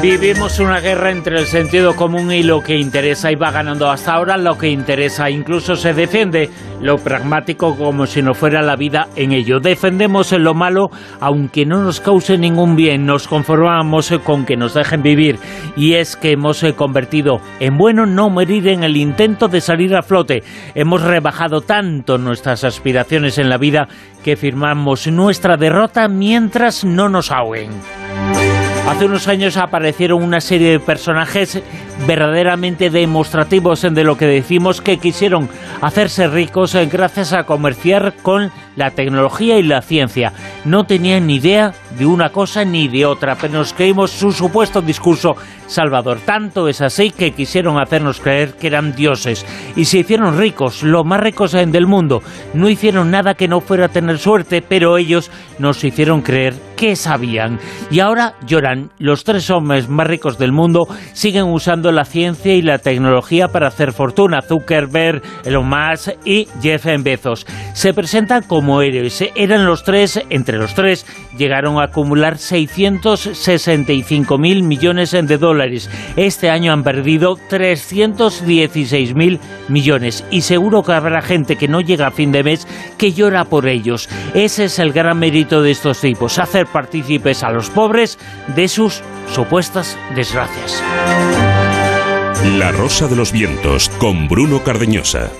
Vivimos una guerra entre el sentido común y lo que interesa y va ganando hasta ahora lo que interesa. Incluso se defiende lo pragmático como si no fuera la vida en ello. Defendemos lo malo aunque no nos cause ningún bien. Nos conformamos con que nos dejen vivir. Y es que hemos convertido en bueno no morir en el intento de salir a flote. Hemos rebajado tanto nuestras aspiraciones en la vida que firmamos nuestra derrota mientras no nos ahoguen. Hace unos años aparecieron una serie de personajes verdaderamente demostrativos de lo que decimos que quisieron hacerse ricos gracias a comerciar con la tecnología y la ciencia. No tenían ni idea de una cosa ni de otra, pero nos creímos su supuesto discurso salvador. Tanto es así que quisieron hacernos creer que eran dioses y se hicieron ricos, lo más ricos del mundo. No hicieron nada que no fuera a tener suerte, pero ellos nos hicieron creer que sabían. Y ahora lloran. Los tres hombres más ricos del mundo siguen usando la ciencia y la tecnología para hacer fortuna. Zuckerberg, Elon Musk y Jeff Bezos. Se presentan como héroes. Eran los tres, entre los tres, llegaron a acumular 665 mil millones de dólares. Este año han perdido 316 mil millones. Y seguro que habrá gente que no llega a fin de mes que llora por ellos. Ese es el gran mérito de estos tipos, hacer partícipes a los pobres de sus supuestas desgracias. La Rosa de los Vientos con Bruno Cardeñosa.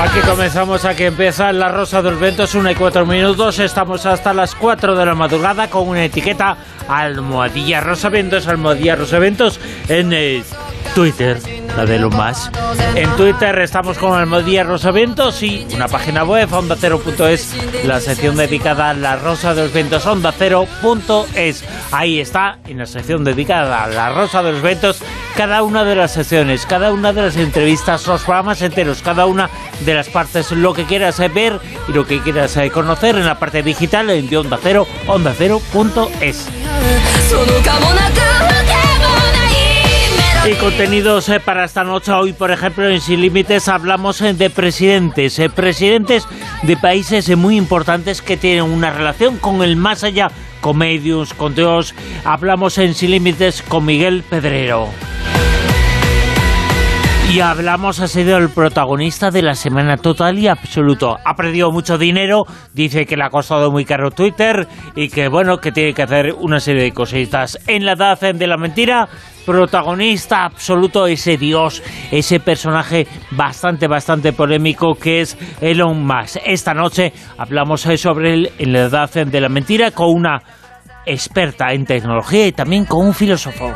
Aquí comenzamos, aquí empieza La Rosa de los Vientos, una y cuatro minutos. Estamos hasta las 4 de la madrugada con una etiqueta Almohadilla Rosa Vientos, Almohadilla Rosa Vientos en eh, Twitter la de lo más. En Twitter estamos con el Modía Rosa Vientos y una página web, ondacero.es, la sección dedicada a la Rosa de los Vientos, ondacero.es. Ahí está, en la sección dedicada a la Rosa de los Vientos, cada una de las secciones, cada una de las entrevistas, los programas enteros, cada una de las partes, lo que quieras ver y lo que quieras conocer en la parte digital en de Onda Cero, ondacero.es. Y contenidos eh, para esta noche. Hoy, por ejemplo, en Sin Límites hablamos eh, de presidentes, eh, presidentes de países muy importantes que tienen una relación con el más allá, con medios, con Dios. Hablamos en Sin Límites con Miguel Pedrero. Y hablamos, ha sido el protagonista de la semana total y absoluto. Ha perdido mucho dinero, dice que le ha costado muy caro Twitter y que bueno, que tiene que hacer una serie de cositas. En la edad de la mentira, protagonista absoluto, ese dios, ese personaje bastante, bastante polémico que es Elon Musk. Esta noche hablamos sobre él en la edad de la mentira con una experta en tecnología y también con un filósofo.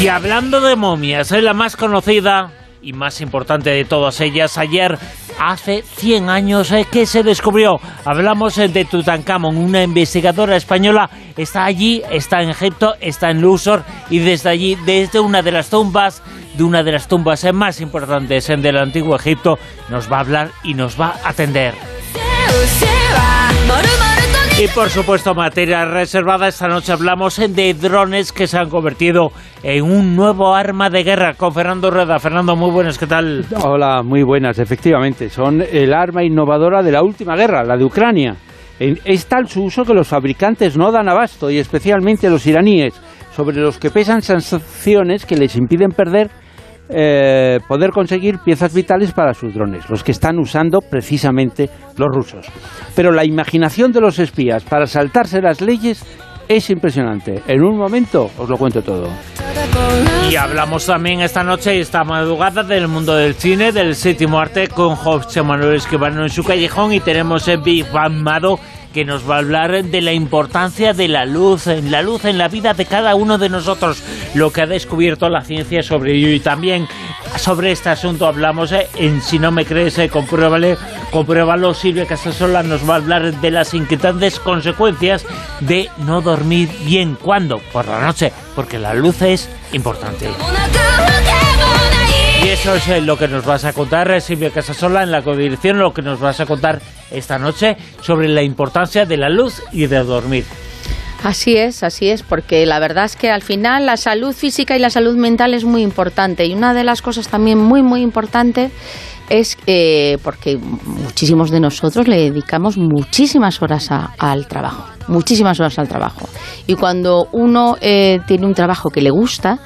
Y hablando de momias, es la más conocida y más importante de todas ellas. Ayer, hace 100 años eh, que se descubrió. Hablamos eh, de Tutankamón, una investigadora española. Está allí, está en Egipto, está en Luxor y desde allí, desde una de las tumbas, de una de las tumbas eh, más importantes del antiguo Egipto, nos va a hablar y nos va a atender. Y por supuesto, materia reservada, esta noche hablamos de drones que se han convertido en un nuevo arma de guerra con Fernando Rueda. Fernando, muy buenas, ¿qué tal? Hola, muy buenas, efectivamente. Son el arma innovadora de la última guerra, la de Ucrania. Es tal su uso que los fabricantes no dan abasto, y especialmente los iraníes, sobre los que pesan sanciones que les impiden perder eh, poder conseguir piezas vitales para sus drones, los que están usando precisamente los rusos. Pero la imaginación de los espías para saltarse las leyes es impresionante. En un momento os lo cuento todo. Y hablamos también esta noche y esta madrugada del mundo del cine, del séptimo arte, con José Manuel Esquivano en su callejón y tenemos en Big Bang Mado que nos va a hablar de la importancia de la luz, la luz en la vida de cada uno de nosotros, lo que ha descubierto la ciencia sobre ello y también sobre este asunto hablamos eh, en Si no me crees, eh, compruébale, compruébalo, Silvia Casasola nos va a hablar de las inquietantes consecuencias de no dormir bien. ¿Cuándo? Por la noche, porque la luz es importante. Y Eso es eh, lo que nos vas a contar, eh, Silvia Casasola, en la codirección, lo que nos vas a contar esta noche sobre la importancia de la luz y de dormir. Así es, así es, porque la verdad es que al final la salud física y la salud mental es muy importante. Y una de las cosas también muy, muy importante es eh, porque muchísimos de nosotros le dedicamos muchísimas horas al trabajo, muchísimas horas al trabajo. Y cuando uno tiene un trabajo que le gusta,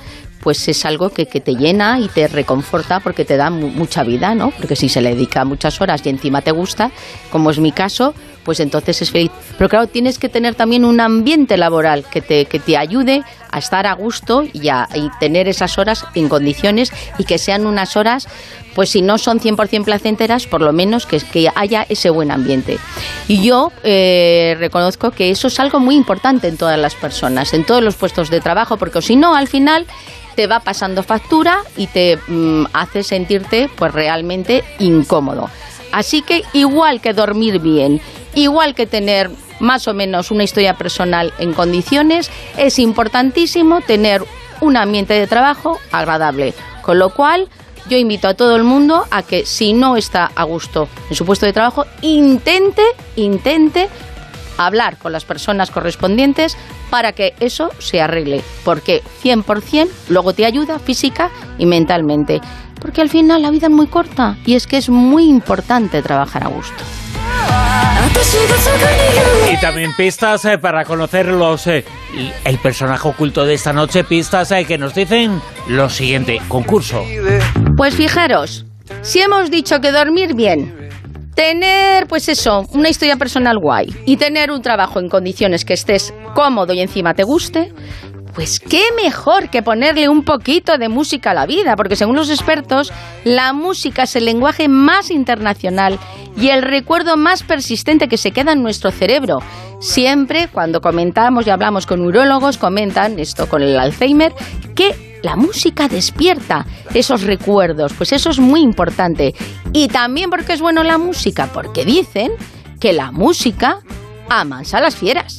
pues es algo que, te llena y te reconforta porque te da mucha vida, ¿no? Porque si se le dedica muchas horas y encima te gusta, como es mi caso, pues entonces es feliz. Pero claro, tienes que tener también un ambiente laboral que te, que te ayude a estar a gusto y a y tener esas horas en condiciones y que sean unas horas, pues si no son 100% placenteras, por lo menos que, que haya ese buen ambiente. Y yo eh, reconozco que eso es algo muy importante en todas las personas, en todos los puestos de trabajo, porque si no, al final te va pasando factura y te mm, hace sentirte pues realmente incómodo. Así que igual que dormir bien, igual que tener más o menos una historia personal en condiciones, es importantísimo tener un ambiente de trabajo agradable. Con lo cual, yo invito a todo el mundo a que si no está a gusto en su puesto de trabajo, intente, intente hablar con las personas correspondientes para que eso se arregle, porque 100% luego te ayuda física y mentalmente, porque al final la vida es muy corta y es que es muy importante trabajar a gusto. Y también pistas eh, para conocer los, eh, el personaje oculto de esta noche, pistas eh, que nos dicen lo siguiente, concurso. Pues fijaros, si hemos dicho que dormir bien, tener, pues eso, una historia personal guay y tener un trabajo en condiciones que estés cómodo y encima te guste, pues qué mejor que ponerle un poquito de música a la vida, porque según los expertos, la música es el lenguaje más internacional y el recuerdo más persistente que se queda en nuestro cerebro. Siempre cuando comentamos y hablamos con urólogos, comentan esto con el Alzheimer, que la música despierta esos recuerdos, pues eso es muy importante. Y también porque es bueno la música, porque dicen que la música amansa a las fieras.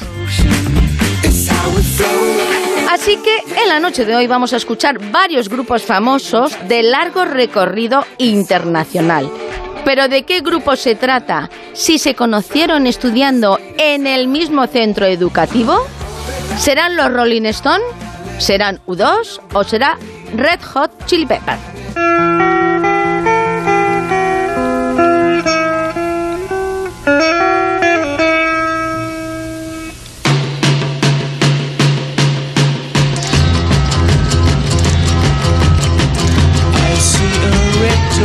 Así que en la noche de hoy vamos a escuchar varios grupos famosos de largo recorrido internacional. Pero ¿de qué grupo se trata? Si se conocieron estudiando en el mismo centro educativo, ¿serán los Rolling Stones? ¿Serán U2 o será Red Hot Chili Pepper?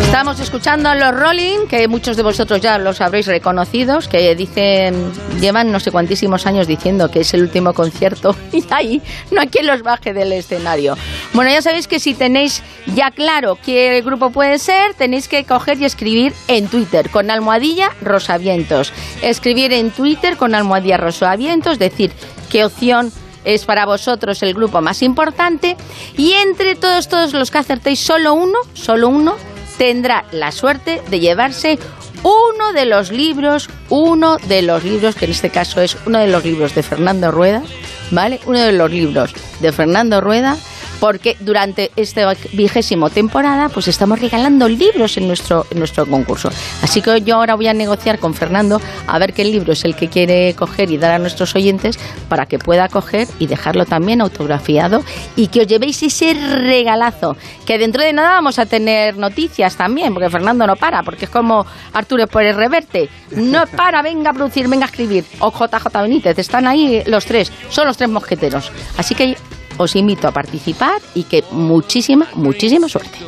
Estamos escuchando a los Rolling, que muchos de vosotros ya los habréis reconocidos, que dicen, llevan no sé cuantísimos años diciendo que es el último concierto y ahí no hay quien los baje del escenario. Bueno, ya sabéis que si tenéis ya claro qué grupo puede ser, tenéis que coger y escribir en Twitter con almohadilla Rosavientos. Escribir en Twitter con almohadilla Rosavientos, decir qué opción es para vosotros el grupo más importante y entre todos todos los que acertéis solo uno, solo uno tendrá la suerte de llevarse uno de los libros, uno de los libros, que en este caso es uno de los libros de Fernando Rueda, ¿vale? Uno de los libros de Fernando Rueda porque durante esta vigésimo temporada pues estamos regalando libros en nuestro, en nuestro concurso. Así que yo ahora voy a negociar con Fernando a ver qué libro es el que quiere coger y dar a nuestros oyentes para que pueda coger y dejarlo también autografiado y que os llevéis ese regalazo. Que dentro de nada vamos a tener noticias también, porque Fernando no para, porque es como Arturo por el reverte. No para, venga a producir, venga a escribir. O JJ Benítez, están ahí los tres, son los tres mosqueteros. Así que os invito a participar y que muchísima, muchísima suerte.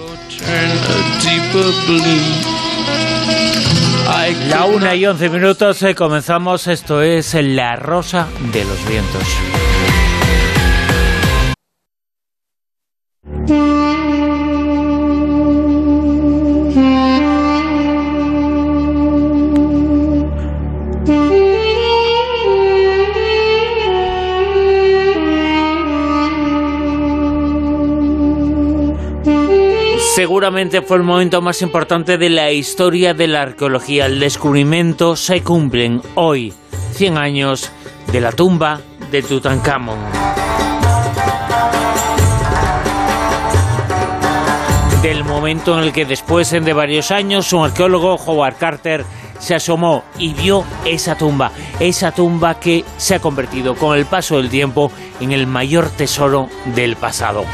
La una y once minutos eh, comenzamos, esto es La Rosa de los Vientos. Seguramente fue el momento más importante de la historia de la arqueología. El descubrimiento se cumplen hoy, 100 años de la tumba de Tutankamón. del momento en el que después de varios años un arqueólogo, Howard Carter, se asomó y vio esa tumba, esa tumba que se ha convertido con el paso del tiempo en el mayor tesoro del pasado.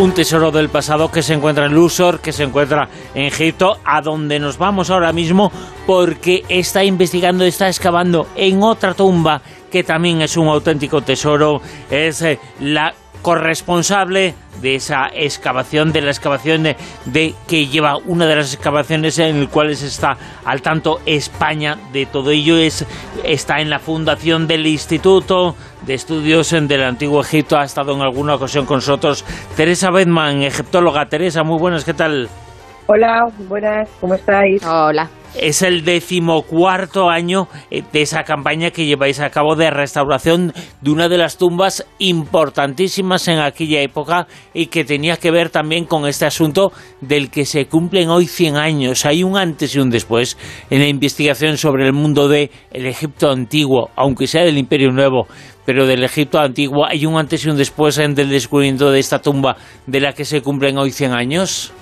Un tesoro del pasado que se encuentra en Luxor, que se encuentra en Egipto, a donde nos vamos ahora mismo porque está investigando, está excavando en otra tumba que también es un auténtico tesoro, es eh, la corresponsable de esa excavación, de la excavación de, que lleva una de las excavaciones en el cual está al tanto España de todo ello es está en la fundación del Instituto de Estudios del Antiguo Egipto ha estado en alguna ocasión con nosotros Teresa Bedman, egiptóloga. Teresa, muy buenas, ¿qué tal? Hola, buenas, ¿cómo estáis? Hola. Es el decimocuarto año eh, de esa campaña que lleváis a cabo de restauración de una de las tumbas importantísimas en aquella época y que tenía que ver también con este asunto del que se cumplen hoy 100 años. Hay un antes y un después en la investigación sobre el mundo del Egipto antiguo, aunque sea del Imperio Nuevo, pero del Egipto antiguo. ¿Hay un antes y un después en el descubrimiento de esta tumba de la que se cumplen hoy 100 años?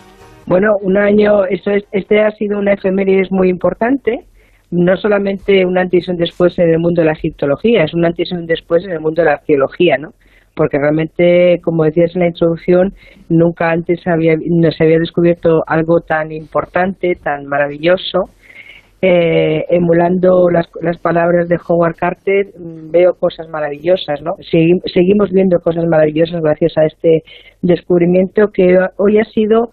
Bueno, un año, eso es, este ha sido una efeméride muy importante, no solamente un antes y un después en el mundo de la egiptología, es un antes y un después en el mundo de la arqueología, ¿no? Porque realmente, como decías en la introducción, nunca antes había, no se había descubierto algo tan importante, tan maravilloso. Eh, emulando las, las, palabras de Howard Carter, mm, veo cosas maravillosas, ¿no? seguimos viendo cosas maravillosas gracias a este descubrimiento que hoy ha sido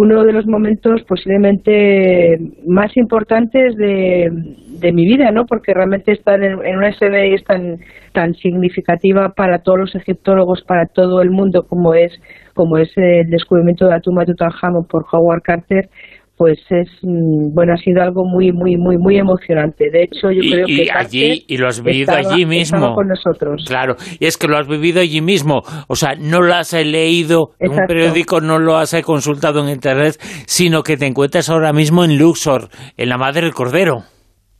uno de los momentos posiblemente más importantes de, mi vida, ¿no? Porque realmente estar en, una SBI es tan, tan significativa para todos los egiptólogos, para todo el mundo, como es, como es el descubrimiento de la tumba de Tutankamón por Howard Carter, pues es mm, bueno ha sido algo muy muy muy muy emocionante. De hecho yo creo que allí y lo has vivido allí mismo. con nosotros. Claro y es que lo has vivido allí mismo. O sea no lo has leído en un periódico no lo has consultado en internet sino que te encuentras ahora mismo en Luxor en la Madre del Cordero.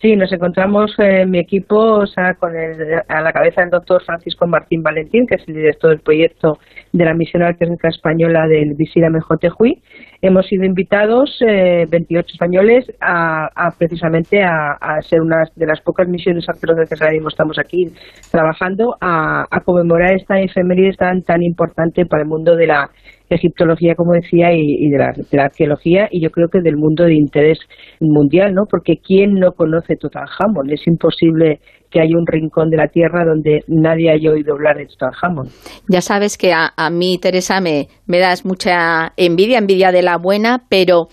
Sí, nos encontramos en mi equipo o sea, con a la cabeza del doctor Francisco Martín Valentín, que es el director del proyecto de la misión arqueológica española del Visira Mejotejuy. Hemos sido invitados, eh, 28 españoles, a, precisamente a, ser una de las pocas misiones arqueológicas que ahora mismo estamos aquí trabajando, a, conmemorar esta efeméride tan, tan importante para el mundo de la egiptología, como decía, y, de, la, arqueología, y yo creo que del mundo de interés mundial, ¿no? Porque ¿quién no conoce Tutankamón? Es imposible que haya un rincón de la tierra donde nadie haya oído hablar de Tutankamón. Ya sabes que a, mí, Teresa, me, me das mucha envidia, envidia de la buena, pero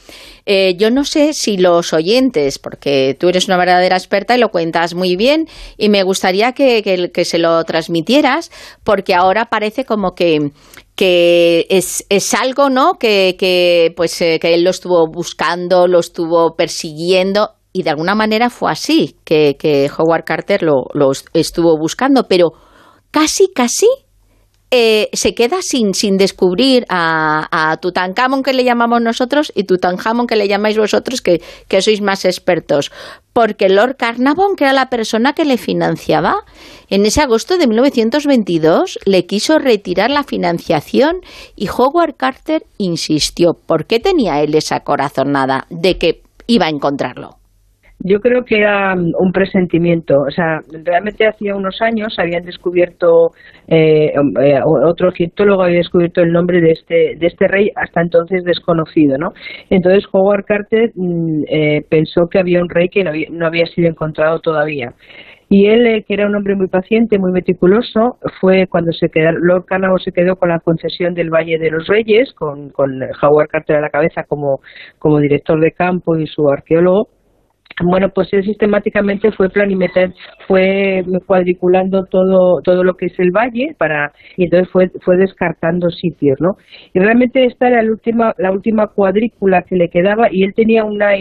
eh, yo no sé si los oyentes, porque tú eres una verdadera experta y lo cuentas muy bien, y me gustaría que, que se lo transmitieras, porque ahora parece como que que es, es algo, ¿no? Que, que, pues, eh, que él lo estuvo buscando, lo estuvo persiguiendo y de alguna manera fue así, que, que Howard Carter lo, lo estuvo buscando, pero casi, casi eh, se queda sin, sin descubrir a, a, Tutankamón que le llamamos nosotros y Tutankamón que le llamáis vosotros que, que sois más expertos. Porque Lord Carnarvon, que era la persona que le financiaba, en ese agosto de 1922 le quiso retirar la financiación y Howard Carter insistió. ¿Por qué tenía él esa corazonada de que iba a encontrarlo? Yo creo que era um, un presentimiento. O sea, realmente hacía unos años habían descubierto, eh, um, eh, otro egiptólogo había descubierto el nombre de este, de este rey hasta entonces desconocido, ¿no? Entonces Howard Carter mm, eh, pensó que había un rey que no había, no había sido encontrado todavía. Y él, que era un hombre muy paciente, muy meticuloso, fue cuando se quedó, Lord Carnarvon se quedó con la concesión del Valle de los Reyes, con, con Howard Carter a la cabeza como, como director de campo y su arqueólogo, bueno, pues él sistemáticamente fue planimeter, fue cuadriculando todo, todo lo que es el valle para, y entonces fue, fue descartando sitios, ¿no? Y realmente esta era la última, la última cuadrícula que le quedaba y él tenía una,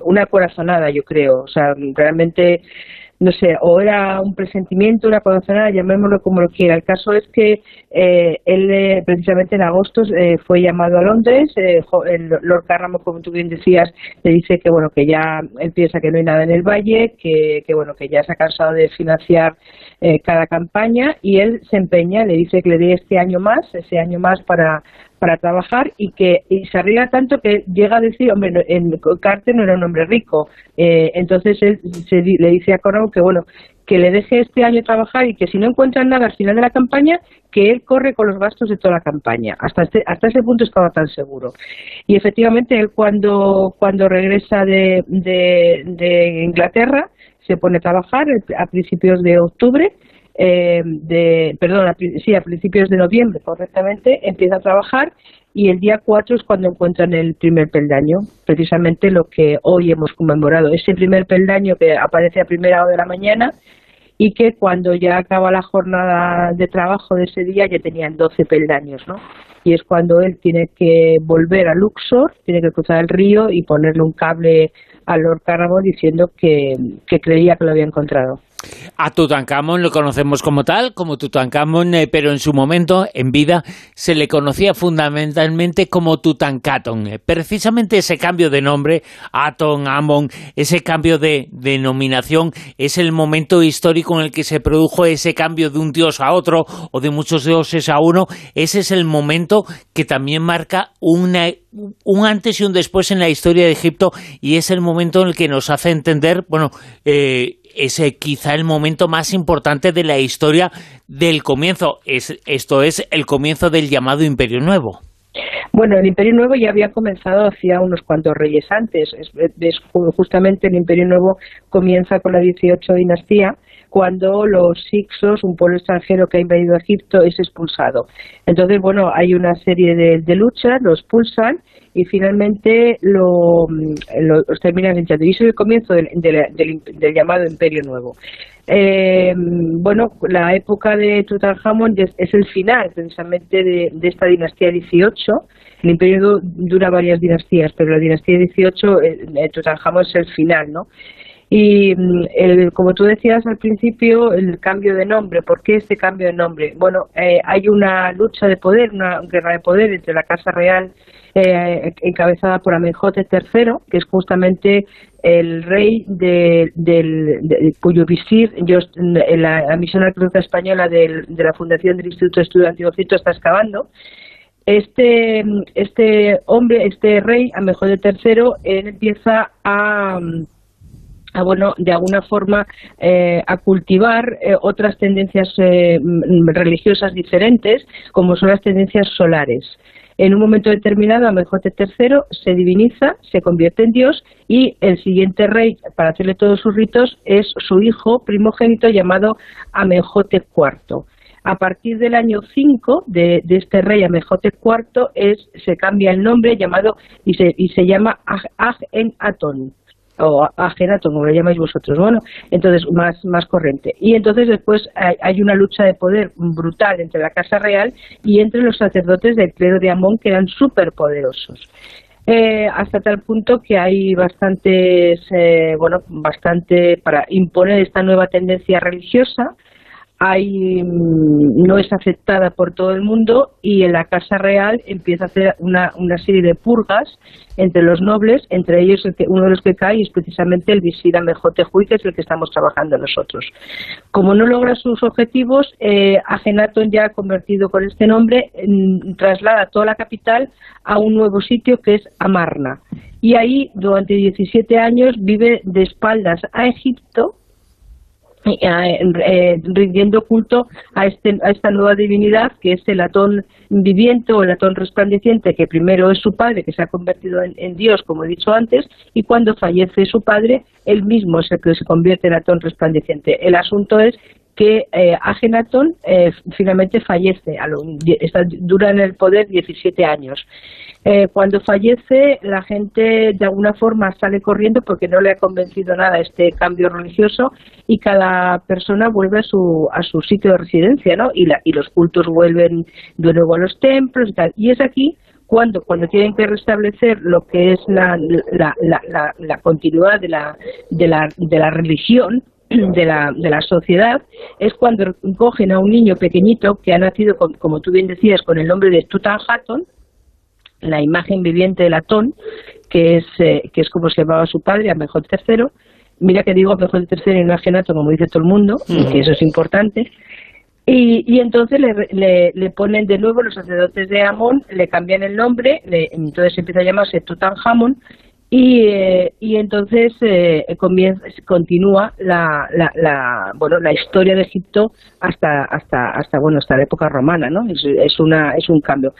una corazonada, yo creo, o sea, realmente no sé, o era un presentimiento, una corazonada, llamémoslo como lo quiera. El caso es que eh, él eh, precisamente en agosto eh, fue llamado a Londres, el Lord Carramo, como tú bien decías, le dice que bueno que ya él piensa que no hay nada en el valle, que, que bueno que ya se ha cansado de financiar cada campaña y él se empeña, le dice que le dé este año más, ese año más para para trabajar y que y se arriesga tanto que llega a decir, hombre, en Carter no era un hombre rico, eh, entonces se, le dice a Cornell que bueno, que le deje este año trabajar y que si no encuentran nada al final de la campaña, que él corre con los gastos de toda la campaña. Hasta este, hasta ese punto estaba tan seguro. Y efectivamente él cuando, cuando regresa de, de Inglaterra se pone a trabajar a principios de octubre eh, de, perdón, a, sí, a principios de noviembre correctamente, empieza a trabajar y el día 4 es cuando encuentran el primer peldaño, precisamente lo que hoy hemos conmemorado, ese primer peldaño que aparece a primera hora de la mañana y que cuando ya acaba la jornada de trabajo de ese día ya tenían 12 peldaños, ¿no? Y es cuando él tiene que volver a Luxor, tiene que cruzar el río y ponerle un cable a Lord Carnarvon diciendo que creía que lo había encontrado. A Tutankamón lo conocemos como tal, como Tutankamón, eh, pero en su momento, en vida, se le conocía fundamentalmente como Tutankaton. Eh, precisamente ese cambio de nombre, Aton, Amon, ese cambio de denominación, es el momento histórico en el que se produjo ese cambio de un dios a otro o de muchos dioses a uno. Ese es el momento que también marca una, un antes y un después en la historia de Egipto y es el momento en el que nos hace entender, bueno, eh, es quizá el momento más importante de la historia del comienzo. Es, esto es el comienzo del llamado Imperio Nuevo. Bueno, el Imperio Nuevo ya había comenzado hacía unos cuantos reyes antes. Es, justamente el Imperio Nuevo comienza con la 18 dinastía, cuando los Hicsos, un pueblo extranjero que ha invadido Egipto, es expulsado. Entonces, bueno, hay una serie de, luchas, los expulsan y finalmente lo, los terminan echando. Y eso es el comienzo del, llamado Imperio Nuevo. Eh, bueno, la época de Tutankamón es, el final precisamente de, esta dinastía 18. El imperio dura varias dinastías, pero la dinastía 18, eh, Tutankamón es el final, ¿no? Y mm, el, como tú decías al principio, el cambio de nombre. ¿Por qué este cambio de nombre? Bueno, eh, hay una lucha de poder, una guerra de poder entre la Casa Real eh, encabezada por Amenhotep III, que es justamente el rey de, del, cuyo visir yo, la, misión arqueológica española de la Fundación del Instituto de Estudio Antiguo Egipto está excavando. Este, este hombre, este rey, Amenhotep III, él empieza a a bueno de alguna forma eh, a cultivar eh, otras tendencias eh, religiosas diferentes como son las tendencias solares en un momento determinado Amenhotep III se diviniza, se convierte en dios y el siguiente rey para hacerle todos sus ritos es su hijo primogénito llamado Amenhotep IV. A partir del año 5 de, este rey Amenhotep IV es, se cambia el nombre llamado y se, y se llama Ag-en-Aton o ajenato, como lo llamáis vosotros, bueno, entonces más, más corriente. Y entonces después hay, una lucha de poder brutal entre la Casa Real y entre los sacerdotes del clero de Amón, que eran súper poderosos. Eh, hasta tal punto que hay bastantes, eh, bueno, bastante para imponer esta nueva tendencia religiosa, hay, mm, no es aceptada por todo el mundo y en la Casa Real empieza a hacer una, una serie de purgas entre los nobles, entre ellos el que, uno de los que cae es precisamente el visir Amejotejuy, que es el que estamos trabajando nosotros. Como no logra sus objetivos, eh, Agenatón ya convertido con este nombre traslada toda la capital a un nuevo sitio que es Amarna. Y ahí durante 17 años vive de espaldas a Egipto rindiendo culto a, este, a esta nueva divinidad que es el atón viviente o el atón resplandeciente, que primero es su padre, que se ha convertido en, Dios, como he dicho antes, y cuando fallece su padre, él mismo es el que se convierte en atón resplandeciente. El asunto es que eh, Agenatón eh, finalmente fallece, a dura en el poder 17 años. Eh, cuando fallece, la gente de alguna forma sale corriendo porque no le ha convencido nada este cambio religioso y cada persona vuelve a su, a su sitio de residencia, ¿no? Y, la, y los cultos vuelven de nuevo a los templos y tal. Y es aquí cuando, cuando tienen que restablecer lo que es la, la, la, la continuidad de la, de, la, de la religión, de la, de la sociedad es cuando cogen a un niño pequeñito que ha nacido, como tú bien decías, con el nombre de Tutankhamun, la imagen viviente de Atón, que es, eh, que es como se llamaba su padre, a mejor tercero. Mira que digo mejor tercero y no Agenato, como dice todo el mundo, y que eso es importante. Y, y entonces le, le, ponen de nuevo los sacerdotes de Amón, le cambian el nombre, entonces empieza a llamarse Tutankhamun, y, eh, y entonces eh, continúa la, la, la, bueno la historia de Egipto hasta hasta hasta bueno hasta la época romana no es una es un cambio.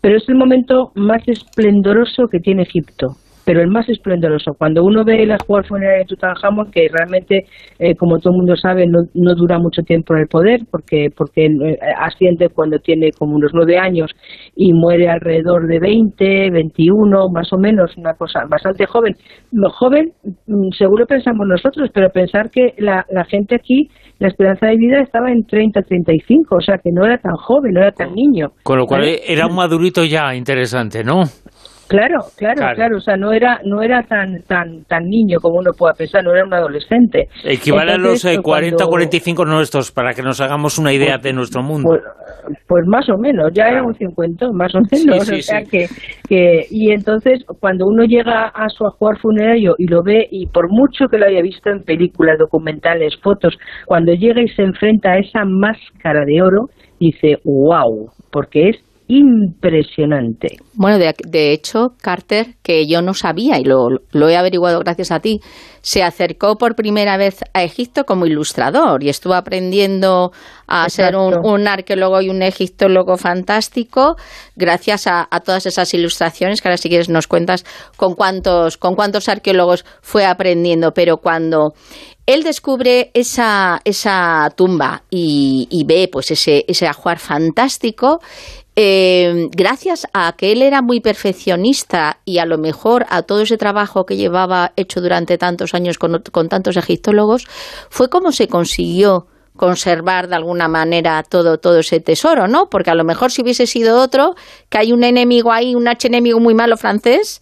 Pero es el momento más esplendoroso que tiene Egipto pero el más esplendoroso. Cuando uno ve la jugar funeraria de Tutankamón, que realmente, eh, como todo el mundo sabe, no, no, dura mucho tiempo en el poder, porque porque eh, asciende cuando tiene como unos nueve años y muere alrededor de 20, 21, más o menos, una cosa bastante joven. Lo joven, mm, seguro pensamos nosotros, pero pensar que la, la gente aquí, la esperanza de vida estaba en 30, 35, o sea que no era tan joven, no era tan niño. Con lo cual era un madurito ya interesante, ¿no? Claro, claro, claro, o sea, no era no era tan tan tan niño como uno pueda pensar, no era un adolescente. Equivale a los 40 o 45 nuestros, para que nos hagamos una idea de nuestro mundo. Pues, pues, más o menos, ya era un 50, más o menos, o sea que, que y entonces cuando uno llega a su ajuar funerario y lo ve y por mucho que lo haya visto en películas, documentales, fotos, cuando llega y se enfrenta a esa máscara de oro, dice, "Wow", porque es impresionante. Bueno, de, hecho, Carter, que yo no sabía y lo, lo, he averiguado gracias a ti, se acercó por primera vez a Egipto como ilustrador y estuvo aprendiendo a ser un, arqueólogo y un egiptólogo fantástico gracias a, todas esas ilustraciones que ahora si quieres nos cuentas con cuántos, con cuántos arqueólogos fue aprendiendo, pero cuando él descubre esa, esa tumba y, y, ve pues ese, ese ajuar fantástico, eh, gracias a que él era muy perfeccionista y a lo mejor a todo ese trabajo que llevaba hecho durante tantos años con, tantos egiptólogos, fue como se consiguió conservar de alguna manera todo, todo ese tesoro, ¿no? Porque a lo mejor si hubiese sido otro, que hay un enemigo ahí, un enemigo muy malo francés,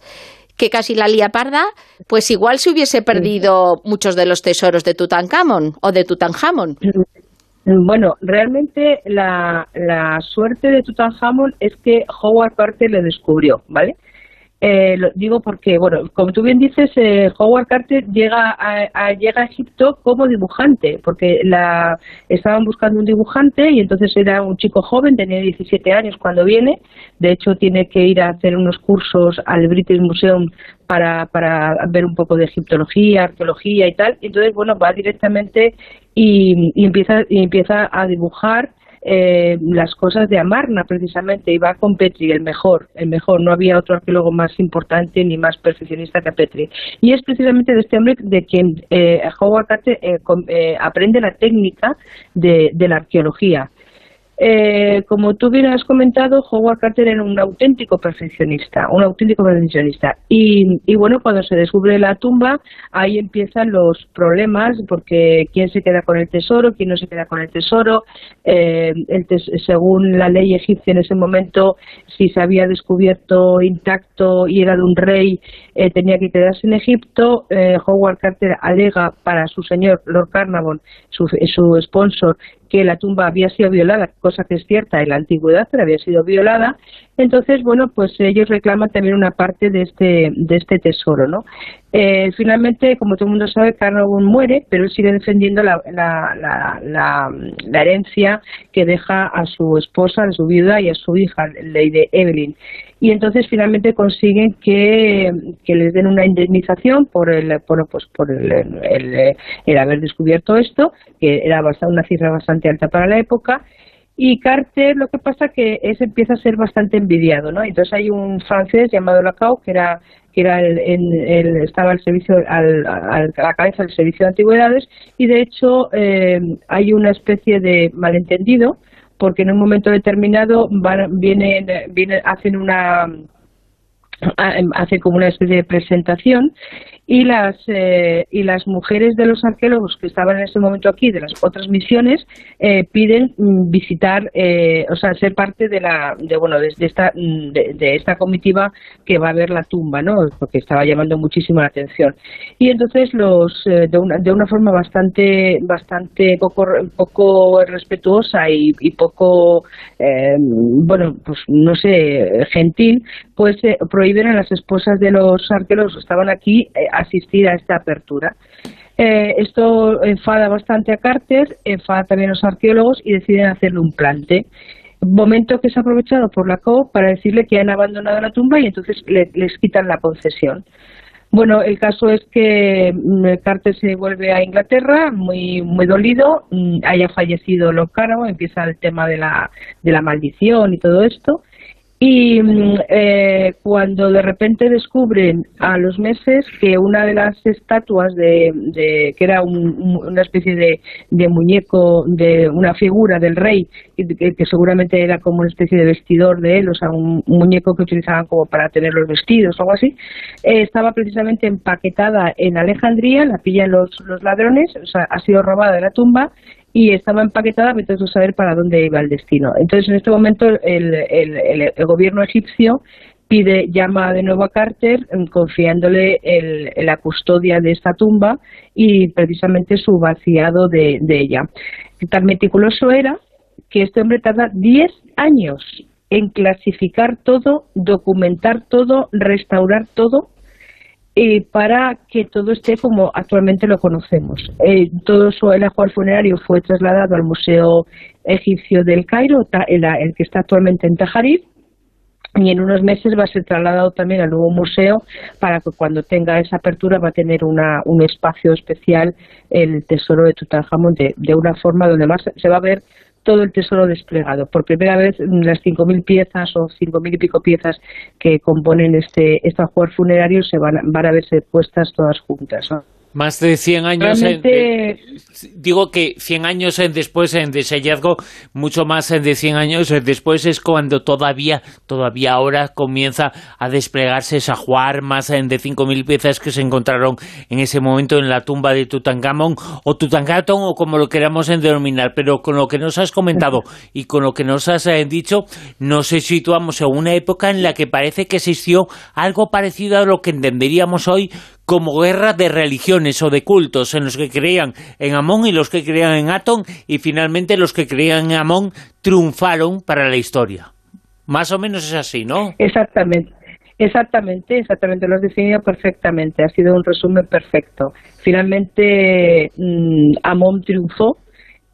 que casi la lía parda, pues igual se hubiese perdido muchos de los tesoros de Tutankamón o de Tutankamón. Bueno, realmente la, la suerte de Tutankhamun es que Howard Carter le descubrió, ¿vale? Eh, lo digo porque, bueno, como tú bien dices, eh, Howard Carter llega a, llega a Egipto como dibujante, porque la estaban buscando un dibujante y entonces era un chico joven, tenía 17 años cuando viene, de hecho tiene que ir a hacer unos cursos al British Museum para, para ver un poco de egiptología, arqueología y tal, entonces, bueno, va directamente y, y empieza, y empieza a dibujar eh, las cosas de Amarna precisamente iba con Petri el mejor el mejor. No había otro arqueólogo más importante ni más perfeccionista que Petri. Y es precisamente de este hombre de quien eh, Howard Carter eh, eh, aprende la técnica de la arqueología eh, como tú bien has comentado, Howard Carter era un auténtico perfeccionista, un auténtico perfeccionista. Y, y, bueno, cuando se descubre la tumba, ahí empiezan los problemas, porque quién se queda con el tesoro, quién no se queda con el tesoro. Eh, el según la ley egipcia en ese momento, si se había descubierto intacto y era de un rey, eh, tenía que quedarse en Egipto. Eh, Howard Carter alega para su señor Lord Carnarvon, su, su sponsor, que la tumba había sido violada, cosa que es cierta en la antigüedad, pero había sido violada. Entonces, bueno, pues ellos reclaman también una parte de este, de este tesoro, ¿no? Eh, finalmente, como todo el mundo sabe, Carnarvon muere, pero él sigue defendiendo la, la, la, la, herencia que deja a su esposa, a su viuda y a su hija, Lady Evelyn y entonces finalmente consiguen que, que les den una indemnización por el por, pues por el, el, haber descubierto esto que era bastante, una cifra bastante alta para la época y Carter lo que pasa que es empieza a ser bastante envidiado no entonces hay un francés llamado Lacau que era que era el, el, estaba al servicio al, a la cabeza del servicio de antigüedades y de hecho eh, hay una especie de malentendido porque en un momento determinado van, vienen, vienen, hacen una hace como una especie de presentación y las eh, y las mujeres de los arqueólogos que estaban en ese momento aquí de las otras misiones eh, piden mm, visitar eh, o sea ser parte de la de bueno de, esta mm, de, esta comitiva que va a ver la tumba no porque estaba llamando muchísimo la atención. Y entonces los de una de una forma bastante bastante poco poco respetuosa y, y poco bueno pues no sé gentil pues prohíben a las esposas de los arqueólogos que estaban aquí asistir a esta apertura. Eh, esto enfada bastante a Carter, enfada también a los arqueólogos y deciden hacerle un plante. Momento que es aprovechado por la COP para decirle que han abandonado la tumba y entonces les quitan la concesión. Bueno, el caso es que mm, Carter se vuelve a Inglaterra muy muy dolido, mm, haya fallecido Locaro, empieza el tema de la, de la maldición y todo esto, y mm, eh, cuando de repente descubren a los meses que una de las estatuas de, que era una especie de, muñeco, de una figura del rey, que, seguramente era como una especie de vestidor de él, o sea, un, muñeco que utilizaban como para tener los vestidos o algo así, eh, estaba precisamente empaquetada en Alejandría, la pillan los, los ladrones, o sea, ha sido robada de la tumba y estaba empaquetada pero no saber para dónde iba el destino. Entonces, en este momento, el, el, gobierno egipcio pide, llama de nuevo a Carter mm, confiándole el, la custodia de esta tumba y precisamente su vaciado de, de ella. Tan meticuloso era que este hombre tarda 10 años en clasificar todo, documentar todo, restaurar todo eh, para que todo esté como actualmente lo conocemos. Eh, todo su, ajuar funerario fue trasladado al Museo Egipcio del Cairo, el, que está actualmente en Tajarir, y en unos meses va a ser trasladado también al nuevo museo para que cuando tenga esa apertura va a tener una, un espacio especial el tesoro de Tutankamón de, de una forma donde más se va a ver todo el tesoro desplegado. Por primera vez, las 5.000 piezas o 5.000 y pico piezas que componen este, este ajuar funerario se van, van a verse puestas todas juntas. Más de 100 años. digo que 100 años después de ese hallazgo, mucho más de 100 años después es cuando todavía, todavía ahora comienza a desplegarse esa juar más de 5.000 piezas que se encontraron en ese momento en la tumba de Tutankamón o Tutankamón o como lo queramos denominar. Pero con lo que nos has comentado y con lo que nos has eh, dicho, nos situamos en una época en la que parece que existió algo parecido a lo que entenderíamos hoy como guerra de religiones o de cultos en los que creían en Amón y los que creían en Atón y finalmente los que creían en Amón triunfaron para la historia. Más o menos es así, ¿no? Exactamente. Exactamente, exactamente, lo has definido perfectamente, ha sido un resumen perfecto. Finalmente mm, Amón triunfó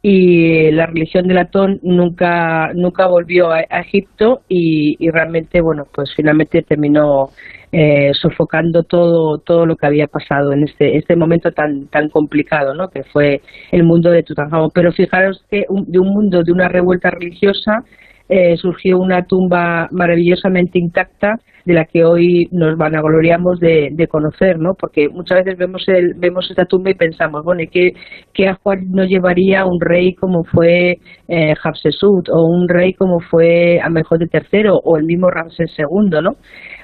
y la religión del Atón nunca nunca volvió a, Egipto y, y, realmente, bueno, pues finalmente terminó eh, sofocando todo todo lo que había pasado en este este momento tan tan complicado no que fue el mundo de Tutankamón pero fijaros que de un mundo de una revuelta religiosa eh, surgió una tumba maravillosamente intacta de la que hoy nos vanagloriamos de, de conocer, ¿no? Porque muchas veces vemos el, vemos esta tumba y pensamos, bueno, ¿y qué, qué ajuar no llevaría un rey como fue eh, o un rey como fue Amenhotep III o el mismo Ramsés II, ¿no?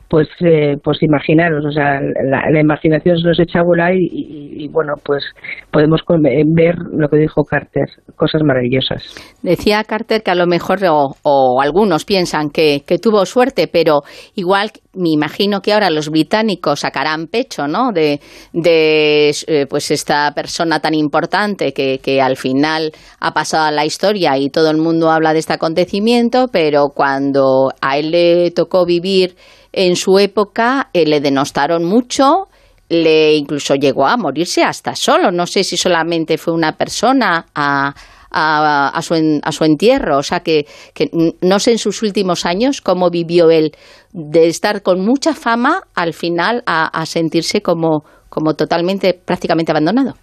Pues eh, pues imaginaros, o sea, la, imaginación se nos echa a volar y, bueno, pues podemos ver lo que dijo Carter, cosas maravillosas. Decía Carter que a lo mejor, o, algunos piensan que, tuvo suerte, pero igual me imagino que ahora los británicos sacarán pecho, ¿no? De, de eh, pues esta persona tan importante que, que al final ha pasado a la historia y todo el mundo habla de este acontecimiento, pero cuando a él le tocó vivir en su época eh, le denostaron mucho, le incluso llegó a morirse hasta solo. No sé si solamente fue una persona a, a, su, a su, entierro. O sea que, que, no sé en sus últimos años cómo vivió él de estar con mucha fama al final a, sentirse como, como totalmente, prácticamente abandonado.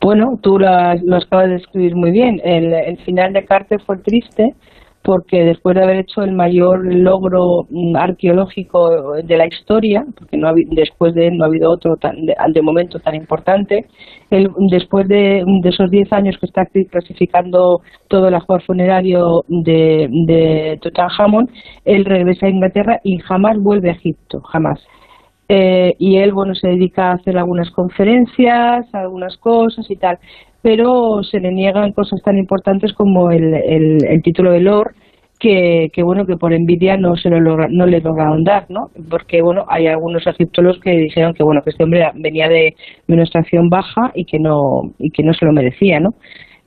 Bueno, tú lo acabas de describir muy bien. El, el final de Carter fue triste porque después de haber hecho el mayor logro mm, arqueológico de la historia, porque no después de él no ha habido otro tan, de, momento tan importante, después de, esos 10 años que está clasificando todo el ajuar funerario de, de Tutankhamon, él regresa a Inglaterra y jamás vuelve a Egipto, jamás. Eh, y él, bueno, se dedica a hacer algunas conferencias, algunas cosas y tal pero se le niegan cosas tan importantes como el, el, título de Lord, que, que, bueno que por envidia no se lo logra, no le lograron dar, ¿no? Porque bueno hay algunos egiptólogos que dijeron que bueno que este hombre venía de, una extracción baja y que no y que no se lo merecía, ¿no?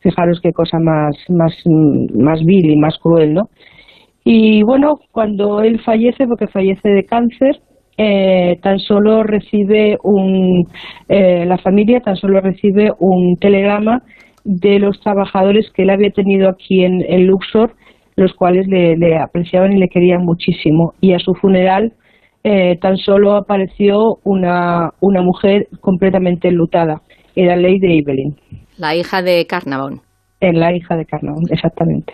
Fijaros qué cosa más más más vil y más cruel, ¿no? Y bueno cuando él fallece porque fallece de cáncer eh, tan solo recibe un, eh, la familia tan solo recibe un telegrama de los trabajadores que él había tenido aquí en, Luxor, los cuales le, apreciaban y le querían muchísimo. Y a su funeral eh, tan solo apareció una, una mujer completamente enlutada. Era Lady Evelyn. La hija de Carnavon. En la hija de Carnavon, exactamente.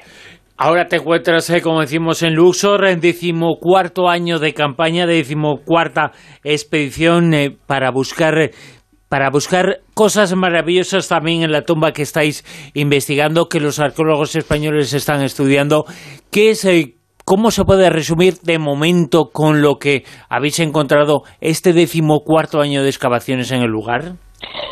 Ahora te encuentras, eh, como decimos, en Luxor, en decimocuarto año de campaña, de decimocuarta expedición eh, para buscar para buscar cosas maravillosas también en la tumba que estáis investigando, que los arqueólogos españoles están estudiando. ¿Qué es, eh, ¿Cómo se puede resumir de momento con lo que habéis encontrado este decimocuarto año de excavaciones en el lugar?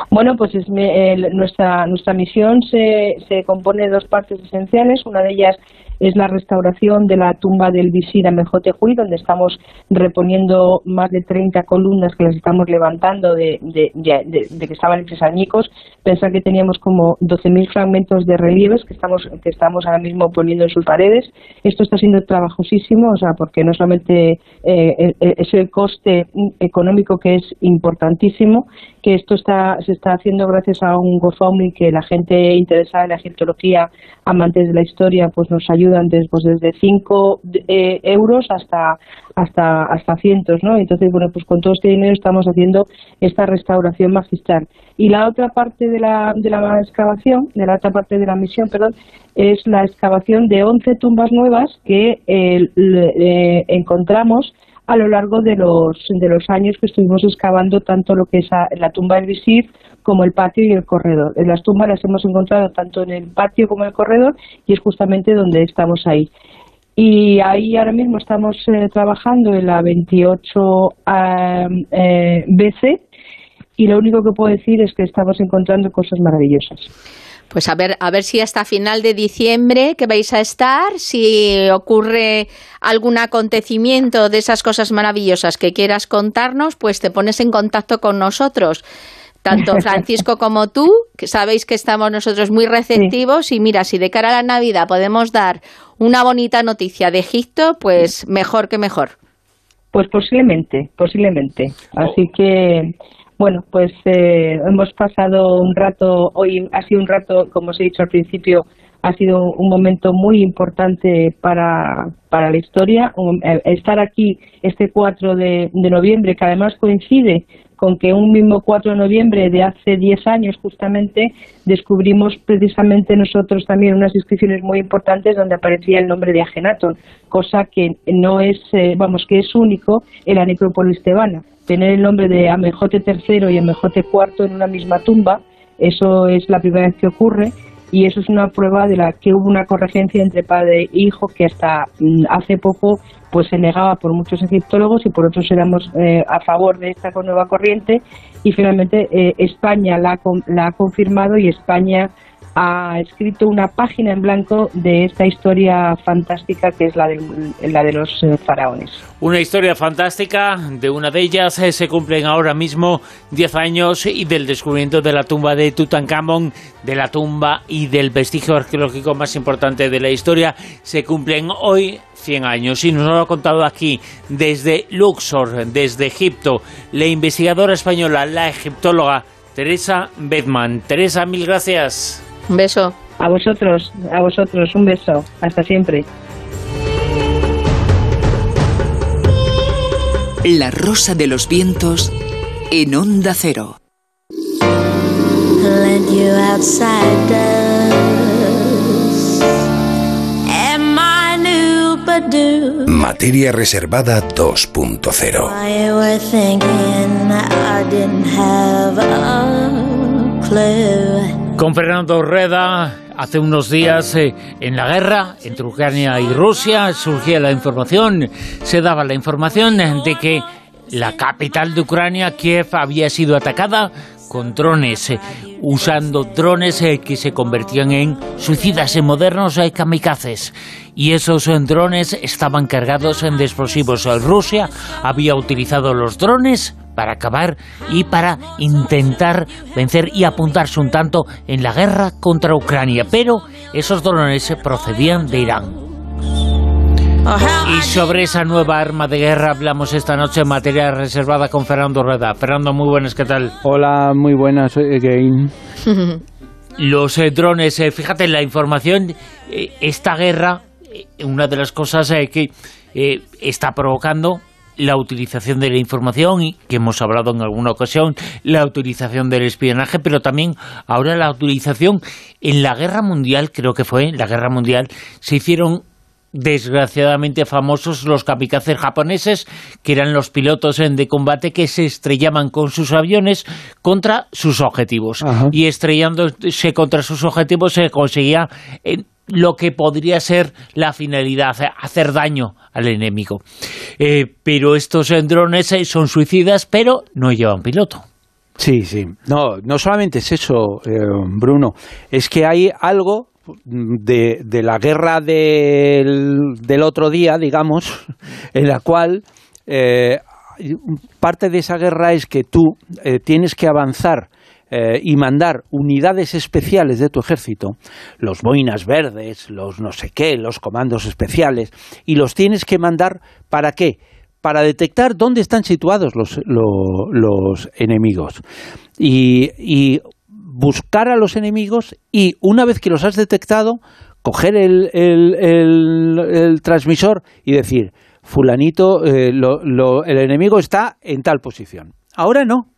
Bueno, pues nuestra, nuestra misión se, se compone de dos partes esenciales. Una de ellas es la restauración de la tumba del visir Amejotejuy, donde estamos reponiendo más de 30 columnas que las estamos levantando de, de, que estaban hechos añicos. Pensar que teníamos como 12.000 fragmentos de relieves que estamos, que estamos ahora mismo poniendo en sus paredes. Esto está siendo trabajosísimo, o sea, porque no solamente eh, es el coste económico que es importantísimo, que esto está, se está haciendo gracias a un GoFundMe que la gente interesada en la egiptología, amantes de la historia, pues nos ayudan desde, pues desde 5 eh, euros hasta, hasta, hasta cientos, ¿no? Entonces, bueno, pues con todo este dinero estamos haciendo esta restauración magistral. Y la otra parte de la, de la excavación, de la otra parte de la misión, perdón, es la excavación de 11 tumbas nuevas que eh, encontramos a lo largo de los, de los años que estuvimos excavando tanto lo que es la tumba del visir como el patio y el corredor. En las tumbas las hemos encontrado tanto en el patio como en el corredor y es justamente donde estamos ahí. Y ahí ahora mismo estamos eh, trabajando en la 28 eh, BC y lo único que puedo decir es que estamos encontrando cosas maravillosas. Pues a ver, a ver si hasta final de diciembre que vais a estar, si ocurre algún acontecimiento de esas cosas maravillosas que quieras contarnos, pues te pones en contacto con nosotros. Tanto Francisco como tú, que sabéis que estamos nosotros muy receptivos y mira, si de cara a la Navidad podemos dar una bonita noticia de Egipto, pues mejor que mejor. Pues posiblemente, posiblemente. Así que bueno, pues eh, hemos pasado un rato, hoy ha sido un rato, como os he dicho al principio, ha sido un momento muy importante para, para la historia. estar aquí este 4 de, de, noviembre, que además coincide con que un mismo 4 de noviembre de hace 10 años justamente descubrimos precisamente nosotros también unas inscripciones muy importantes donde aparecía el nombre de Agenaton, cosa que no es, eh, vamos, que es único en la necrópolis tebana. Tener el nombre de Amejote III y Amejote IV en una misma tumba, eso es la primera vez que ocurre y eso es una prueba de la que hubo una corregencia entre padre e hijo que hasta mm, hace poco pues se negaba por muchos egiptólogos y por otros éramos eh, a favor de esta nueva corriente. Y finalmente eh, España la, la ha confirmado y España ha escrito una página en blanco de esta historia fantástica que es la de, la de los eh, faraones. Una historia fantástica, de una de ellas eh, se cumplen ahora mismo 10 años y del descubrimiento de la tumba de Tutankamón, de la tumba y del vestigio arqueológico más importante de la historia, se cumplen hoy 100 años y nos lo ha contado aquí desde Luxor, desde Egipto, la investigadora española, la egiptóloga Teresa Bedman. Teresa, mil gracias. Un beso. A vosotros, a vosotros, un beso. Hasta siempre. La rosa de los vientos en onda cero. Materia reservada 2.0. Con Fernando Reda, hace unos días eh, en la guerra entre Ucrania y Rusia surgía la información, se daba la información de que la capital de Ucrania, Kiev, había sido atacada con drones, eh, usando drones eh, que se convertían en suicidas, en modernos eh, kamikazes. Y esos drones estaban cargados en explosivos. Rusia había utilizado los drones para acabar y para intentar vencer y apuntarse un tanto en la guerra contra Ucrania. Pero esos drones procedían de Irán. Y sobre esa nueva arma de guerra hablamos esta noche en materia reservada con Fernando Rueda. Fernando, muy buenas, ¿qué tal? Hola, muy buenas, again. Los eh, drones, eh, fíjate la información, eh, esta guerra, una de las cosas que está provocando la utilización de la información y que hemos hablado en alguna ocasión, la utilización del espionaje, pero también ahora la utilización en la guerra mundial, creo que fue, en la guerra mundial, se hicieron desgraciadamente famosos los kamikazes japoneses, que eran los pilotos de combate que se estrellaban con sus aviones contra sus objetivos. Y estrellándose contra sus objetivos se conseguía lo que podría ser la finalidad, hacer daño al enemigo. Eh, pero estos drones eh, son suicidas, pero no llevan piloto. Sí, sí. No, no solamente es eso, Bruno. Es que hay algo de, de la guerra del, del, otro día, digamos, en la cual eh, parte de esa guerra es que tú eh, tienes que avanzar eh, y mandar unidades especiales de tu ejército, los boinas verdes, los no sé qué, los comandos especiales, y los tienes que mandar para qué? Para detectar dónde están situados los, los, enemigos. Y, y buscar a los enemigos y una vez que los has detectado, coger el, el, transmisor y decir, fulanito, eh, el enemigo está en tal posición. Ahora no.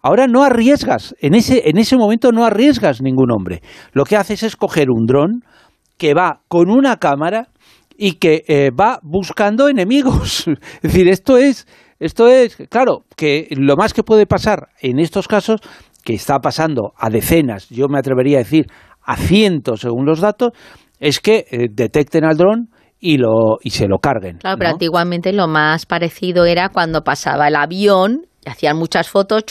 Ahora no arriesgas, en ese, en ese momento no arriesgas ningún hombre. Lo que haces es coger un dron que va con una cámara y que eh, va buscando enemigos. es decir, esto es, esto es, claro, que lo más que puede pasar en estos casos que está pasando a decenas, yo me atrevería a decir a cientos según los datos, es que eh, detecten al dron y, lo, y se lo carguen. Claro, pero antiguamente lo más parecido era cuando pasaba el avión hacían muchas fotos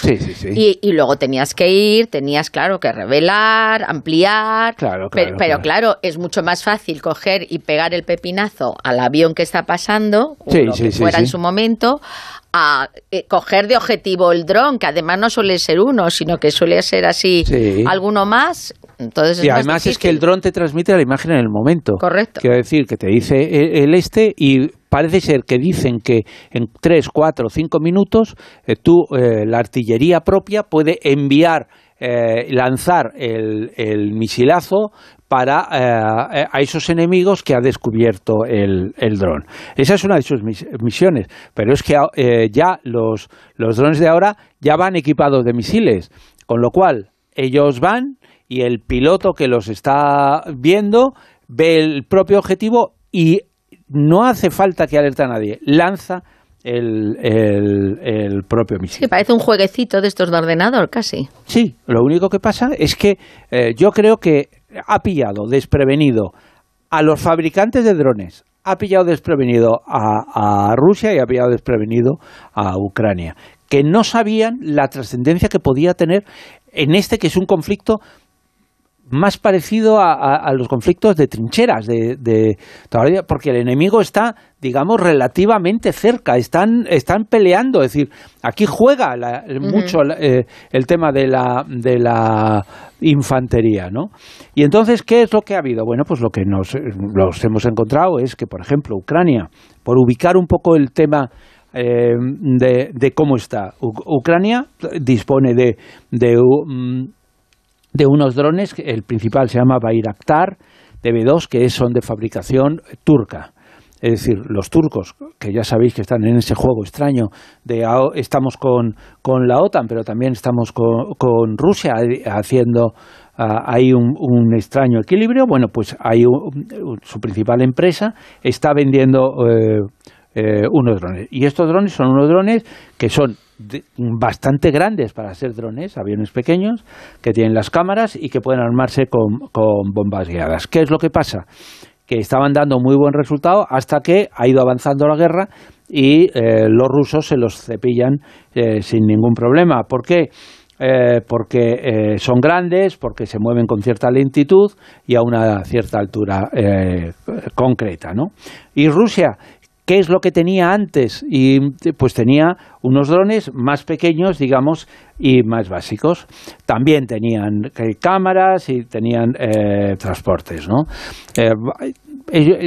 sí, sí, sí. Y, y, luego tenías que ir, tenías, claro, que revelar, ampliar. Claro, claro, pero, claro. es mucho más fácil coger y pegar el pepinazo al avión que está pasando, o lo que fuera en su momento, a eh, coger de objetivo el dron, que además no suele ser uno, sino que suele ser así alguno más. Entonces y además es que el dron te transmite la imagen en el momento. Correcto. Quiero decir que te dice el este y parece ser que dicen que en 3, 4, 5 minutos eh, tú, eh, la artillería propia puede enviar lanzar el, el, misilazo para eh, a esos enemigos que ha descubierto el, el dron. Esa es una de sus misiones, pero es que eh, ya los, los drones de ahora ya van equipados de misiles, con lo cual ellos van y el piloto que los está viendo ve el propio objetivo y no hace falta que alerte a nadie, lanza el, el, propio misil. Sí, parece un jueguecito de estos de ordenador, casi. Sí, lo único que pasa es que eh, yo creo que ha pillado desprevenido a los fabricantes de drones, ha pillado desprevenido a, Rusia y ha pillado desprevenido a Ucrania, que no sabían la trascendencia que podía tener en este que es un conflicto más parecido a, los conflictos de trincheras, de, de, porque el enemigo está, digamos, relativamente cerca, están, están peleando, es decir, aquí juega mucho eh, el tema de la, de la infantería, ¿no? Y entonces, ¿qué es lo que ha habido? Bueno, pues lo que nos, hemos encontrado es que, por ejemplo, Ucrania, por ubicar un poco el tema eh, de, cómo está. Ucrania dispone de, de, de unos drones, el principal se llama Bayraktar DB2, que son de fabricación turca. Es decir, los turcos, que ya sabéis que están en ese juego extraño de estamos con, con la OTAN, pero también estamos con, con Rusia haciendo ah, hay un, extraño equilibrio, bueno, pues hay un- su principal empresa está vendiendo eh, eh, unos drones. Y estos drones son unos drones que son bastante grandes para ser drones, aviones pequeños, que tienen las cámaras y que pueden armarse con, con bombas guiadas. ¿Qué es lo que pasa? que estaban dando muy buen resultado hasta que ha ido avanzando la guerra y eh, los rusos se los cepillan eh, sin ningún problema. ¿Por qué? Eh, porque son grandes, porque se mueven con cierta lentitud y a una cierta altura concreta, ¿no? Y Rusia, ¿qué es lo que tenía antes? Y pues tenía unos drones más pequeños, digamos, y más básicos. También tenían eh, cámaras y tenían eh, transportes, ¿no? Eh,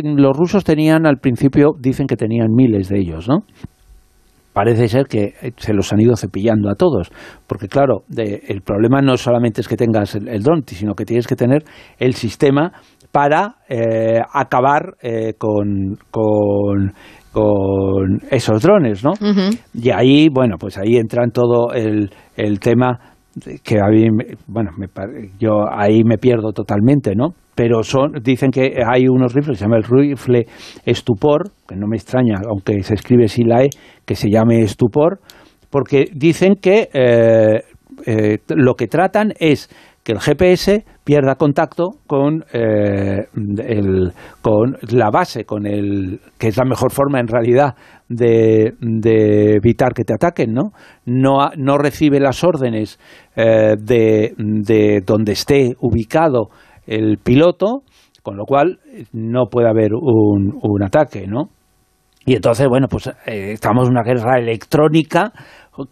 los rusos tenían al principio, dicen que tenían miles de ellos, ¿no? Parece ser que se los han ido cepillando a todos, porque claro, de- el problema no solamente es que tengas el, el dron, sino que tienes que tener el sistema para eh, acabar eh, con, con, con esos drones, ¿no? Y ahí, bueno, pues ahí entra en todo el, el tema que a mí, bueno, me yo ahí me pierdo totalmente, ¿no? Pero son, dicen que hay unos rifles, se llama el rifle Estupor, que no me extraña, aunque se escribe sin la E, que se llame Estupor, porque dicen que eh, lo que tratan es que el GPS pierda contacto con, eh, el, con la base, con el que es la mejor forma en realidad de, de evitar que te ataquen, ¿no? No, no recibe las órdenes eh, de, de donde esté ubicado el piloto, con lo cual no puede haber un, un ataque, ¿no? Y entonces, bueno, pues eh, estamos en una guerra electrónica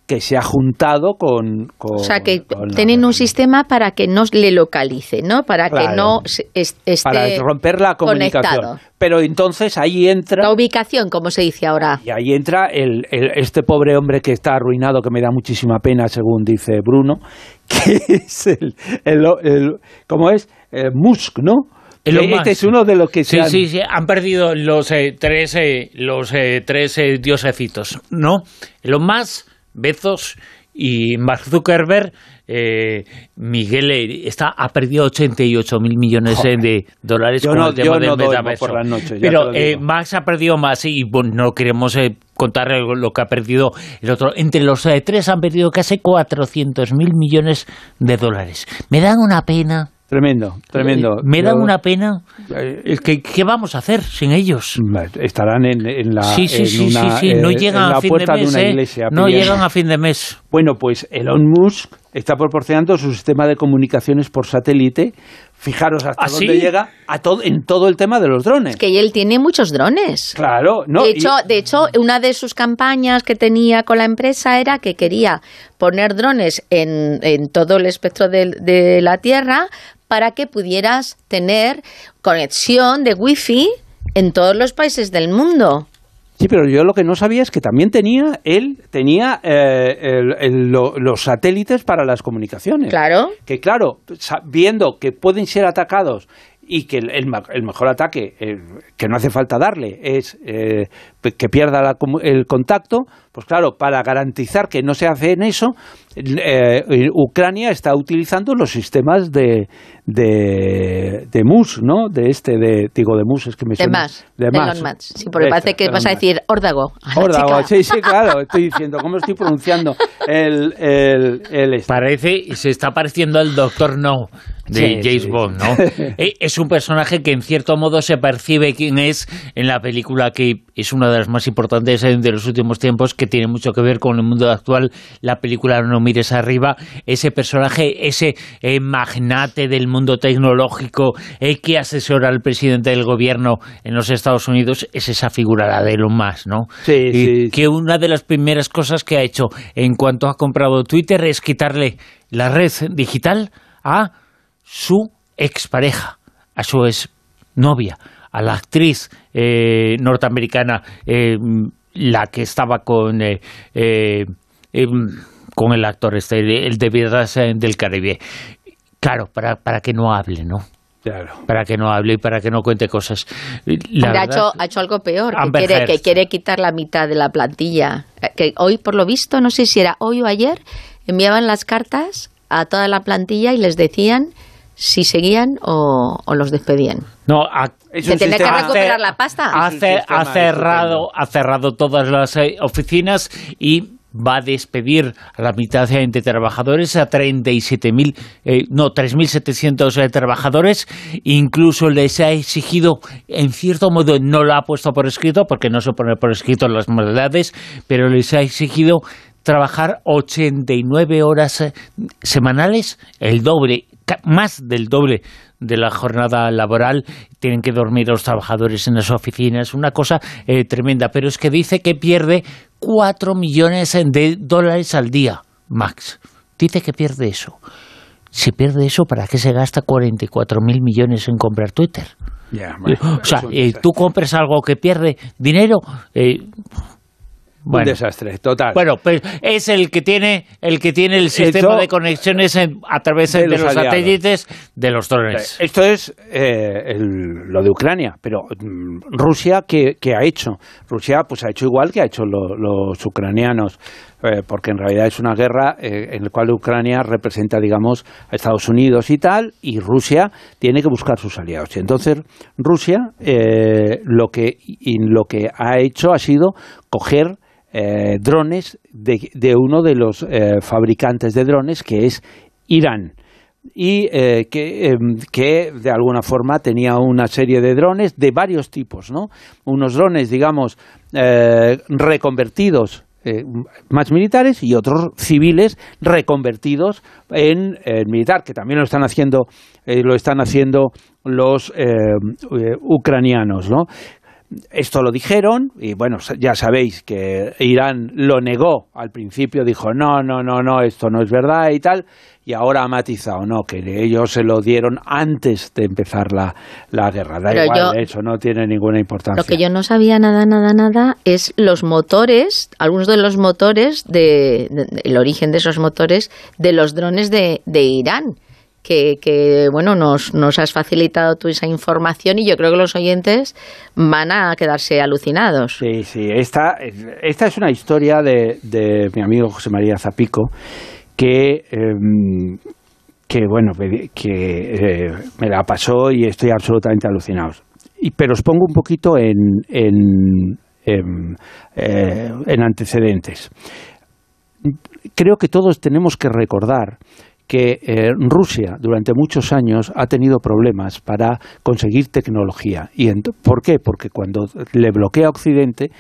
que se ha juntado con... con- O sea, que tienen un sistema para que no le localice, ¿no? Para que no esté para romper la comunicación. conectado. Pero entonces ahí entra La ubicación, como se dice ahora. y ahí entra el, el- este pobre hombre que está arruinado, que me da muchísima pena, según dice Bruno, que es el, el, el- ¿cómo es? Eh, Musk, ¿no? Este es uno de los que se Sí, han- sí, sí, han perdido los eh, tres, eh, los eh, tres eh, diosecitos, ¿no? Elon Musk, Bezos y Mark Zuckerberg. eh, Miguel está, ha perdido 88 mil millones de dólares Yo con no- el tema yo del no metaverso. por ya te Pero eh. Max ha perdido más y bueno, no queremos eh, contar lo lo que ha perdido el otro. Entre los eh, tres han perdido casi 400 mil millones de dólares. Me dan una pena. Tremendo, tremendo. Me dan Yo- una pena. Eh, Es que, ¿Qué vamos a hacer sin ellos? Estarán en, en la, Sí, sí, en sí, sí, una, sí, no eh, llegan en la a fin puerta de mes, una ¿eh? iglesia. No pidiendo- llegan a fin de mes. Bueno, pues Elon Musk está proporcionando su sistema de comunicaciones por satélite. Fijaros hasta ¿Ah, dónde sí? llega a todo, en todo el tema de los drones. Que él tiene muchos drones. Claro, no. de, y- hecho, de hecho, una de sus campañas que tenía con la empresa era que quería poner drones en, en todo el espectro de, de la Tierra para que pudieras tener conexión de wifi en todos los países del mundo. Sí, pero yo lo que no sabía es que también tenía, él tenía eh, el- el- lo- los satélites para las comunicaciones. Claro. Que claro, viendo que pueden ser atacados y que el, el mejor ataque, eh, que no hace falta darle, es eh, que pierda la el contacto, pues claro, para garantizar que no se hace en eso, eh, Ucrania está utilizando los sistemas de, de, de MUS, ¿no? De este, de, digo, de MUS, es que me De suena. más. Elon Musk. Sí, porque Esta, parece que vas a decir órdago. a sí, sí, claro, estoy diciendo, ¿cómo estoy pronunciando el, el, el este? Parece y se está pareciendo al Doctor No de Sí, James sí. Bond, ¿no? Eh, es un personaje que en cierto modo se percibe quién es en la película que es una de las más importantes de los últimos tiempos, que tiene mucho que ver con el mundo actual, la película No mires arriba, ese personaje, ese eh, magnate del mundo tecnológico eh, que asesora al presidente del gobierno en los Estados Unidos, es esa figura la de Elon Musk, ¿no? Sí, Y sí, que una de las primeras cosas que ha hecho en cuanto ha comprado Twitter es quitarle la red digital a su expareja, a su exnovia, a la actriz eh, norteamericana, eh, la que estaba con, eh, eh, em, con el actor este, el de Vidas del Caribe. Claro, para, para que no hable, ¿no? Claro. Para que no hable y para que no cuente cosas. La ha, hecho, ha hecho algo peor, que quiere, que quiere quitar la mitad de la plantilla. Eh, Que hoy, por lo visto, no sé si era hoy o ayer, enviaban las cartas a toda la plantilla y les decían si seguían o, o los despedían. No, ha, Se tenía que recuperar la pasta. ha, ha cerrado, ha cerrado todas las eh, oficinas y va a despedir a la mitad de trabajadores, a 37.000, eh, no, 3.700 eh, trabajadores. Incluso les ha exigido, en cierto modo, no lo ha puesto por escrito, porque no se pone por escrito las maldades, pero les ha exigido trabajar 89 horas eh, semanales, el doble, más del doble de la jornada laboral, tienen que dormir los trabajadores en las oficinas, una cosa eh, tremenda, pero es que dice que pierde 4 millones de dólares al día, Max. Dice que pierde eso. Si pierde eso, ¿para qué se gasta 44 mil millones en comprar Twitter? Bueno, o sea, eh, tú compras algo que pierde dinero. eh, Un bueno, desastre, total. bueno, pues es el que tiene el que tiene el sistema Esto- de conexiones en- a través De de, los satélites de los drones. Esto es eh, el- lo de Ucrania, pero mm, Rusia, ¿qué, qué ha hecho? Rusia pues ha hecho igual que ha hecho lo- los ucranianos, eh, porque en realidad es una guerra eh, en la cual Ucrania representa, digamos, a Estados Unidos y tal, y Rusia tiene que buscar sus aliados. Y entonces Rusia eh, lo, que, y lo que ha hecho ha sido coger eh, drones de, uno de los eh, fabricantes de drones, que es Irán y eh, que, em, que de alguna forma tenía una serie de drones de varios tipos, ¿no? Unos drones, digamos, reconvertidos más militares y otros civiles reconvertidos en, militar, que también lo están haciendo, lo están haciendo los ucranianos, ¿no? Esto lo dijeron y bueno, ya sabéis que Irán lo negó al principio, dijo no, no, no, no, esto no es verdad y tal, y ahora ha matizado, no, que ellos se lo dieron antes de empezar la, la guerra. Da Pero igual, yo- eso no tiene ninguna importancia. Lo que yo no sabía nada, nada, nada es los motores, algunos de los motores, de, de- el origen de esos motores de los drones de, de Irán. Que, bueno, nos, nos has facilitado tú esa información y yo creo que los oyentes van a quedarse alucinados. Sí, sí, esta, esta es una historia de, de mi amigo José María Zapico que, em, que bueno, que eh, me la pasó y estoy absolutamente alucinado. Pero os pongo un poquito en, en, em, eh, en antecedentes. Creo que todos tenemos que recordar que eh, Rusia durante muchos años ha tenido problemas para conseguir tecnología. ¿Y por qué? Porque cuando le bloquea Occidente,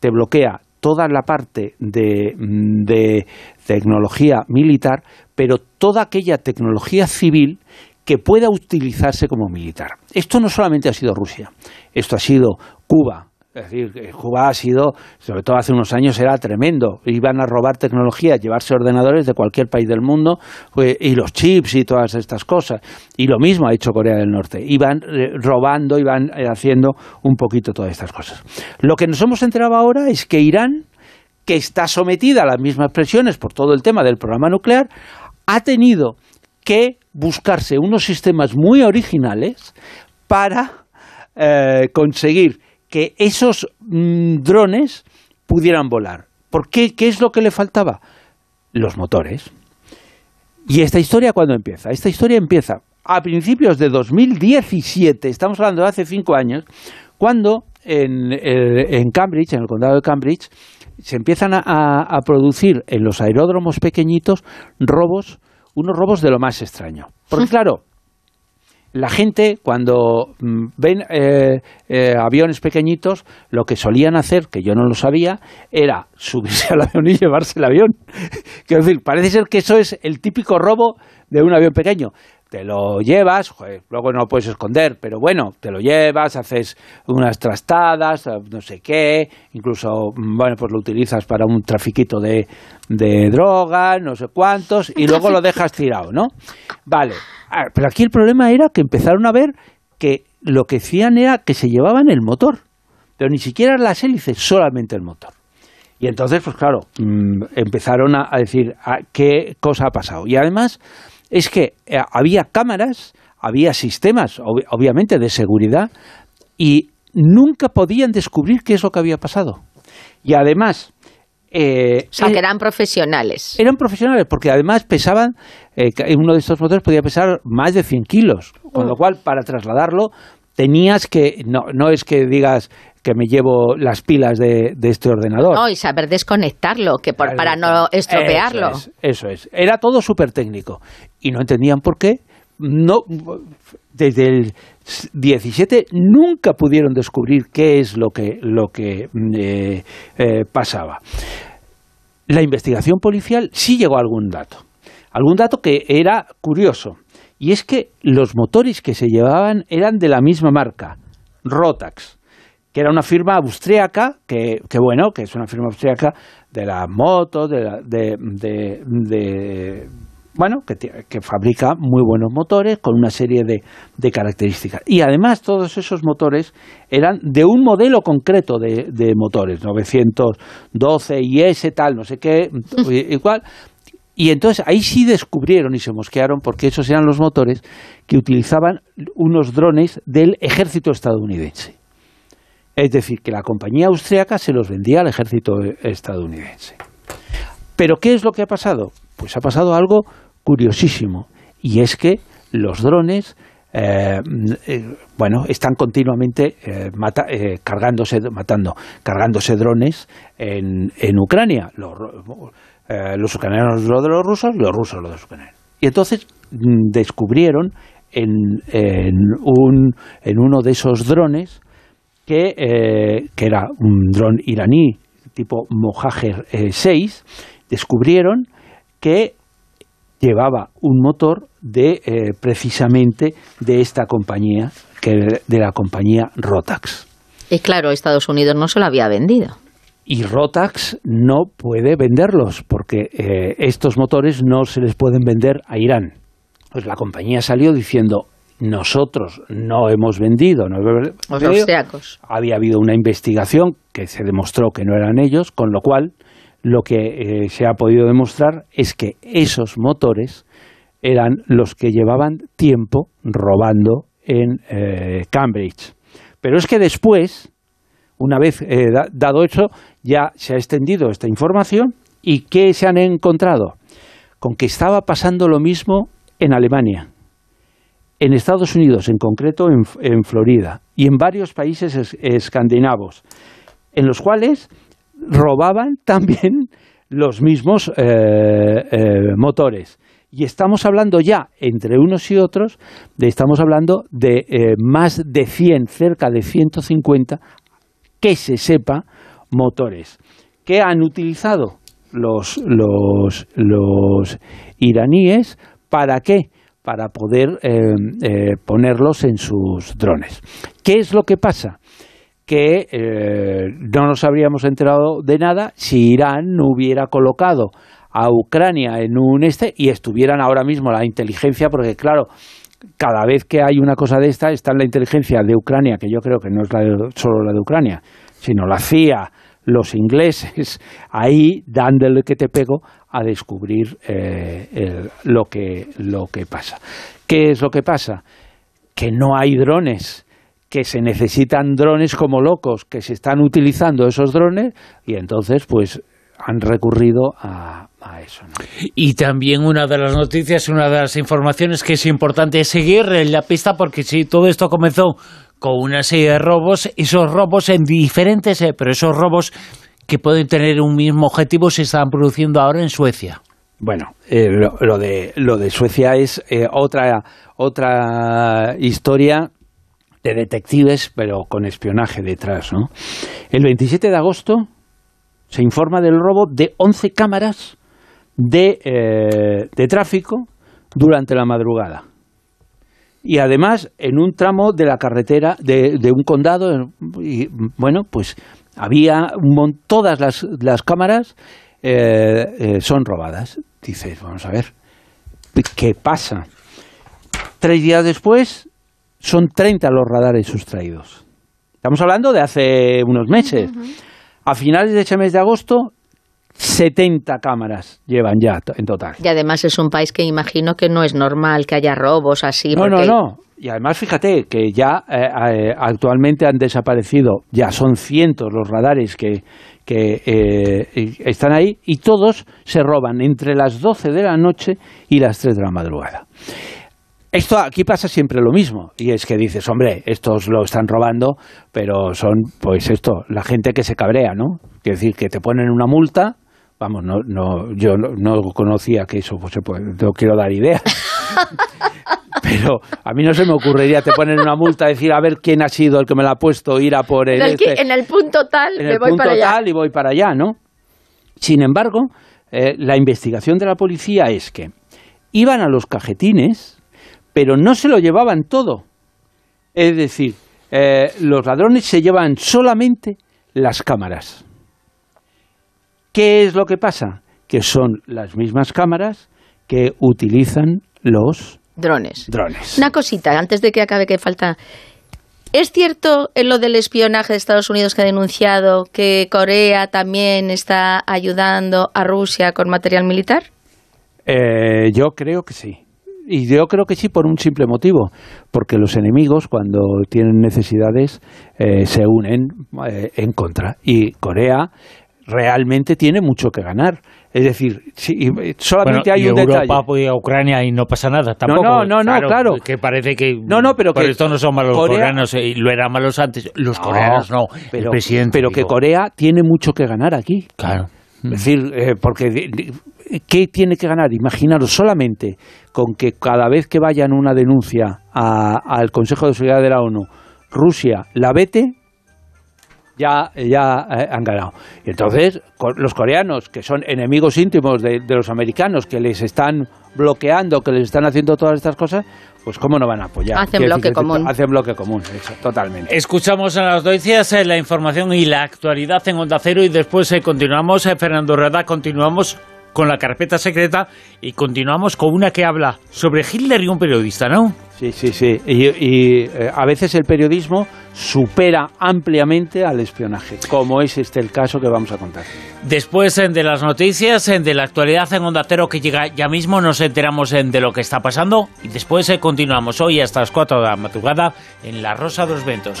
te bloquea toda la parte mm, de tecnología militar, pero toda aquella tecnología civil que pueda utilizarse como militar. Esto no solamente ha sido Rusia, esto ha sido Cuba. Es decir, Cuba ha sido, sobre todo hace unos años, era tremendo. Iban a robar tecnología, llevarse ordenadores de cualquier país del mundo pues, y los chips y todas estas cosas. Y lo mismo ha hecho Corea del Norte. Iban eh, robando, iban eh, haciendo un poquito todas estas cosas. Lo que nos hemos enterado ahora es que Irán, que está sometida a las mismas presiones por todo el tema del programa nuclear, ha tenido que buscarse unos sistemas muy originales para eh, conseguir que esos mm, drones pudieran volar. ¿Por qué? ¿Qué es lo que le faltaba? Los motores. ¿Y esta historia cuándo empieza? Esta historia empieza a principios de 2017, estamos hablando de hace cinco años, cuando en, en Cambridge, en el condado de Cambridge, se empiezan a- a producir en los aeródromos pequeñitos robos, unos robos de lo más extraño. Porque claro, la gente cuando mm, ven eh, eh, aviones pequeñitos, lo que solían hacer, que yo no lo sabía, era subirse al avión y llevarse el avión. Quiero decir, parece ser que eso es el típico robo de un avión pequeño. Te lo llevas, joder, luego no lo puedes esconder, pero bueno, te lo llevas, haces unas trastadas, no sé qué, incluso, mm, bueno, pues lo utilizas para un trafiquito de, de droga, no sé cuántos, y luego lo dejas tirado, ¿no? Vale, Ah, pero aquí el problema era que empezaron a ver que lo que hacían era que se llevaban el motor, pero ni siquiera las hélices, solamente el motor. Y entonces, pues claro, mm, empezaron a, a decir ah, qué cosa ha pasado. Y además es que eh, había cámaras, había sistemas, ob- obviamente, de seguridad, y nunca podían descubrir qué es lo que había pasado. Y además, Eh, o sea, que eran profesionales. Eran profesionales porque además pesaban, eh, uno de estos motores podía pesar más de 100 kilos, con lo cual para trasladarlo tenías que, no, no es que digas que me llevo las pilas de, este ordenador. No, y saber desconectarlo, que por, para no estropearlo. Eso es, era todo súper técnico. Y no entendían por qué. No, desde el 17 nunca pudieron descubrir qué es lo que, lo que eh, eh, pasaba. La investigación policial sí llegó a algún dato. Algún dato que era curioso y es que los motores que se llevaban eran de la misma marca, Rotax, que era una firma austríaca, que, que bueno, que es una firma austríaca de la moto, de, de, bueno, que, que, fabrica muy buenos motores con una serie de, de, características. Y además todos esos motores eran de un modelo concreto de, de motores, 912 y ese tal, no sé qué, igual, y entonces ahí sí descubrieron y se mosquearon porque esos eran los motores que utilizaban unos drones del ejército estadounidense. Es decir, que la compañía austriaca se los vendía al ejército estadounidense. Pero ¿qué es lo que ha pasado? Pues ha pasado algo curiosísimo y es que los drones eh, eh, bueno, están continuamente eh, cargándose, matando, cargándose drones en, en Ucrania. Eh, los ucranianos lo de los rusos y los rusos lo de los ucranianos. Y entonces mm, descubrieron en, en, un, en uno de esos drones que, eh, que era un dron iraní tipo Mojager 6, eh, descubrieron que llevaba un motor de precisamente de esta compañía, que de la compañía Rotax. Y claro, Estados Unidos no se lo había vendido y Rotax no puede venderlos porque eh, estos motores no se les pueden vender a Irán. Pues la compañía salió diciendo nosotros no hemos vendido, no Los Había habido una investigación que se demostró que no eran ellos, con lo cual lo que eh, se ha podido demostrar es que esos motores eran los que llevaban tiempo robando en eh, Cambridge. Pero es que después, una vez dado eso, ya se ha extendido esta información y ¿qué se han encontrado? Con que estaba pasando lo mismo en Alemania, en Estados Unidos, en concreto en, Florida, y en varios países escandinavos, en los cuales robaban también los mismos eh, eh, motores. Y estamos hablando ya, entre unos y otros, de, estamos hablando de eh, más de 100, cerca de 150, que se sepa, motores. ¿Qué han utilizado los, los, los iraníes? ¿Para qué? Para poder eh, eh, ponerlos en sus drones. ¿Qué es lo que pasa? que eh, no nos habríamos enterado de nada si Irán no hubiera colocado a Ucrania en un este y estuvieran ahora mismo la inteligencia, porque claro, cada vez que hay una cosa de esta está en la inteligencia de Ucrania, que yo creo que no es solo la de Ucrania, sino la CIA, los ingleses, ahí dándole que te pego a descubrir eh, lo, que, lo que pasa. ¿Qué es lo que pasa? Que no hay drones, que se necesitan drones como locos, que se están utilizando esos drones y entonces pues han recurrido a, eso. Y también una de las noticias, una de las informaciones que es importante es seguir en la pista porque si todo esto comenzó con una serie de robos, esos robos en diferentes, eh, pero esos robos que pueden tener un mismo objetivo se están produciendo ahora en Suecia. Bueno, eh, lo, de, lo de Suecia es eh, otra, otra historia de detectives, pero con espionaje detrás. ¿no? El 27 de agosto se informa del robo de 11 cámaras de, de tráfico durante la madrugada. Y además en un tramo de la carretera de, un condado y bueno pues había un todas las, las cámaras eh, eh, son robadas. Dices vamos a ver qué pasa tres días después son 30 los radares sustraídos. Estamos hablando de hace unos meses. A finales de ese mes de agosto 70 cámaras llevan ya en total. Y además es un país que imagino que no es normal que haya robos así. No, no, no. Y además fíjate que ya eh, eh, actualmente han desaparecido, ya son cientos los radares que, que eh, están ahí y todos se roban entre las 12 de la noche y las 3 de la madrugada. Esto aquí pasa siempre lo mismo, y es que dices, hombre, estos lo están robando, pero son, pues esto, la gente que se cabrea, ¿no? Quiere decir, que te ponen una multa, vamos, no, no, yo no, conocía que eso pues, no quiero dar ideas. pero a mí no se me ocurriría, te ponen una multa, decir, a ver quién ha sido el que me la ha puesto, ir a por el... En el, este, en el punto tal, en el punto tal y voy para allá, ¿no? Sin embargo, eh, la investigación de la policía es que iban a los cajetines, pero no se lo llevaban todo. Es decir, eh, los ladrones se llevan solamente las cámaras. ¿Qué es lo que pasa? Que son las mismas cámaras que utilizan los drones. drones. Una cosita, antes de que acabe, que falta. ¿Es cierto en lo del espionaje de Estados Unidos que ha denunciado que Corea también está ayudando a Rusia con material militar? Eh, yo creo que sí. Y yo creo que sí por un simple motivo, porque los enemigos cuando tienen necesidades eh, se unen eh, en contra. Y Corea realmente tiene mucho que ganar. Es decir, si, solamente hay un Europa detalle. a Ucrania y no pasa nada tampoco. No, no, no, claro. Que parece que. No, no, pero por que esto no son malos coreanos y lo eran malos antes. Los coreanos no. Pero, el presidente. pero que Corea tiene mucho que ganar aquí. Claro. Es decir, eh, porque ¿qué tiene que ganar? Imaginaros solamente con que cada vez que vayan una denuncia al Consejo de Seguridad de la ONU, Rusia la vete, ya, ya eh, han ganado. Y entonces, los coreanos, que son enemigos íntimos de, los americanos, que les están bloqueando, que les están haciendo todas estas cosas, pues cómo no van a apoyar. Hacen bloque común. Hacen bloque común, totalmente. Escuchamos en las noticias eh, la información y la actualidad en Onda Cero y después eh, continuamos, Fernando Reda, continuamos con la carpeta secreta y continuamos con una que habla sobre Hitler y un periodista, ¿no? Sí, sí, sí. Y, eh, a veces el periodismo supera ampliamente al espionaje, como es este el caso que vamos a contar. Después de las noticias, de la actualidad en Onda Cero que llega ya mismo, nos enteramos de lo que está pasando y después eh, continuamos hoy hasta las 4 de la madrugada en La Rosa de los Ventos.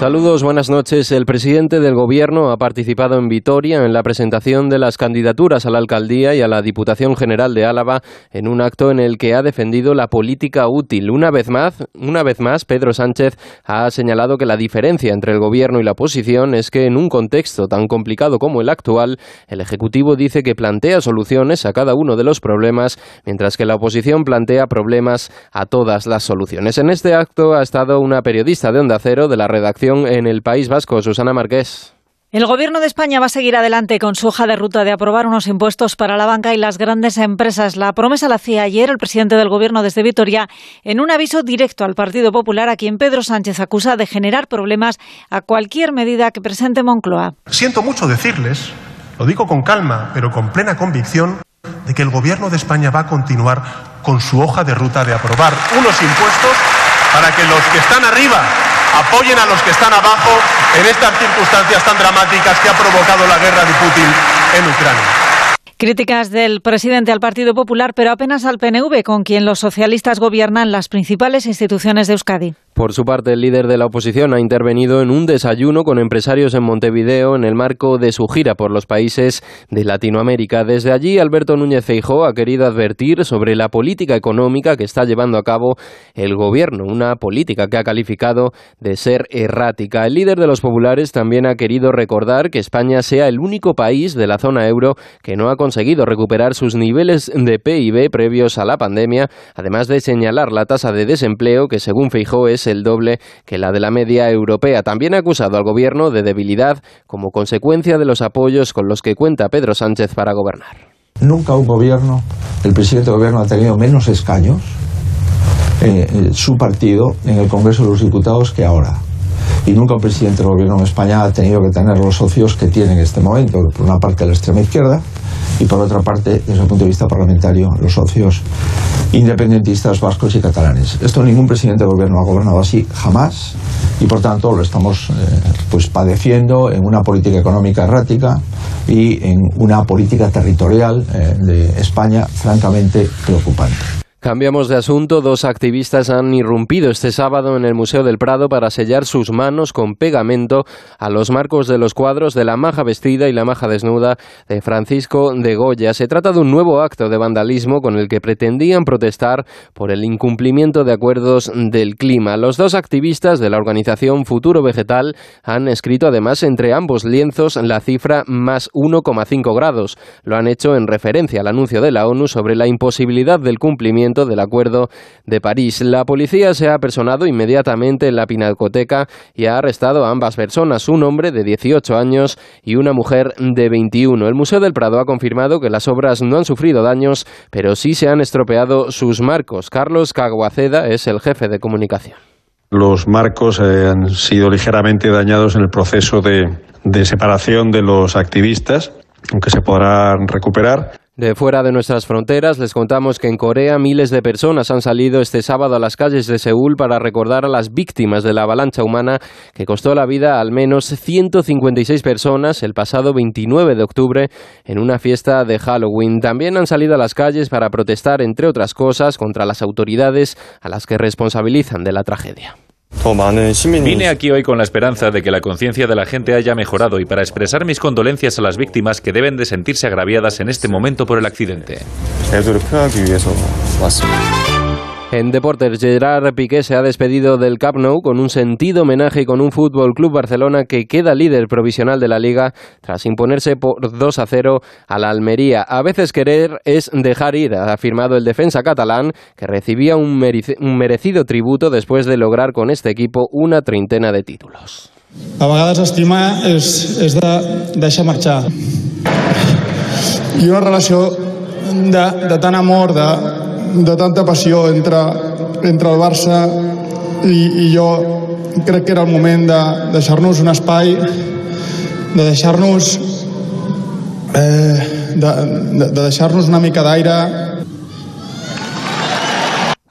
Saludos, buenas noches. El presidente del Gobierno ha participado en Vitoria en la presentación de las candidaturas a la alcaldía y a la Diputación General de Álava en un acto en el que ha defendido la política útil. Una vez más, una vez más, Pedro Sánchez ha señalado que la diferencia entre el Gobierno y la oposición es que en un contexto tan complicado como el actual, el Ejecutivo dice que plantea soluciones a cada uno de los problemas, mientras que la oposición plantea problemas a todas las soluciones. En este acto ha estado una periodista de Onda Cero de la redacción en el País Vasco, Susana Marqués. El Gobierno de España va a seguir adelante con su hoja de ruta de aprobar unos impuestos para la banca y las grandes empresas. La promesa la hacía ayer el presidente del Gobierno desde Vitoria en un aviso directo al Partido Popular, a quien Pedro Sánchez acusa de generar problemas a cualquier medida que presente Moncloa. Siento mucho decirles, lo digo con calma, pero con plena convicción, de que el Gobierno de España va a continuar con su hoja de ruta de aprobar unos impuestos para que los que están arriba apoyen a los que están abajo en estas circunstancias tan dramáticas que ha provocado la guerra de Putin en Ucrania. Críticas del presidente al Partido Popular, pero apenas al PNV, con quien los socialistas gobiernan las principales instituciones de Euskadi. Por su parte, el líder de la oposición ha intervenido en un desayuno con empresarios en Montevideo en el marco de su gira por los países de Latinoamérica. Desde allí, Alberto Núñez Feijóo ha querido advertir sobre la política económica que está llevando a cabo el gobierno, una política que ha calificado de ser errática. El líder de los populares también ha querido recordar que España sea el único país de la zona euro que no ha recuperar sus niveles de PIB previos a la pandemia, además de señalar la tasa de desempleo que, según Feijóo, es el doble que la de la media europea. También ha acusado al gobierno de debilidad como consecuencia de los apoyos con los que cuenta Pedro Sánchez para gobernar. Nunca un gobierno, el presidente del gobierno ha tenido menos escaños, eh, eh, su partido, en el Congreso de los Diputados que ahora. y nunca un presidente del gobierno en España ha tenido que tener los socios que tiene en este momento, por una parte la extrema izquierda y por otra parte, desde el punto de vista parlamentario, los socios independentistas vascos y catalanes. Esto ningún presidente del gobierno ha gobernado así jamás y por tanto lo estamos eh, pues padeciendo en una política económica errática y en una política territorial eh, de España francamente preocupante. Cambiamos de asunto. Dos activistas han irrumpido este sábado en el Museo del Prado para sellar sus manos con pegamento a los marcos de los cuadros de La Maja Vestida y La Maja Desnuda de Francisco de Goya. Se trata de un nuevo acto de vandalismo con el que pretendían protestar por el incumplimiento de acuerdos del clima. Los dos activistas de la organización Futuro Vegetal han escrito además entre ambos lienzos la cifra más 1,5 grados. Lo han hecho en referencia al anuncio de la ONU sobre la imposibilidad del cumplimiento del Acuerdo de París. La policía se ha personado inmediatamente en la pinacoteca y ha arrestado a ambas personas, un hombre de 18 años y una mujer de 21. El Museo del Prado ha confirmado que las obras no han sufrido daños, pero sí se han estropeado sus marcos. Carlos Caguaceda es el jefe de comunicación. Los marcos eh, han sido ligeramente dañados en el proceso de, de separación de los activistas, aunque se podrán recuperar. De fuera de nuestras fronteras, les contamos que en Corea miles de personas han salido este sábado a las calles de Seúl para recordar a las víctimas de la avalancha humana que costó la vida a al menos 156 personas el pasado 29 de octubre en una fiesta de Halloween. También han salido a las calles para protestar, entre otras cosas, contra las autoridades a las que responsabilizan de la tragedia. Vine aquí hoy con la esperanza de que la conciencia de la gente haya mejorado y para expresar mis condolencias a las víctimas que deben de sentirse agraviadas en este momento por el accidente. En deportes, Gerard Piqué se ha despedido del Camp Nou con un sentido homenaje con un Fútbol Club Barcelona que queda líder provisional de la liga tras imponerse por 2 a 0 a la Almería. A veces querer es dejar ir, ha afirmado el defensa catalán que recibía un, merecido tributo después de lograr con este equipo una treintena de títulos. A vegades estimar és, de deixar marxar. I una relació de, de amor, de tanta passió entre, entre el Barça i, i jo crec que era el moment de deixar-nos un espai de deixar-nos eh, de, de, de una mica d'aire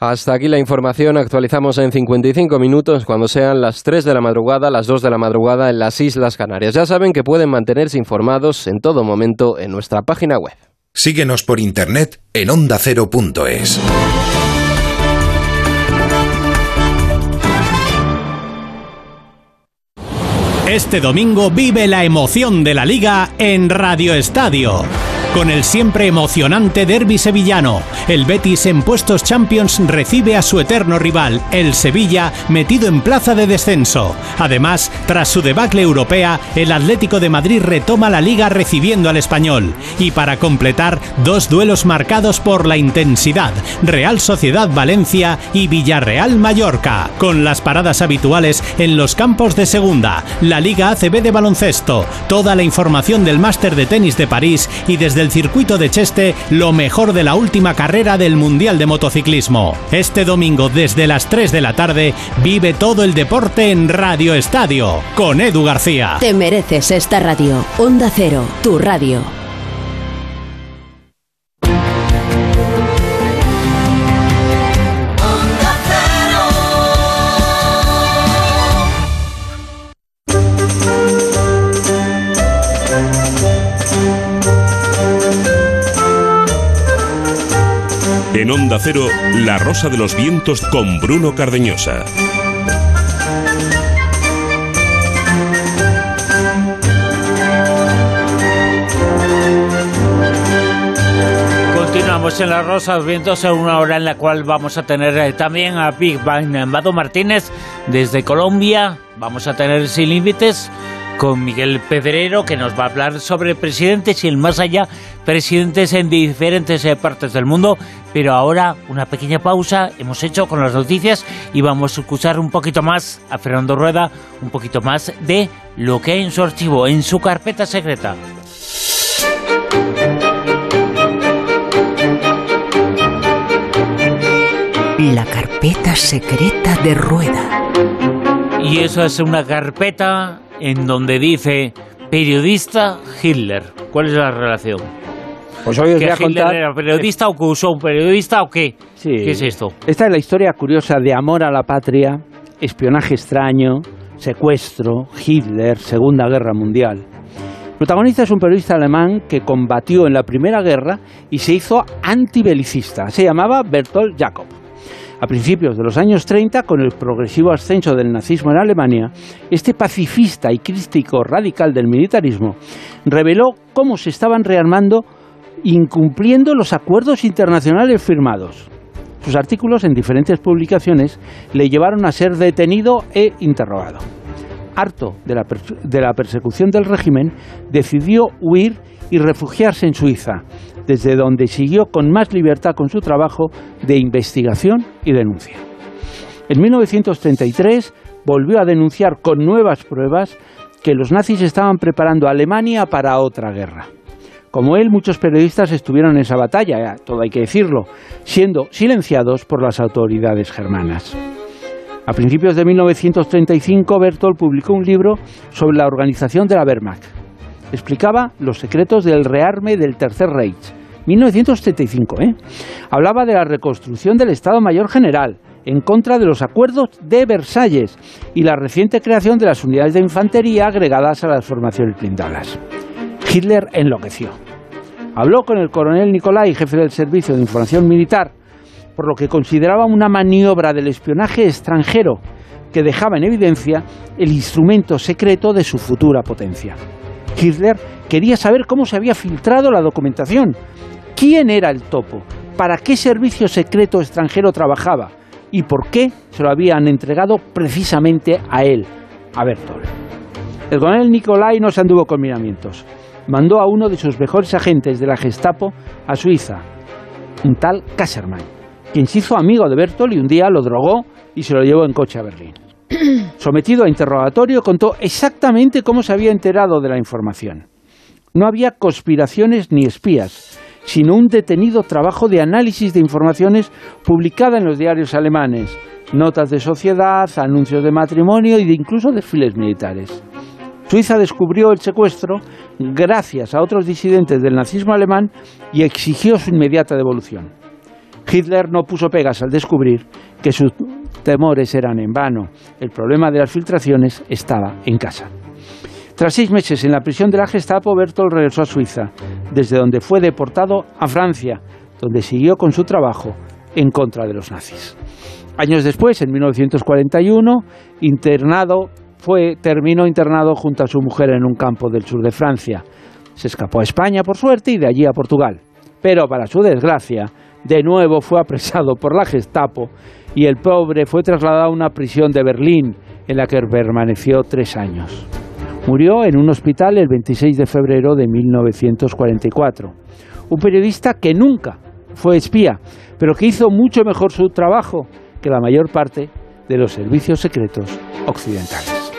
Hasta aquí la información. Actualizamos en 55 minutos cuando sean las 3 de la madrugada, las 2 de la madrugada en las Islas Canarias. Ya saben que pueden mantenerse informados en todo momento en nuestra página web. Síguenos por internet en ondacero.es. Este domingo vive la emoción de la liga en Radio Estadio con el siempre emocionante derby sevillano. El Betis en puestos Champions recibe a su eterno rival, el Sevilla, metido en plaza de descenso. Además, tras su debacle europea, el Atlético de Madrid retoma la liga recibiendo al español. Y para completar, dos duelos marcados por la intensidad, Real Sociedad Valencia y Villarreal Mallorca, con las paradas habituales en los campos de segunda, la Liga ACB de baloncesto, toda la información del máster de tenis de París y desde del circuito de Cheste lo mejor de la última carrera del Mundial de Motociclismo. Este domingo desde las 3 de la tarde vive todo el deporte en Radio Estadio con Edu García. Te mereces esta radio. Onda Cero, tu radio. En Onda Cero, La Rosa de los Vientos con Bruno Cardeñosa. Continuamos en La Rosa de los Vientos en una hora en la cual vamos a tener eh, también a Big Bang Mado Martínez desde Colombia. Vamos a tener Sin Límites con Miguel Pedrero, que nos va a hablar sobre presidentes y el más allá, presidentes en diferentes eh, partes del mundo. Pero ahora una pequeña pausa hemos hecho con las noticias y vamos a escuchar un poquito más a Fernando Rueda, un poquito más de lo que hay en su archivo, en su carpeta secreta. La carpeta secreta de Rueda. Y eso es una carpeta en donde dice periodista Hitler. ¿Cuál es la relación? Pues hoy os ¿Que voy a Hitler contar... era periodista o que usó un periodista o qué? Sí. ¿Qué es esto? Esta es la historia curiosa de amor a la patria, espionaje extraño, secuestro, Hitler, Segunda Guerra Mundial. El protagonista es un periodista alemán que combatió en la Primera Guerra y se hizo antibelicista. Se llamaba Bertolt Jacob. A principios de los años 30, con el progresivo ascenso del nazismo en Alemania, este pacifista y crítico radical del militarismo reveló cómo se estaban rearmando incumpliendo los acuerdos internacionales firmados. Sus artículos en diferentes publicaciones le llevaron a ser detenido e interrogado. Harto de la, de la persecución del régimen, decidió huir y refugiarse en Suiza, desde donde siguió con más libertad con su trabajo de investigación y denuncia. En 1933 volvió a denunciar con nuevas pruebas que los nazis estaban preparando a Alemania para otra guerra. Como él, muchos periodistas estuvieron en esa batalla, todo hay que decirlo, siendo silenciados por las autoridades germanas. A principios de 1935, Bertolt publicó un libro sobre la organización de la Wehrmacht. Explicaba los secretos del rearme del Tercer Reich. 1935, ¿eh? Hablaba de la reconstrucción del Estado Mayor General, en contra de los acuerdos de Versalles y la reciente creación de las unidades de infantería agregadas a las formaciones blindadas. Hitler enloqueció. Habló con el coronel Nicolai, jefe del Servicio de Información Militar, por lo que consideraba una maniobra del espionaje extranjero que dejaba en evidencia el instrumento secreto de su futura potencia. Hitler quería saber cómo se había filtrado la documentación, quién era el topo, para qué servicio secreto extranjero trabajaba y por qué se lo habían entregado precisamente a él, a Bertolt. El coronel Nicolai no se anduvo con miramientos. Mandó a uno de sus mejores agentes de la Gestapo a Suiza, un tal Kassermann, quien se hizo amigo de Bertolt y un día lo drogó y se lo llevó en coche a Berlín. Sometido a interrogatorio, contó exactamente cómo se había enterado de la información. No había conspiraciones ni espías, sino un detenido trabajo de análisis de informaciones publicada en los diarios alemanes, notas de sociedad, anuncios de matrimonio y de incluso desfiles militares. Suiza descubrió el secuestro gracias a otros disidentes del nazismo alemán y exigió su inmediata devolución. Hitler no puso pegas al descubrir que sus temores eran en vano. El problema de las filtraciones estaba en casa. Tras seis meses en la prisión de la Gestapo, Bertolt regresó a Suiza, desde donde fue deportado a Francia, donde siguió con su trabajo en contra de los nazis. Años después, en 1941, internado, fue, terminó internado junto a su mujer en un campo del sur de Francia. Se escapó a España, por suerte, y de allí a Portugal. Pero, para su desgracia, de nuevo fue apresado por la Gestapo y el pobre fue trasladado a una prisión de Berlín, en la que permaneció tres años. Murió en un hospital el 26 de febrero de 1944. Un periodista que nunca fue espía, pero que hizo mucho mejor su trabajo que la mayor parte de los servicios secretos occidentales.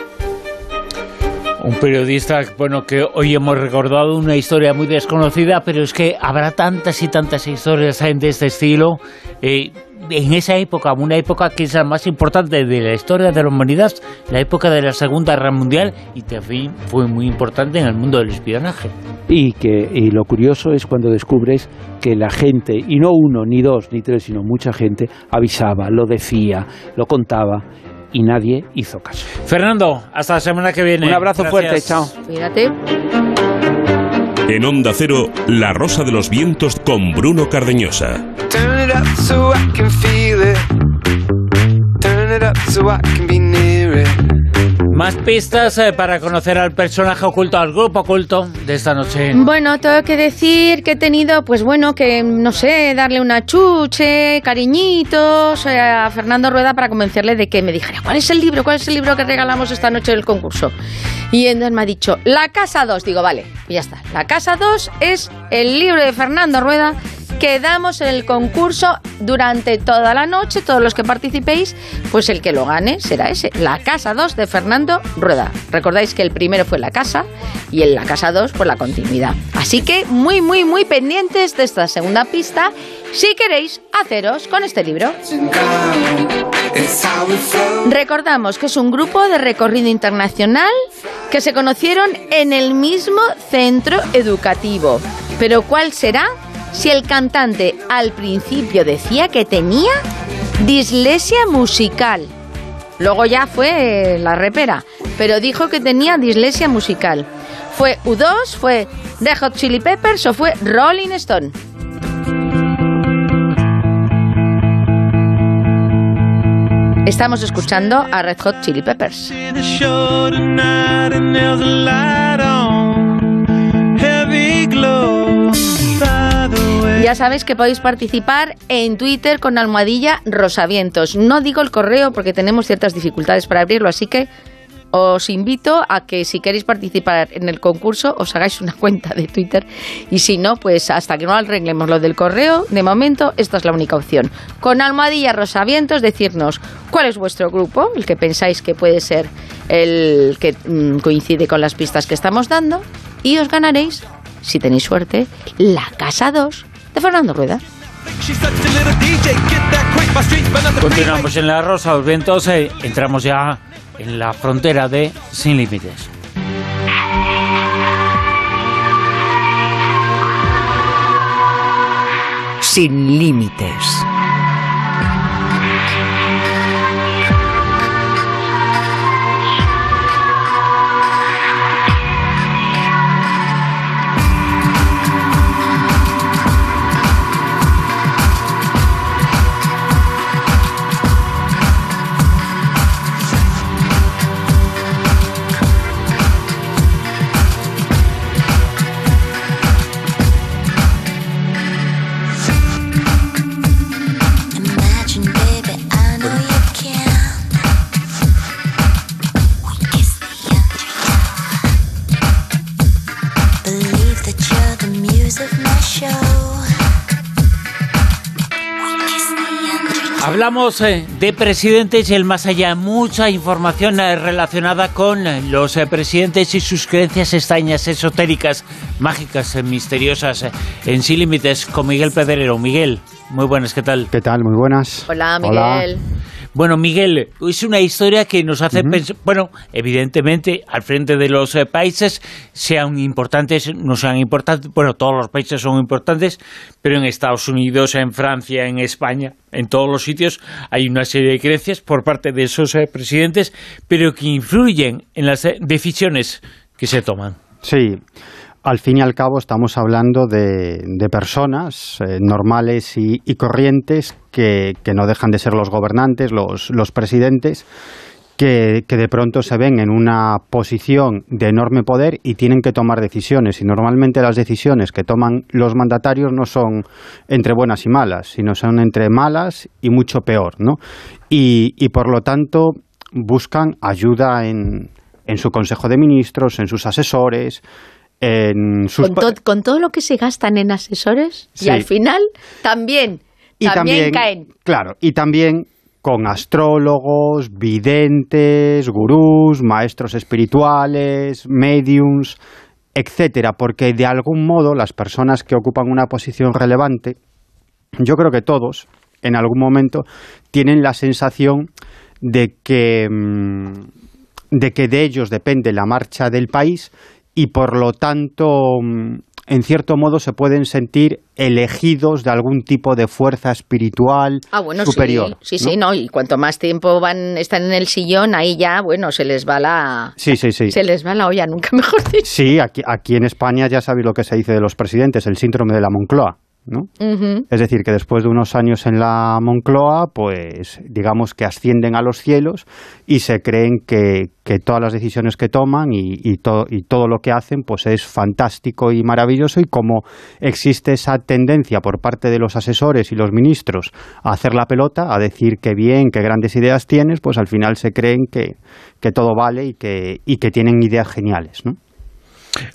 Un periodista, bueno, que hoy hemos recordado una historia muy desconocida, pero es que habrá tantas y tantas historias de este estilo. Eh, en esa época, una época que es la más importante de la historia de la humanidad, la época de la Segunda Guerra Mundial, y también fue muy importante en el mundo del espionaje. Y, que, y lo curioso es cuando descubres que la gente, y no uno, ni dos, ni tres, sino mucha gente, avisaba, lo decía, lo contaba, y nadie hizo caso. Fernando, hasta la semana que viene. Un abrazo Gracias. fuerte, chao. Cuídate. En Onda Cero, La Rosa de los Vientos con Bruno Cardeñosa. Turn it up so I can feel it. Turn it up so I can be. Más pistas eh, para conocer al personaje oculto, al grupo oculto de esta noche. Bueno, tengo que decir que he tenido, pues bueno, que no sé, darle una chuche, cariñitos eh, a Fernando Rueda para convencerle de que me dijera, ¿cuál es el libro? ¿Cuál es el libro que regalamos esta noche del concurso? Y entonces me ha dicho, La Casa 2. Digo, vale, y ya está. La Casa 2 es el libro de Fernando Rueda que damos en el concurso durante toda la noche. Todos los que participéis, pues el que lo gane será ese. La Casa 2 de Fernando Rueda. Recordáis que el primero fue La Casa y en La Casa 2 pues la continuidad. Así que muy, muy, muy pendientes de esta segunda pista si queréis haceros con este libro. Recordamos que es un grupo de recorrido internacional que se conocieron en el mismo centro educativo. Pero ¿cuál será si el cantante al principio decía que tenía dislexia musical? Luego ya fue la repera, pero dijo que tenía dislexia musical. ¿Fue U2, fue The Hot Chili Peppers o fue Rolling Stone? Estamos escuchando a Red Hot Chili Peppers. Ya sabéis que podéis participar en Twitter con almohadilla Rosavientos. No digo el correo porque tenemos ciertas dificultades para abrirlo, así que os invito a que si queréis participar en el concurso os hagáis una cuenta de Twitter y si no, pues hasta que no arreglemos lo del correo, de momento esta es la única opción. Con almohadilla Rosavientos decirnos cuál es vuestro grupo, el que pensáis que puede ser el que mm, coincide con las pistas que estamos dando y os ganaréis, si tenéis suerte, la casa 2 de Fernando Rueda. Continuamos en la Rosa Vientos, eh, entramos ya en la frontera de Sin Límites. Sin límites. Hablamos eh, de presidentes y el más allá, mucha información eh, relacionada con eh, los presidentes y sus creencias extrañas, esotéricas, mágicas, misteriosas, en Sin Límites, con Miguel Pedrero. Miguel, muy buenas, ¿qué tal? ¿Qué tal? Muy buenas. Hola, Miguel. Bueno, Miguel, es una historia que nos hace pensar, bueno, evidentemente, al frente de los eh, países, sean importantes, no sean importantes, bueno, todos los países son importantes, pero en Estados Unidos, en Francia, en España, en todos los sitios hay una serie de creencias por parte de esos eh, presidentes, pero que influyen en las eh, decisiones que se toman. Sí al fin y al cabo estamos hablando de, personas eh, normales y, corrientes que, no dejan de ser los gobernantes, los, presidentes, que, de pronto se ven en una posición de enorme poder y tienen que tomar decisiones. Y normalmente las decisiones que toman los mandatarios no son entre buenas y malas, sino son entre malas y mucho peor. ¿no? Y, y por lo tanto buscan ayuda en, en su Consejo de Ministros, en sus asesores, con, todo lo que se gastan en asesores y al final también, también, caen. Claro, y también con astrólogos, videntes, gurús, maestros espirituales, mediums, etcétera, porque de algún modo las personas que ocupan una posición relevante, yo creo que todos, en algún momento, tienen la sensación de que mm, de que de ellos depende la marcha del país y por lo tanto mm, en cierto modo se pueden sentir elegidos de algún tipo de fuerza espiritual ah, bueno, superior. Sí, sí, ¿no? Y cuanto más tiempo van están en el sillón, ahí ya, bueno, se les va la sí, sí, sí. se les va la olla, nunca mejor dicho. Sí, aquí, aquí en España ya sabéis lo que se dice de los presidentes, el síndrome de la Moncloa. ¿No? Es decir, que después de unos años en la Moncloa, pues digamos que ascienden a los cielos y se creen que, todas las decisiones que toman y, y, y, todo lo que hacen pues es fantástico y maravilloso y como existe esa tendencia por parte de los asesores y los ministros a hacer la pelota, a decir que bien, que grandes ideas tienes, pues al final se creen que, que todo vale y que, y que tienen ideas geniales, ¿no?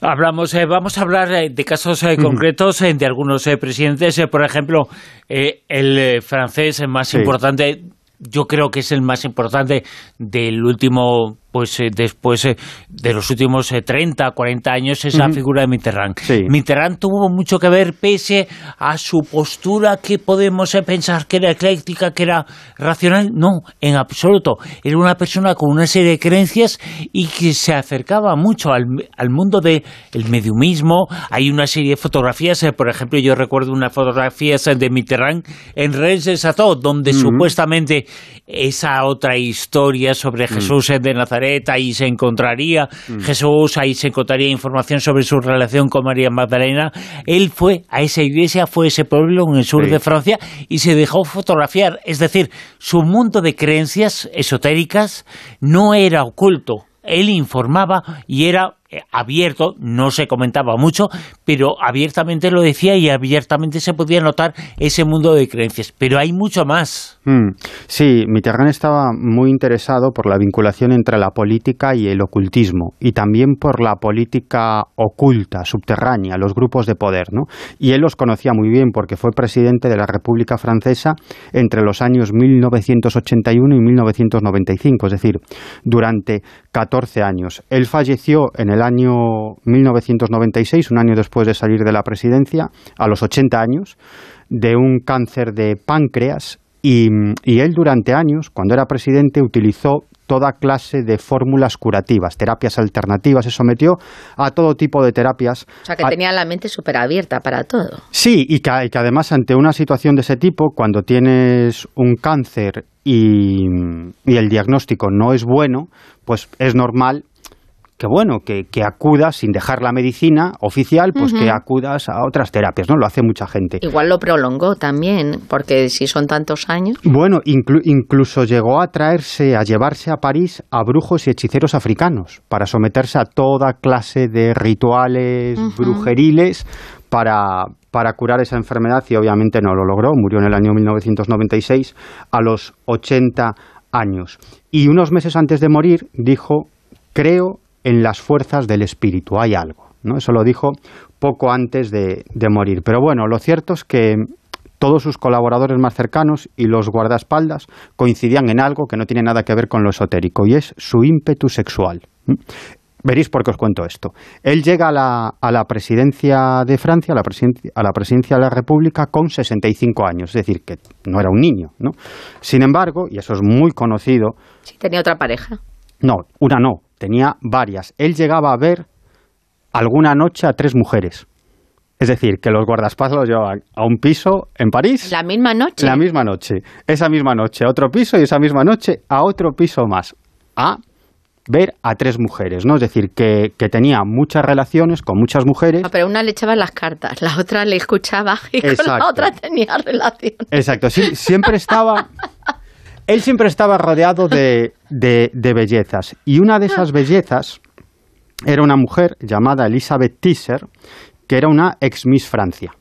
Hablamos, eh, vamos a hablar eh, de casos eh, concretos de algunos presidentes. por ejemplo, el francés más importante, yo creo que es el más importante del último pues eh, después eh, de los últimos 30, 40 años, esa Ujú. figura de Mitterrand. Sí. Mitterrand tuvo mucho que ver, pese a su postura que podemos eh, pensar que era ecléctica, que era racional. No, en absoluto. Era una persona con una serie de creencias y que se acercaba mucho al, al mundo del el mediumismo. Hay una serie de fotografías, eh, por ejemplo, yo recuerdo unas fotografías eh, de Mitterrand en Rennes de Chateau, donde supuestamente esa otra historia sobre Jesús eh, de Nazaret, ahí se encontraría Jesús, ahí se encontraría información sobre su relación con María Magdalena. Él fue a esa iglesia, fue a ese pueblo en el sur Sí. de Francia y se dejó fotografiar. Es decir, su mundo de creencias esotéricas no era oculto. Él informaba y era abierto, no se comentaba mucho, pero abiertamente lo decía y abiertamente se podía notar ese mundo de creencias. Pero hay mucho más. Mm. Sí, Mitterrand estaba muy interesado por la vinculación entre la política y el ocultismo y también por la política oculta, subterránea, los grupos de poder, ¿no? Y él los conocía muy bien porque fue presidente de la República Francesa entre los años 1981 y 1995, es decir, durante 14 años. Él falleció en el año 1996, un año después de salir de la presidencia, a los 80 años, de un cáncer de páncreas y, y él durante años, cuando era presidente, utilizó toda clase de fórmulas curativas, terapias alternativas, se sometió a todo tipo de terapias. O sea, que tenía la mente súper abierta para todo. Sí, y que, y que además ante una situación de ese tipo, cuando tienes un cáncer y, y el diagnóstico no es bueno, pues es normal que bueno, que, que acudas sin dejar la medicina oficial, pues que acudas a otras terapias, ¿no? Lo hace mucha gente. Igual lo prolongó también, porque si son tantos años. Bueno, inclu- incluso llegó a traerse, a llevarse a París a brujos y hechiceros africanos para someterse a toda clase de rituales brujeriles para, para curar esa enfermedad y obviamente no lo logró. Murió en el año 1996 a los 80 años. Y unos meses antes de morir dijo, creo en las fuerzas del espíritu, hay algo. ¿no? Eso lo dijo poco antes de, de morir. Pero bueno, lo cierto es que todos sus colaboradores más cercanos y los guardaespaldas coincidían en algo que no tiene nada que ver con lo esotérico y es su ímpetu sexual. Veréis por qué os cuento esto. Él llega a la, a la presidencia de Francia, a la, presiden- a la presidencia de la República, con 65 años, es decir, que no era un niño. ¿no? Sin embargo, y eso es muy conocido, Sí, tenía otra pareja. no, una no, tenía varias. Él llegaba a ver alguna noche a tres mujeres. Es decir, que los guardaespaldas los llevaban a un piso en París. La misma noche. La misma noche. Esa misma noche a otro piso y esa misma noche a otro piso más. A ver a tres mujeres, ¿no? Es decir, que, que tenía muchas relaciones con muchas mujeres. Ah, pero una le echaba las cartas, la otra le escuchaba y con la otra tenía relación. Exacto, sí, siempre estaba... Él siempre estaba rodeado de, de- de bellezas. Y una de esas bellezas era una mujer llamada Elizabeth Tisser, que era una ex Miss Francia.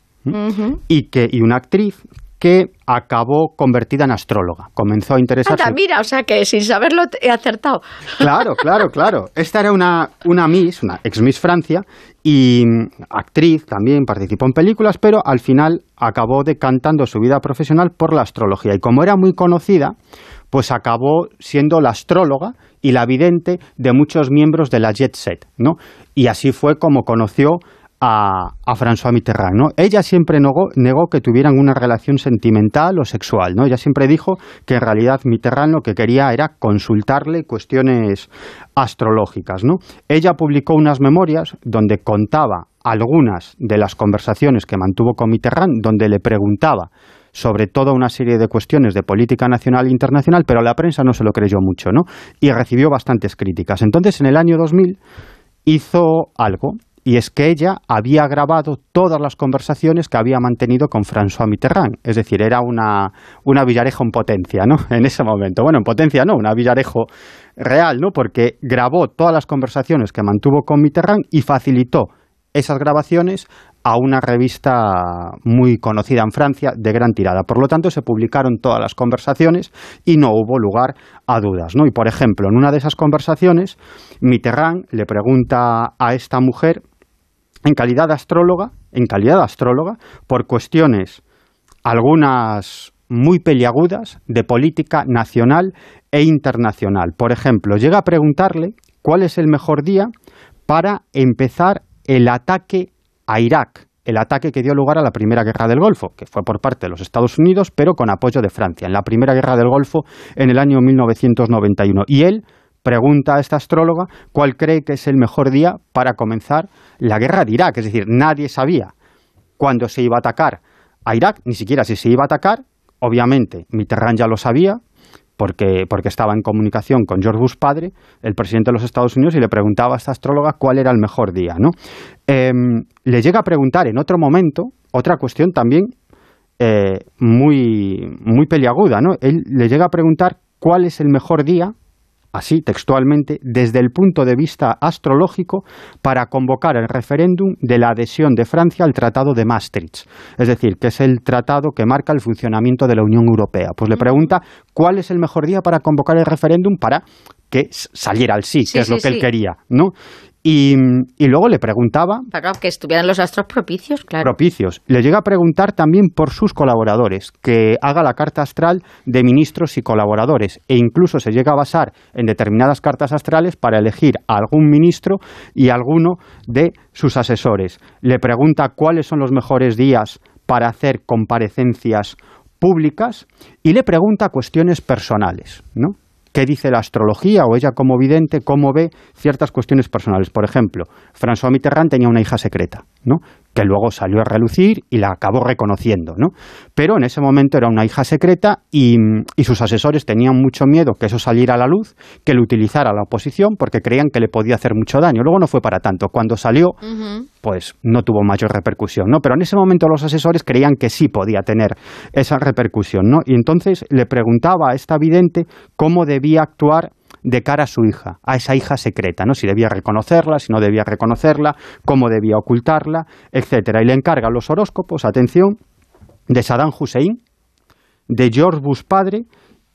Y, que, y una actriz que acabó convertida en astróloga. Comenzó a interesarse... Anda, mira, o sea que sin saberlo he acertado. Claro, claro, claro. Esta era una, una Miss, una ex Miss Francia, y mm, actriz también, participó en películas, pero al final acabó decantando su vida profesional por la astrología. Y como era muy conocida, pues acabó siendo la astróloga y la vidente de muchos miembros de la Jet Set, ¿no? Y así fue como conoció a, a François Mitterrand, ¿no? Ella siempre negó, que tuvieran una relación sentimental o sexual, ¿no? Ella siempre dijo que en realidad Mitterrand lo que quería era consultarle cuestiones astrológicas, ¿no? Ella publicó unas memorias donde contaba algunas de las conversaciones que mantuvo con Mitterrand, donde le preguntaba sobre toda una serie de cuestiones de política nacional e internacional, pero la prensa no se lo creyó mucho, ¿no? Y recibió bastantes críticas. Entonces, en el año 2000 hizo algo, y es que ella había grabado todas las conversaciones que había mantenido con François Mitterrand. Es decir, era una, una Villarejo en potencia, ¿no? En ese momento. Bueno, en potencia no, una Villarejo real, ¿no? Porque grabó todas las conversaciones que mantuvo con Mitterrand y facilitó esas grabaciones a una revista muy conocida en Francia de gran tirada. Por lo tanto, se publicaron todas las conversaciones y no hubo lugar a dudas. ¿no? Y, por ejemplo, en una de esas conversaciones, Mitterrand le pregunta a esta mujer, en calidad de astróloga, en calidad de astróloga, por cuestiones algunas muy peliagudas de política nacional e internacional. Por ejemplo, llega a preguntarle cuál es el mejor día para empezar el ataque a Irak, el ataque que dio lugar a la Primera Guerra del Golfo, que fue por parte de los Estados Unidos, pero con apoyo de Francia, en la Primera Guerra del Golfo en el año 1991. Y él pregunta a esta astróloga cuál cree que es el mejor día para comenzar la guerra de Irak. Es decir, nadie sabía cuándo se iba a atacar a Irak, ni siquiera si se iba a atacar. Obviamente, Mitterrand ya lo sabía, porque, porque estaba en comunicación con George Bush padre, el presidente de los Estados Unidos, y le preguntaba a esta astróloga cuál era el mejor día. ¿no? Em, le llega a preguntar en otro momento otra cuestión también eh, muy, muy peliaguda. ¿no? Él le llega a preguntar cuál es el mejor día así textualmente, desde el punto de vista astrológico, para convocar el referéndum de la adhesión de Francia al Tratado de Maastricht, es decir, que es el tratado que marca el funcionamiento de la Unión Europea. Pues le pregunta cuál es el mejor día para convocar el referéndum para que saliera al sí, que es lo que él quería, ¿no? Y, luego le preguntaba... que estuvieran los astros propicios, claro. Propicios. Le llega a preguntar también por sus colaboradores, que haga la carta astral de ministros y colaboradores, e incluso se llega a basar en determinadas cartas astrales para elegir a algún ministro y alguno de sus asesores. Le pregunta cuáles son los mejores días para hacer comparecencias públicas y le pregunta cuestiones personales, ¿no? Qué dice la astrología o ella como vidente, cómo ve ciertas cuestiones personales. Por ejemplo, François Mitterrand tenía una hija secreta, ¿no? Que luego salió a relucir y la acabó reconociendo, ¿no? Pero en ese momento era una hija secreta y, sus asesores tenían mucho miedo que eso saliera a la luz, que lo utilizara la oposición porque creían que le podía hacer mucho daño. Luego no fue para tanto. Cuando salió, pues no tuvo mayor repercusión, ¿no? Pero en ese momento los asesores creían que sí podía tener esa repercusión, ¿no? Y entonces le preguntaba a esta vidente cómo debía actuar de cara a su hija, a esa hija secreta, ¿no? Si debía reconocerla, si no debía reconocerla, cómo debía ocultarla, etcétera. Y le encarga los horóscopos, atención, de Saddam Hussein, de George Bush padre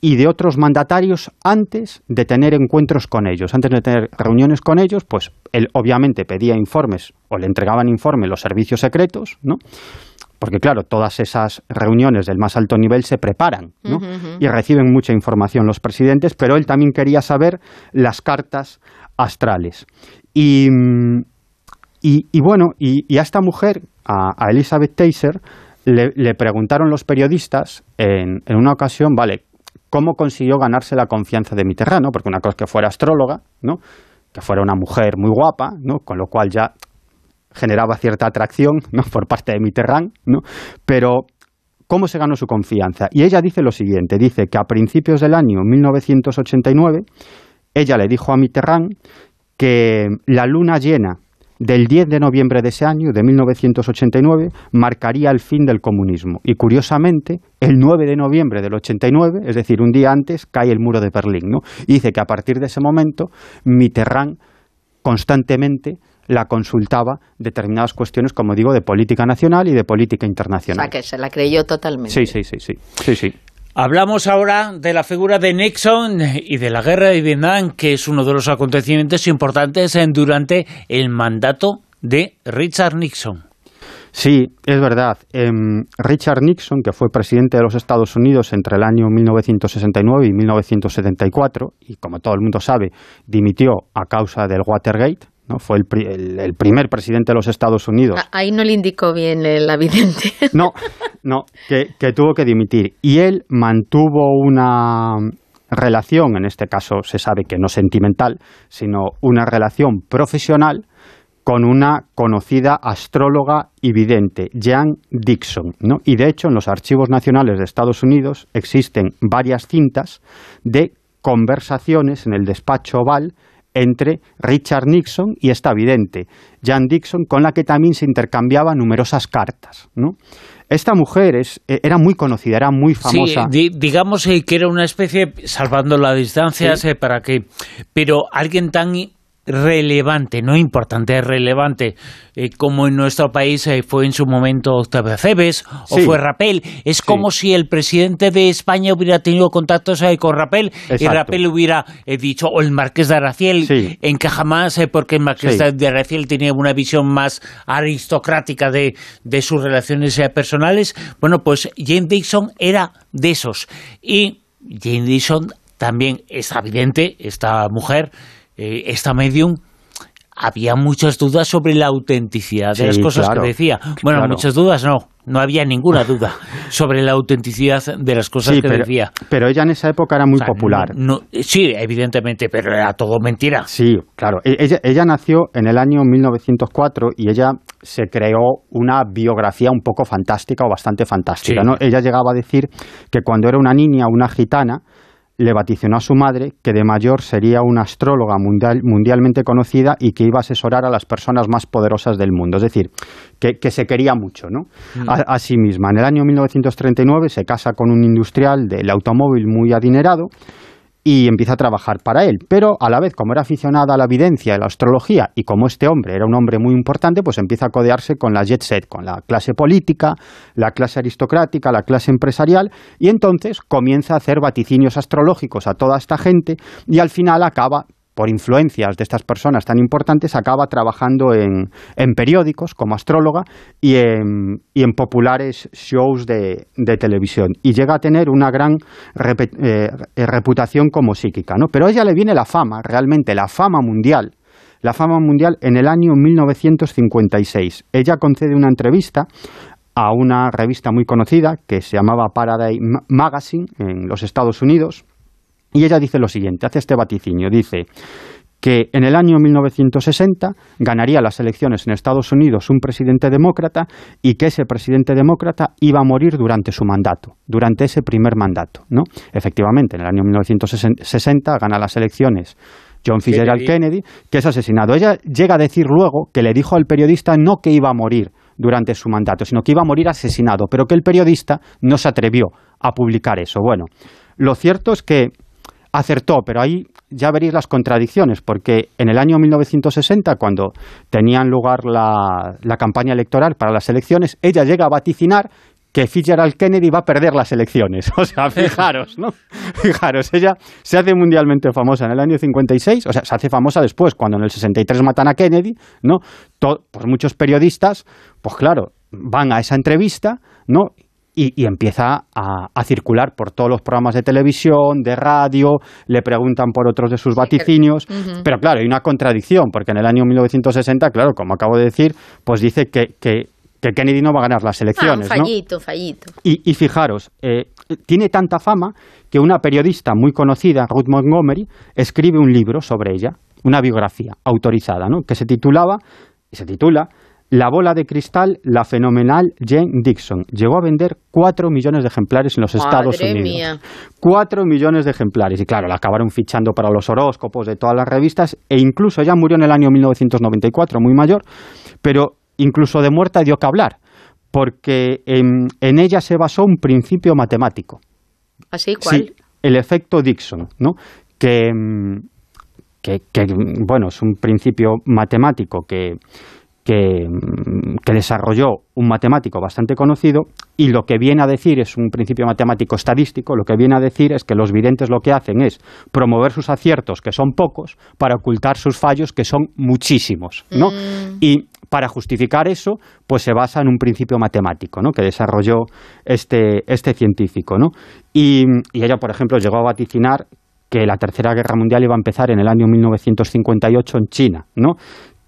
y de otros mandatarios antes de tener encuentros con ellos, antes de tener reuniones con ellos, pues él obviamente pedía informes o le entregaban informes los servicios secretos, ¿no? Porque claro, todas esas reuniones del más alto nivel se preparan ¿no? y reciben mucha información los presidentes, pero él también quería saber las cartas astrales. Y, y, bueno, y, a esta mujer, a, Elizabeth Taser, le, preguntaron los periodistas en, en, una ocasión, vale, ¿cómo consiguió ganarse la confianza de Mitterrand? Porque una cosa es que fuera astróloga, ¿no? que fuera una mujer muy guapa, ¿no? con lo cual ya generaba cierta atracción ¿no? por parte de Mitterrand, ¿no? pero ¿cómo se ganó su confianza? Y ella dice lo siguiente, dice que a principios del año 1989 ella le dijo a Mitterrand que la luna llena del 10 de noviembre de ese año, de 1989, marcaría el fin del comunismo. Y curiosamente, el 9 de noviembre del 89, es decir, un día antes, cae el muro de Berlín. ¿no? Y dice que a partir de ese momento, Mitterrand constantemente la consultaba determinadas cuestiones, como digo, de política nacional y de política internacional. O sea, que se la creyó totalmente. Sí, sí, sí, sí. sí, sí. Hablamos ahora de la figura de Nixon y de la guerra de Vietnam, que es uno de los acontecimientos importantes durante el mandato de Richard Nixon. Sí, es verdad. Em, Richard Nixon, que fue presidente de los Estados Unidos entre el año 1969 y 1974, y como todo el mundo sabe, dimitió a causa del Watergate, fue el, primer presidente de los Estados Unidos. Ah, ahí no le indicó bien el avidente. No, no, que, tuvo que dimitir. Y él mantuvo una relación, en este caso se sabe que no sentimental, sino una relación profesional con una conocida astróloga y vidente, Jan Dixon. ¿no? Y de hecho, en los archivos nacionales de Estados Unidos existen varias cintas de conversaciones en el despacho oval entre Richard Nixon y esta vidente, Jan Dixon, con la que también se intercambiaba numerosas cartas. ¿no? Esta mujer es, eh, era muy conocida, era muy famosa. Sí, digamos eh, que era una especie, salvando la distancia, para que, pero alguien tan relevante, no importante, relevante, eh, como en nuestro país eh, fue en su momento Octavio Cebes o Sí. fue Rapel. Es como si el presidente de España hubiera tenido contactos eh, con Rapel y. Rapel hubiera eh, dicho, o el Marqués de Araciel Sí. encaja más porque el Marqués de Araciel tenía una visión más aristocrática de, de sus relaciones personales. Bueno, pues Jane Dixon era de esos. Y Jane Dixon también es evidente, esta mujer, eh, esta medium, había muchas dudas sobre la autenticidad de Sí, las cosas claro, que decía. Bueno, claro. muchas dudas no, no había ninguna duda sobre la autenticidad de las cosas Sí, que pero, decía. pero ella en esa época era muy O sea, popular. no- no- sí, evidentemente, pero era todo mentira. Sí, claro. E- Ella, ella nació en el año 1904 y ella se creó una biografía un poco fantástica o bastante fantástica. Sí. ¿no? Ella llegaba a decir que cuando era una niña, una gitana, le vaticinó a su madre que de mayor sería una astróloga mundial- mundialmente conocida y que iba a asesorar a las personas más poderosas del mundo. Es decir, que, que se quería mucho, ¿no? Mm. A, a sí misma. En el año 1939 se casa con un industrial del automóvil muy adinerado y empieza a trabajar para él. Pero a la vez, como era aficionada a la evidencia y la astrología, y como este hombre era un hombre muy importante, pues empieza a codearse con la jet set, con la clase política, la clase aristocrática, la clase empresarial, y entonces comienza a hacer vaticinios astrológicos a toda esta gente, y al final acaba por influencias de estas personas tan importantes, acaba trabajando en, en periódicos como astróloga y en, populares shows de, de televisión. Y llega a tener una gran eh, reputación como psíquica. ¿no? Pero a ella le viene la fama, realmente la fama mundial. La fama mundial en el año 1956. Ella concede una entrevista a una revista muy conocida que se llamaba Paradise Ma- Magazine en los Estados Unidos. Y ella dice lo siguiente, hace este vaticinio, dice que en el año 1960 ganaría las elecciones en Estados Unidos un presidente demócrata y que ese presidente demócrata iba a morir durante su mandato, durante ese primer mandato, ¿no? Efectivamente, en el año 1960 gana las elecciones John Fitzgerald Kennedy. Kennedy, que es asesinado. Ella llega a decir luego que le dijo al periodista no que iba a morir durante su mandato, sino que iba a morir asesinado, pero que el periodista no se atrevió a publicar eso. Bueno, lo cierto es que acertó, pero ahí ya veréis las contradicciones, porque en el año 1960, cuando tenían lugar la, la campaña electoral para las elecciones, ella llega a vaticinar que Fitzgerald Kennedy va a perder las elecciones. O sea, fijaros, ¿no? Fijaros, ella se hace mundialmente famosa en el año 56, o sea, se hace famosa después, cuando en el 63 matan a Kennedy, ¿no? To- pues muchos periodistas, pues claro, van a esa entrevista, ¿no? Y, y empieza a, a circular por todos los programas de televisión, de radio, le preguntan por otros de sus vaticinios, pero claro, hay una contradicción, porque en el año 1960, claro, como acabo de decir, pues dice que, que, que Kennedy no va a ganar las Ah, un elecciones, ¿no? fallito, fallito. Y, y fijaros, eh, tiene tanta fama que una periodista muy conocida, Ruth Montgomery, escribe un libro sobre ella, una biografía autorizada, ¿no? que se titulaba, y se titula La bola de cristal, la fenomenal Jane Dixon. Llegó a vender cuatro millones de ejemplares en los Estados Madre Unidos. mía. Cuatro millones de ejemplares. Y claro, la acabaron fichando para los horóscopos de todas las revistas e incluso ella murió en el año 1994, muy mayor, pero incluso de muerta dio que hablar, porque en, en ella se basó un principio matemático. ¿Así? ¿Cuál? Sí, el efecto Dixon, ¿no? Que, mm, que, que, mm, bueno, es un principio matemático que, que, mm, que desarrolló un matemático bastante conocido y lo que viene a decir es un principio matemático estadístico, lo que viene a decir es que los videntes lo que hacen es promover sus aciertos, que son pocos, para ocultar sus fallos, que son muchísimos, ¿no? Mm. Y para justificar eso, pues se basa en un principio matemático, ¿no? Que desarrolló este, este científico, ¿no? Y, y ella, por ejemplo, llegó a vaticinar que la Tercera Guerra Mundial iba a empezar en el año 1958 en China, ¿no?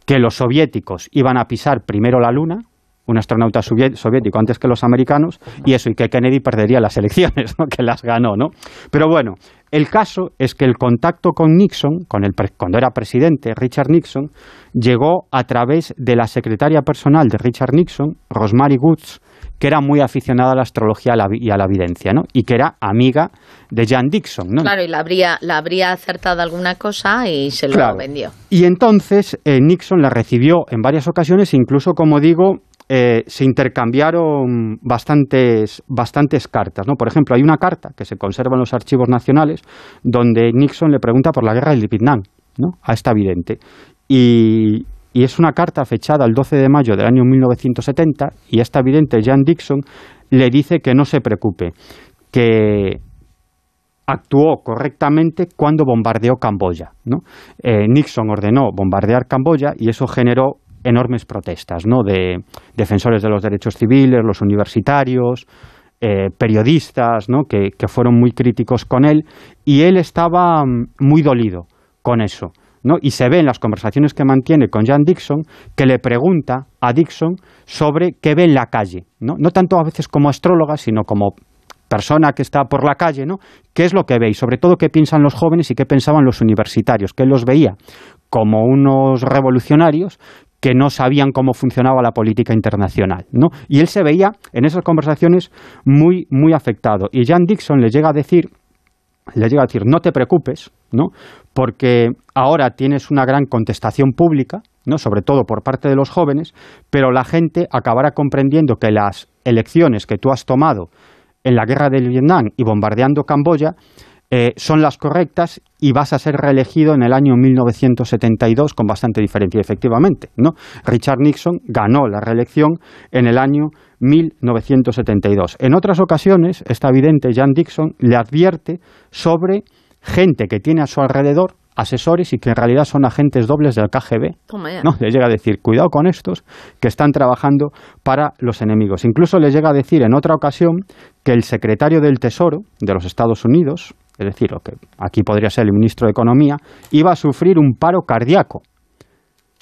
Que los soviéticos iban a pisar primero la Luna, un astronauta sovié- soviético antes que los americanos, y eso, y que Kennedy perdería las elecciones, ¿no? que las ganó, ¿no? Pero bueno, el caso es que el contacto con Nixon, con el cuando era presidente, Richard Nixon, llegó a través de la secretaria personal de Richard Nixon, Rosemary Woods, que era muy aficionada a la astrología y a la evidencia, ¿no? Y que era amiga de Jan Dixon, ¿no? Claro, y la habría, la habría acertado alguna cosa y se lo Claro. vendió. Y entonces eh, Nixon la recibió en varias ocasiones, incluso, como digo, eh, se intercambiaron bastantes, bastantes cartas. ¿no? Por ejemplo, hay una carta que se conserva en los archivos nacionales donde Nixon le pregunta por la guerra del Vietnam. ¿no? a esta vidente. Y, y es una carta fechada el 12 de mayo del año 1970 y esta vidente, Jan Dixon, le dice que no se preocupe, que actuó correctamente cuando bombardeó Camboya. Eh, Nixon ordenó bombardear Camboya y eso generó enormes protestas ¿no? de defensores de los derechos civiles, los universitarios, eh, periodistas que fueron muy críticos con él y él estaba mm, muy dolido con eso. ¿No? Y se ve en las conversaciones que mantiene con Jan Dixon que le pregunta a Dixon sobre qué ve en la calle, ¿no? no tanto a veces como astróloga, sino como persona que está por la calle, ¿no? ¿Qué es lo que ve? Y sobre todo qué piensan los jóvenes y qué pensaban los universitarios, que él los veía como unos revolucionarios que no sabían cómo funcionaba la política internacional, ¿no? Y él se veía en esas conversaciones muy muy afectado y Jan Dixon le llega a decir le llega a decir, no te preocupes, ¿no? Porque ahora tienes una gran contestación pública, ¿no? Sobre todo por parte de los jóvenes, pero la gente acabará comprendiendo que las elecciones que tú has tomado en la guerra del Vietnam y bombardeando Camboya eh, son las correctas y vas a ser reelegido en el año 1972 con bastante diferencia, efectivamente. ¿no? Richard Nixon ganó la reelección en el año 1972. En otras ocasiones, está evidente, Jan Dixon le advierte sobre gente que tiene a su alrededor asesores y que en realidad son agentes dobles del KGB. No, le llega a decir, cuidado con estos que están trabajando para los enemigos. Incluso le llega a decir en otra ocasión que el secretario del Tesoro de los Estados Unidos, es decir, lo que aquí podría ser el ministro de Economía, iba a sufrir un paro cardíaco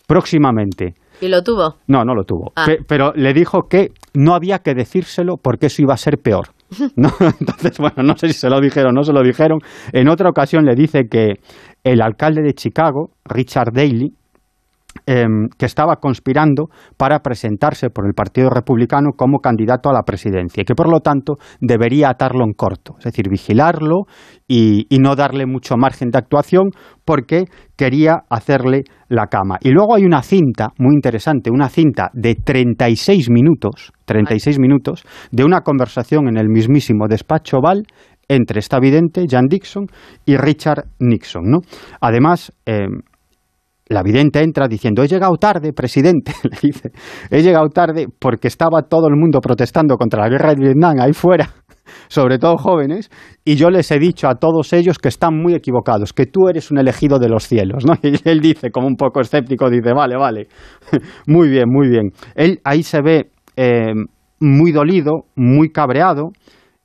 próximamente. ¿Y lo tuvo? No, no lo tuvo. Ah. Pe- pero le dijo que no había que decírselo porque eso iba a ser peor. ¿no? Entonces, bueno, no sé si se lo dijeron o no se lo dijeron. En otra ocasión le dice que el alcalde de Chicago, Richard Daley, em, que estaba conspirando para presentarse por el Partido Republicano como candidato a la presidencia y que por lo tanto debería atarlo en corto, es decir, vigilarlo y, no darle mucho margen de actuación porque quería hacerle la cama. Y luego hay una cinta muy interesante, una cinta de 36 minutos, 36 minutos de una conversación en el mismísimo despacho Oval entre esta vidente, Jan Dixon, y Richard Nixon. ¿no? Además, em, la vidente entra diciendo, he llegado tarde, presidente, le dice, he llegado tarde porque estaba todo el mundo protestando contra la guerra de Vietnam ahí fuera, sobre todo jóvenes, y yo les he dicho a todos ellos que están muy equivocados, que tú eres un elegido de los cielos, ¿no? Y él dice, como un poco escéptico, dice, vale, vale, muy bien, muy bien. Él ahí se ve eh, muy dolido, muy cabreado,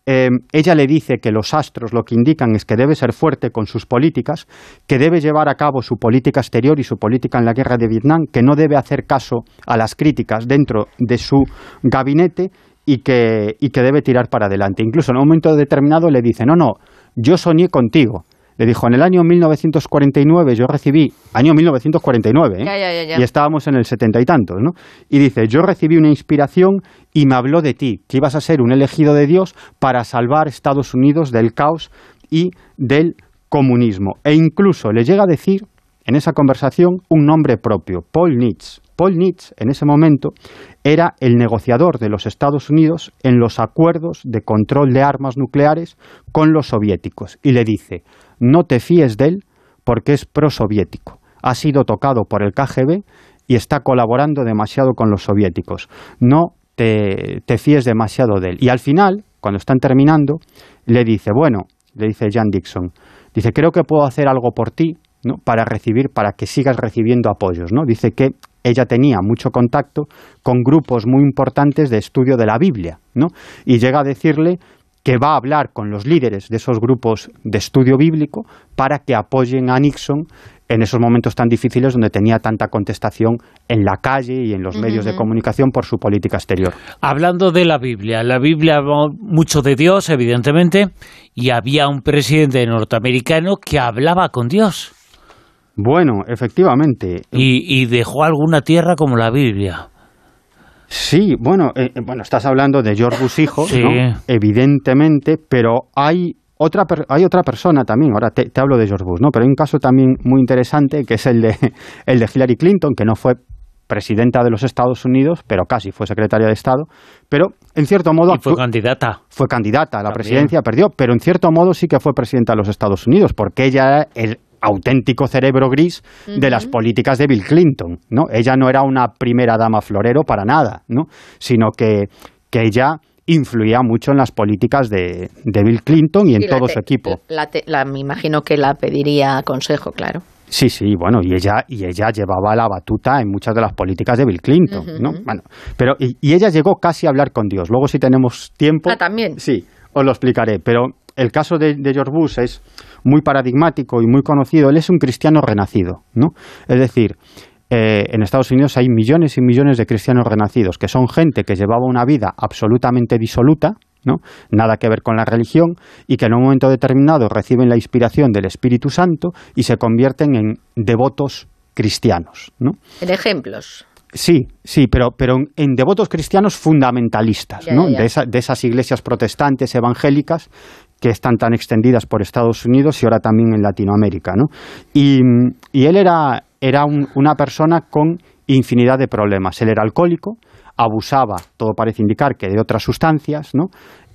eh, ella le dice que los astros lo que indican es que debe ser fuerte con sus políticas, que debe llevar a cabo su política exterior y su política en la guerra de Vietnam, que no debe hacer caso a las críticas dentro de su gabinete y que, y que debe tirar para adelante. Incluso en un momento determinado le dice, no, no, yo soñé contigo. Le dijo, en el año 1949 yo recibí, año 1949, ¿eh? Ya, ya, ya, y estábamos en el setenta y tantos, ¿no? Y dice, yo recibí una inspiración y me habló de ti, que ibas a ser un elegido de Dios para salvar Estados Unidos del caos y del comunismo. E incluso le llega a decir en esa conversación un nombre propio, Paul Nietzsche. Paul Nietzsche en ese momento era el negociador de los Estados Unidos en los acuerdos de control de armas nucleares con los soviéticos y le dice, no te fíes de él porque es prosoviético, ha sido tocado por el KGB y está colaborando demasiado con los soviéticos, no te, te fíes demasiado de él. Y al final, cuando están terminando, le dice, bueno, le dice Jan Dixon, dice, creo que puedo hacer algo por ti, para recibir, para que sigas recibiendo apoyos, ¿no? Dice que ella tenía mucho contacto con grupos muy importantes de estudio de la Biblia, ¿no? Y llega a decirle que va a hablar con los líderes de esos grupos de estudio bíblico para que apoyen a Nixon en esos momentos tan difíciles donde tenía tanta contestación en la calle y en los medios de comunicación por su política exterior. Hablando de la Biblia, la Biblia habla mucho de Dios, evidentemente, y había un presidente norteamericano que hablaba con Dios. Bueno, efectivamente. Y, y dejó alguna tierra como la Biblia. Sí, bueno, eh, eh, bueno, estás hablando de George Bush hijo, Sí. ¿no? evidentemente, pero hay otra per- hay otra persona también. Ahora te, te hablo de George Bush, ¿no? Pero hay un caso también muy interesante que es el de el de Hillary Clinton, que no fue presidenta de los Estados Unidos, pero casi fue secretaria de Estado, pero en cierto modo Y fue candidata. fue candidata a la También. presidencia, perdió, pero en cierto modo sí que fue presidenta de los Estados Unidos, porque ella era el- auténtico cerebro gris de las políticas de Bill Clinton, ¿no? Ella no era una primera dama florero para nada, ¿no? Sino que, que ella influía mucho en las políticas de, de Bill Clinton y en todo te- su equipo. La te- la- me imagino que la pediría consejo, claro. Sí, sí, bueno, y ella, y ella llevaba la batuta en muchas de las políticas de Bill Clinton, ¿no? Bueno, pero, y, y ella llegó casi a hablar con Dios. Luego, si tenemos tiempo. Ah, también. Sí, os lo explicaré. Pero el caso de, de George Bush es muy paradigmático y muy conocido. Él es un cristiano renacido, ¿no? Es decir, eh, en Estados Unidos hay millones y millones de cristianos renacidos, que son gente que llevaba una vida absolutamente disoluta, ¿no? Nada que ver con la religión, y que en un momento determinado reciben la inspiración del Espíritu Santo y se convierten en devotos cristianos, ¿no? En ejemplos. Sí, sí, pero, pero en- devotos cristianos fundamentalistas, Ya, ¿no? ya. De, esa- de esas iglesias protestantes evangélicas que están tan extendidas por Estados Unidos y ahora también en Latinoamérica, ¿no? Y, él era, era un- una persona con infinidad de problemas. Él era alcohólico, abusaba, todo parece indicar que de otras sustancias.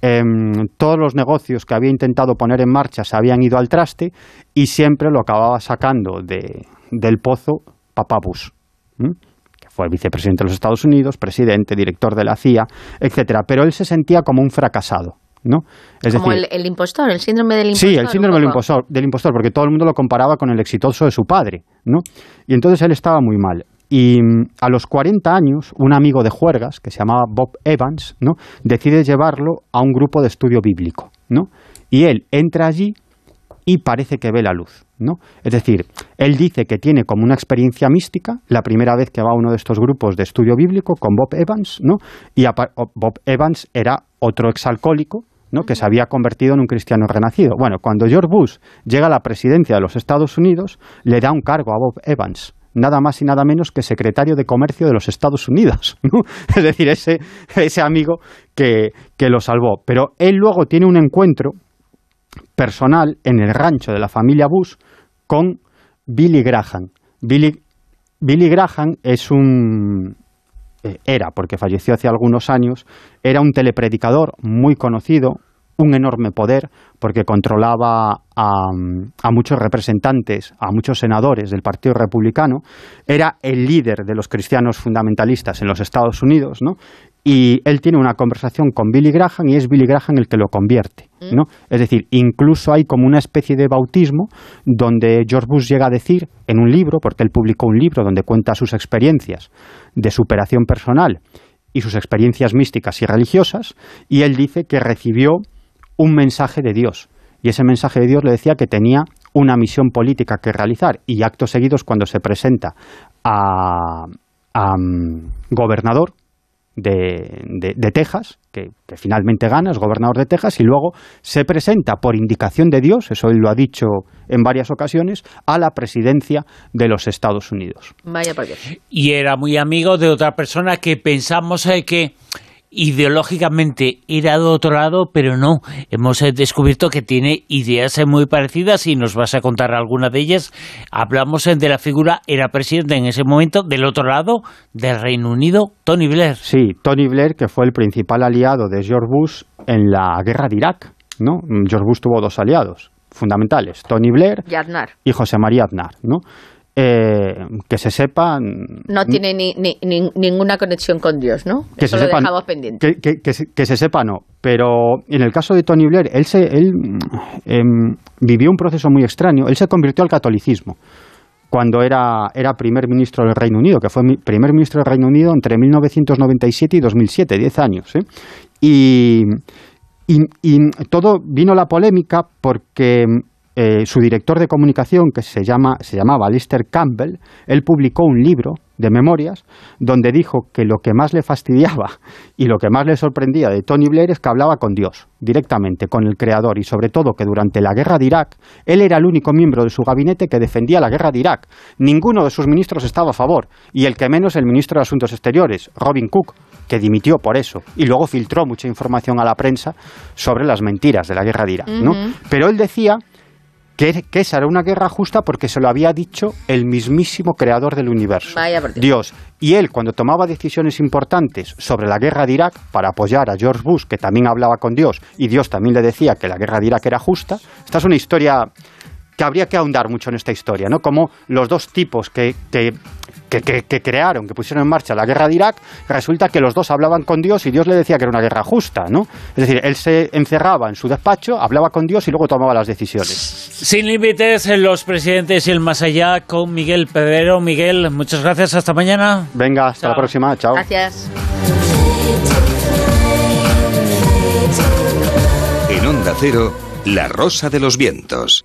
Em, todos los negocios que había intentado poner en marcha se habían ido al traste y siempre lo acababa sacando de, del pozo Papá Bush. que fue vicepresidente de los Estados Unidos, presidente, director de la CIA, etcétera. Pero él se sentía como un fracasado, ¿no? Es Como decir, el, el impostor, el síndrome del impostor. Sí, el síndrome del impostor, del impostor, porque todo el mundo lo comparaba con el exitoso de su padre, ¿no? Y entonces él estaba muy mal. Y mm, a los 40 años, un amigo de juergas, que se llamaba Bob Evans, ¿no? decide llevarlo a un grupo de estudio bíblico, ¿no? Y él entra allí y parece que ve la luz, ¿no? Es decir, él dice que tiene como una experiencia mística, la primera vez que va a uno de estos grupos de estudio bíblico con Bob Evans, ¿no? Y Bob Evans era otro exalcohólico, ¿no? que se había convertido en un cristiano renacido. Bueno, cuando George Bush llega a la presidencia de los Estados Unidos, le da un cargo a Bob Evans, nada más y nada menos que secretario de Comercio de los Estados Unidos. ¿no? Es decir, ese, ese amigo que, que lo salvó. Pero él luego tiene un encuentro personal en el rancho de la familia Bush con Billy Graham. Billy, Billy Graham es un eh, era, porque falleció hace algunos años, era un telepredicador muy conocido, un enorme poder, porque controlaba a, a muchos representantes, a muchos senadores del Partido Republicano, era el líder de los cristianos fundamentalistas en los Estados Unidos, ¿no? Y él tiene una conversación con Billy Graham y es Billy Graham el que lo convierte, ¿no? Es decir, incluso hay como una especie de bautismo donde George Bush llega a decir en un libro, porque él publicó un libro donde cuenta sus experiencias de superación personal y sus experiencias místicas y religiosas, y él dice que recibió un mensaje de Dios. Y ese mensaje de Dios le decía que tenía una misión política que realizar. Y actos seguidos, cuando se presenta a, a, mm, gobernador de, de- de Texas, que, que finalmente gana, es gobernador de Texas, y luego se presenta por indicación de Dios, eso él lo ha dicho en varias ocasiones, a la presidencia de los Estados Unidos. Vaya por Dios. y era muy amigo de otra persona que pensamos eh, que ideológicamente era de otro lado, pero no. Hemos eh, descubierto que tiene ideas eh, muy parecidas y nos vas a contar alguna de ellas. Hablamos eh, de la figura, era presidente en ese momento del otro lado del Reino Unido, Tony Blair. Sí, Tony Blair, que fue el principal aliado de George Bush en la guerra de Irak. ¿no? George Bush tuvo dos aliados fundamentales, Tony Blair Y Aznar. y José María Aznar. ¿no? Eh, que se sepa... No tiene ni, ni- ni- ninguna conexión con Dios, ¿no? que Eso se lo sepa, dejamos pendiente. Que, que- que se, que se sepa no, pero en el caso de Tony Blair, él, se, él em, vivió un proceso muy extraño, él se convirtió al catolicismo cuando era, era primer ministro del Reino Unido, que fue primer ministro del Reino Unido entre 1997 y 2007, 10 años. ¿eh? Y, y, y todo vino la polémica porque eh, su director de comunicación, que se, llama, se llamaba Alistair Campbell, él publicó un libro de memorias donde dijo que lo que más le fastidiaba y lo que más le sorprendía de Tony Blair es que hablaba con Dios, directamente, con el Creador, y sobre todo que durante la guerra de Irak, él era el único miembro de su gabinete que defendía la guerra de Irak. Ninguno de sus ministros estaba a favor, y el que menos el ministro de Asuntos Exteriores, Robin Cook, que dimitió por eso, y luego filtró mucha información a la prensa sobre las mentiras de la guerra de Irak. ¿no? Pero él decía que, que esa era una guerra justa porque se lo había dicho el mismísimo creador del universo, Vaya. Dios. Y él, cuando tomaba decisiones importantes sobre la guerra de Irak para apoyar a George Bush, que también hablaba con Dios, y Dios también le decía que la guerra de Irak era justa, esta es una historia que habría que ahondar mucho en esta historia, ¿no? Como los dos tipos que, que, que, que, crearon, que pusieron en marcha la guerra de Irak, resulta que los dos hablaban con Dios y Dios le decía que era una guerra justa, ¿no? Es decir, él se encerraba en su despacho, hablaba con Dios y luego tomaba las decisiones. Sin límites en los presidentes y el más allá con Miguel Pedrero. Miguel, muchas gracias, hasta mañana. Venga, hasta la próxima, chao. Gracias. En Onda Cero, La Rosa de los Vientos.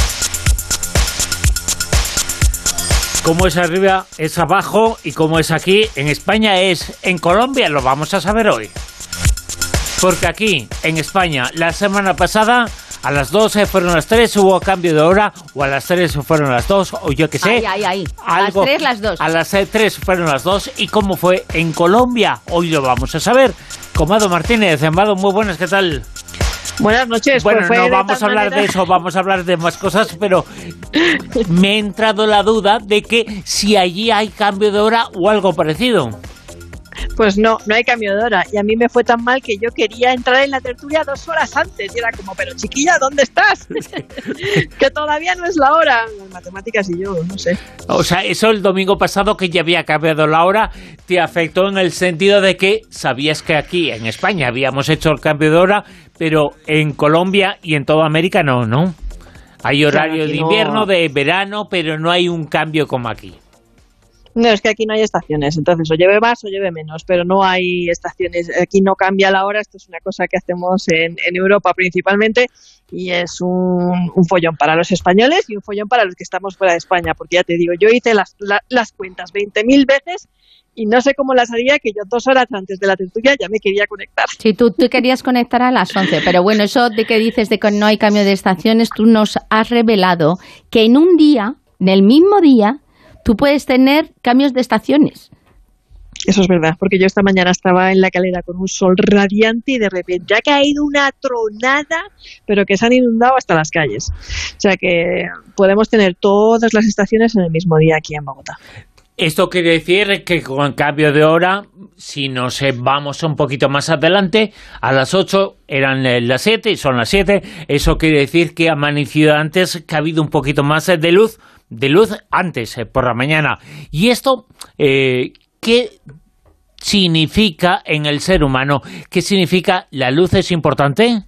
Como es arriba, es abajo y como es aquí, en España es en Colombia, lo vamos a saber hoy. Porque aquí, en España, la semana pasada, a las 12 fueron las 3, hubo cambio de hora, o a las 3 fueron las 2, o yo qué sé. Ay, ay, ay. A las 3, las 2. A las 3 fueron las 2. ¿Y cómo fue en Colombia? Hoy lo vamos a saber. Comado Martínez, Amado, muy buenas, ¿qué tal? Buenas noches. Bueno, no vamos a hablar manera- de eso, vamos a hablar de más cosas, pero me ha entrado la duda de que si allí hay cambio de hora o algo parecido. Pues no, no hay cambio de hora. Y a mí me fue tan mal que yo quería entrar en la tertulia dos horas antes. Y era como, pero chiquilla, ¿dónde estás? que todavía no es la hora. Las matemáticas y yo, no sé. O sea, eso el domingo pasado que ya había cambiado la hora, te afectó en el sentido de que sabías que aquí en España habíamos hecho el cambio de hora, pero en Colombia y en toda América no, ¿no? Hay horario Claro, de no. invierno, de verano, pero no hay un cambio como aquí. No, es que aquí no hay estaciones, entonces o lleve más o lleve menos, pero no hay estaciones. Aquí no cambia la hora, esto es una cosa que hacemos en, en Europa principalmente y es un, un follón para los españoles y un follón para los que estamos fuera de España, porque ya te digo, yo hice las, la- las cuentas 20.000 veces y no sé cómo las haría que yo dos horas antes de la tertulia ya me quería conectar. Sí, tú, tú querías conectar a las 11, pero bueno, eso de que dices de que no hay cambio de estaciones, tú nos has revelado que en un día, en el mismo día, tú puedes tener cambios de estaciones. Eso es verdad, porque yo esta mañana estaba en la calera con un sol radiante y de repente ha caído una tronada, pero que se han inundado hasta las calles. O sea que podemos tener todas las estaciones en el mismo día aquí en Bogotá. Esto quiere decir que con cambio de hora, si nos eh, vamos un poquito más adelante, a las 8 eran eh, las 7 y son las 7, eso quiere decir que ha amanecido antes, que ha habido un poquito más eh, de luz, de luz antes, eh, por la mañana. Y esto, eh, ¿qué significa en el ser humano? ¿Qué significa la luz es importante?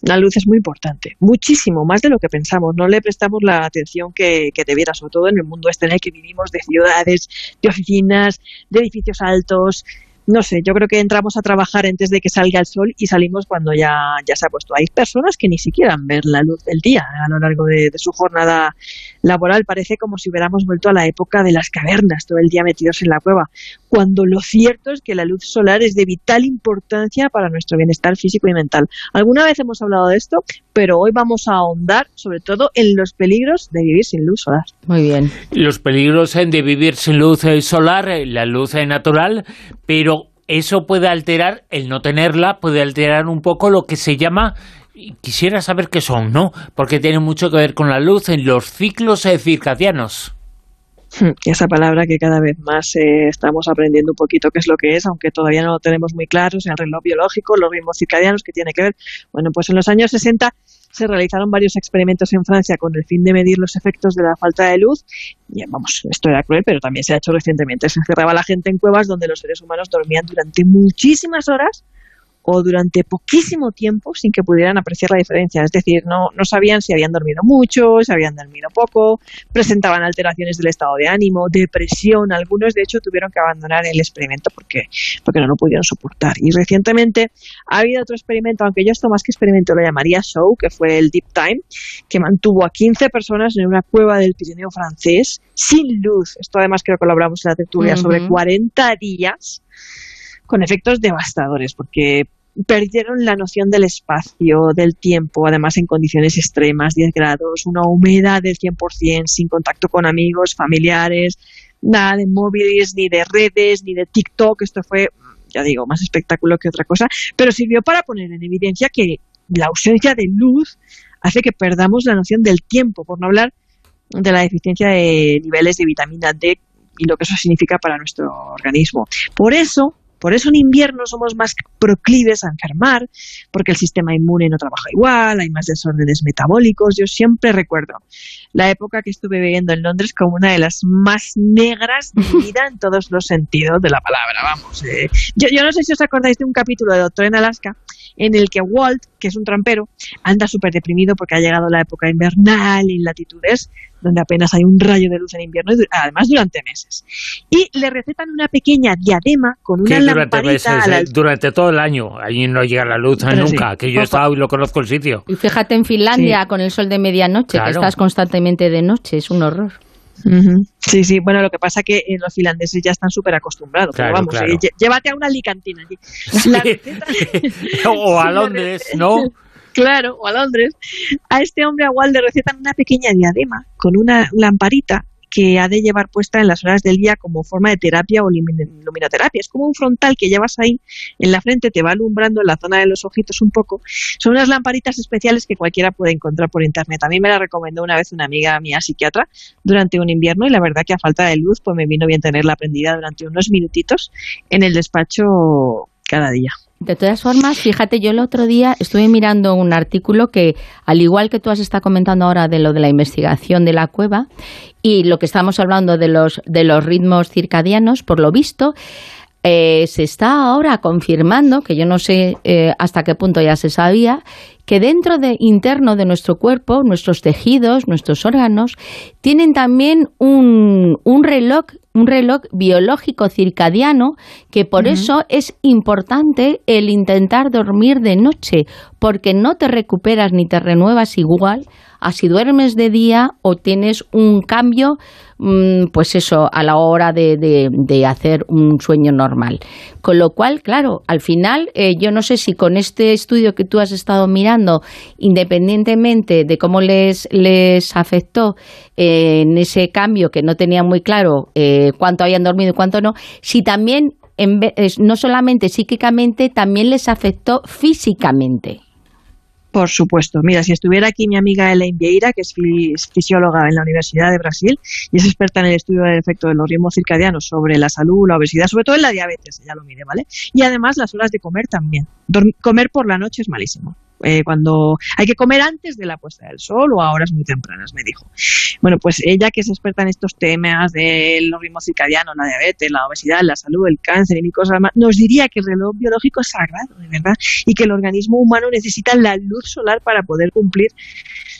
La luz es muy importante, muchísimo más de lo que pensamos. No le prestamos la atención que, que debiera, sobre todo en el mundo este en el que vivimos, de ciudades, de oficinas, de edificios altos. No sé, yo creo que entramos a trabajar antes de que salga el sol y salimos cuando ya, ya se ha puesto. Hay personas que ni siquiera ver la luz del día a lo largo de, de su jornada laboral. Parece como si hubiéramos vuelto a la época de las cavernas, todo el día metidos en la cueva, cuando lo cierto es que la luz solar es de vital importancia para nuestro bienestar físico y mental. Alguna vez hemos hablado de esto, pero hoy vamos a ahondar sobre todo en los peligros de vivir sin luz solar. Muy bien. Los peligros de vivir sin luz eh, solar, eh, la luz eh, natural, pero eso puede alterar, el no tenerla, puede alterar un poco lo que se llama, quisiera saber qué son, ¿no? Porque tiene mucho que ver con la luz en los ciclos eh, circadianos. Esa palabra que cada vez más eh, estamos aprendiendo un poquito qué es lo que es, aunque todavía no lo tenemos muy claro, es el reloj biológico, los ritmos circadianos, que tiene que ver. Bueno, pues en los años 60 se realizaron varios experimentos en Francia con el fin de medir los efectos de la falta de luz. Y vamos, esto era cruel, pero también se ha hecho recientemente. Se encerraba la gente en cuevas donde los seres humanos dormían durante muchísimas horas o durante poquísimo tiempo sin que pudieran apreciar la diferencia. Es decir, no, no sabían si habían dormido mucho, si habían dormido poco, presentaban alteraciones del estado de ánimo, depresión. Algunos, de hecho, tuvieron que abandonar el experimento porque, porque no lo pudieron soportar. Y recientemente ha habido otro experimento, aunque yo esto más que experimento lo llamaría show, que fue el Deep Time, que mantuvo a 15 personas en una cueva del Pirineo francés sin luz. Esto además creo que lo hablamos en la tertulia, sobre 40 días con efectos devastadores, porque perdieron la noción del espacio, del tiempo, además en condiciones extremas, 10 grados, una humedad del 100%, sin contacto con amigos, familiares, nada de móviles, ni de redes, ni de TikTok. Esto fue ya digo, más espectáculo que otra cosa, pero sirvió para poner en evidencia que la ausencia de luz hace que perdamos la noción del tiempo, por no hablar de la deficiencia de niveles de vitamina D y lo que eso significa para nuestro organismo. Por eso, por eso en invierno somos más proclives a enfermar, porque el sistema inmune no trabaja igual, hay más desórdenes metabólicos. Yo siempre recuerdo la época que estuve viviendo en Londres como una de las más negras de mi vida en todos los sentidos de la palabra. Vamos, eh. yo, yo no sé si os acordáis de un capítulo de Doctor en Alaska en el que Walt, que es un trampero, anda súper deprimido porque ha llegado la época invernal y latitudes donde apenas hay un rayo de luz en invierno, y además durante meses. Y le recetan una pequeña diadema con una durante lamparita meses, a la- eh, durante todo el año. Ahí no llega la luz Pero nunca. sí. Que yo he estado y lo conozco el sitio. Y fíjate en Finlandia con el sol de medianoche, Claro. que estás constantemente de noche, es un horror. Sí, sí, bueno, lo que pasa que eh, los finlandeses ya están súper acostumbrados. pero Claro, vamos, claro. eh, lle- llévate a una alicantina allí. La receta- o a Sí, Londres, ¿no? Claro, o a Londres. A este hombre a Walt le recetan una pequeña diadema con una lamparita que ha de llevar puesta en las horas del día como forma de terapia o lumin- luminoterapia. Es como un frontal que llevas ahí en la frente, te va alumbrando en la zona de los ojitos un poco. Son unas lamparitas especiales que cualquiera puede encontrar por internet. A mí me la recomendó una vez una amiga mía psiquiatra durante un invierno y la verdad que a falta de luz pues me vino bien tenerla prendida durante unos minutitos en el despacho cada día. De todas formas, fíjate, yo el otro día estuve mirando un artículo que, al igual que tú has estado comentando ahora de lo de la investigación de la cueva y lo que estamos hablando de los, de los ritmos circadianos, por lo visto, eh, se está ahora confirmando, que yo no sé eh, hasta qué punto ya se sabía, que dentro de interno de nuestro cuerpo, nuestros tejidos, nuestros órganos, tienen también un, un reloj, un reloj biológico circadiano, que por eso es importante el intentar dormir de noche, porque no te recuperas ni te renuevas igual a si duermes de día o tienes un cambio, pues eso, a la hora de, de- hacer un sueño normal. Con lo cual, claro, al final, eh, yo no sé si con este estudio que tú has estado mirando, independientemente de cómo les, les afectó eh, en ese cambio que no tenía muy claro eh, cuánto habían dormido y cuánto no, si también, en ve- es- no solamente psíquicamente, también les afectó físicamente. Por supuesto. Mira, si estuviera aquí mi amiga Elaine Vieira, que es fi- es fisióloga en la Universidad de Brasil y es experta en el estudio del efecto de los ritmos circadianos sobre la salud, la obesidad, sobre todo en la diabetes, ella lo mide, ¿vale? Y además las horas de comer también. Dorm- comer por la noche es malísimo. Eh, cuando hay que comer antes de la puesta del sol o a horas muy tempranas, me dijo. Bueno, pues ella que es experta en estos temas de los ritmos circadianos, la diabetes, la obesidad, la salud, el cáncer y mil cosas más, nos diría que el reloj biológico es sagrado, de verdad, y que el organismo humano necesita la luz solar para poder cumplir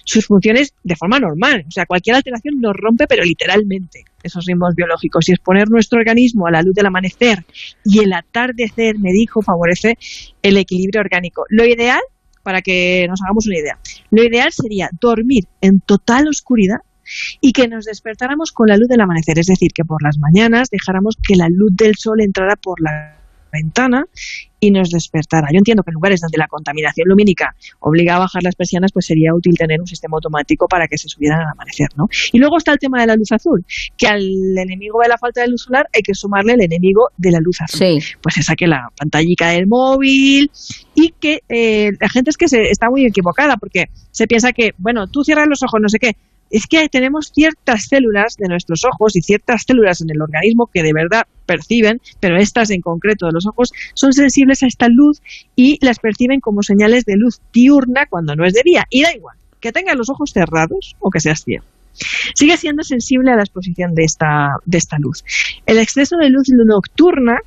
sus funciones de forma normal. O sea, cualquier alteración nos rompe, pero literalmente, esos ritmos biológicos. Y exponer nuestro organismo a la luz del amanecer y el atardecer, me dijo, favorece el equilibrio orgánico. Lo ideal, para que nos hagamos una idea, lo ideal sería dormir en total oscuridad y que nos despertáramos con la luz del amanecer, es decir, que por las mañanas dejáramos que la luz del sol entrara por la ventana y nos despertara. Yo entiendo que en lugares donde la contaminación lumínica obliga a bajar las persianas, pues sería útil tener un sistema automático para que se subieran al amanecer, ¿no? Y luego está el tema de la luz azul, que al enemigo de la falta de luz solar hay que sumarle el enemigo de la luz azul. Pues esa que la pantallica del móvil y que eh, la gente es que se está muy equivocada porque se piensa que, bueno, tú cierras los ojos, no sé qué, es que tenemos ciertas células de nuestros ojos y ciertas células en el organismo que de verdad perciben, pero estas en concreto de los ojos son sensibles a esta luz y las perciben como señales de luz diurna cuando no es de día. Y da igual, que tengas los ojos cerrados o que seas ciego. Sigue siendo sensible a la exposición de esta, de esta luz. El exceso de luz nocturna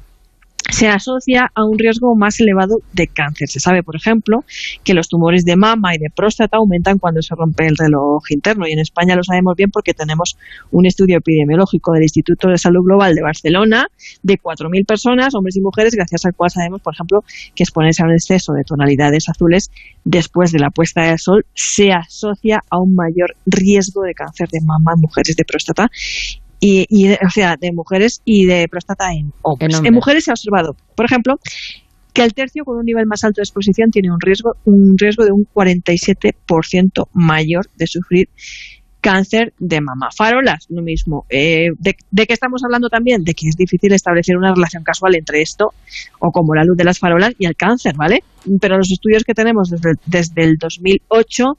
se asocia a un riesgo más elevado de cáncer. Se sabe, por ejemplo, que los tumores de mama y de próstata aumentan cuando se rompe el reloj interno y en España lo sabemos bien porque tenemos un estudio epidemiológico del Instituto de Salud Global de Barcelona de 4.000 personas, hombres y mujeres, gracias al cual sabemos, por ejemplo, que exponerse a un exceso de tonalidades azules después de la puesta del sol se asocia a un mayor riesgo de cáncer de mama en mujeres de próstata y, y de- o sea, de mujeres y de próstata en hombres. En En, mujeres se ha observado, por ejemplo, que el tercio con un nivel más alto de exposición tiene un riesgo, un riesgo de un 47% mayor de sufrir cáncer de mama. Farolas, lo mismo. Eh, de, qué estamos hablando también? De que es difícil establecer una relación casual entre esto, o como la luz de las farolas, y el cáncer, ¿vale? Pero los estudios que tenemos desde, desde el 2008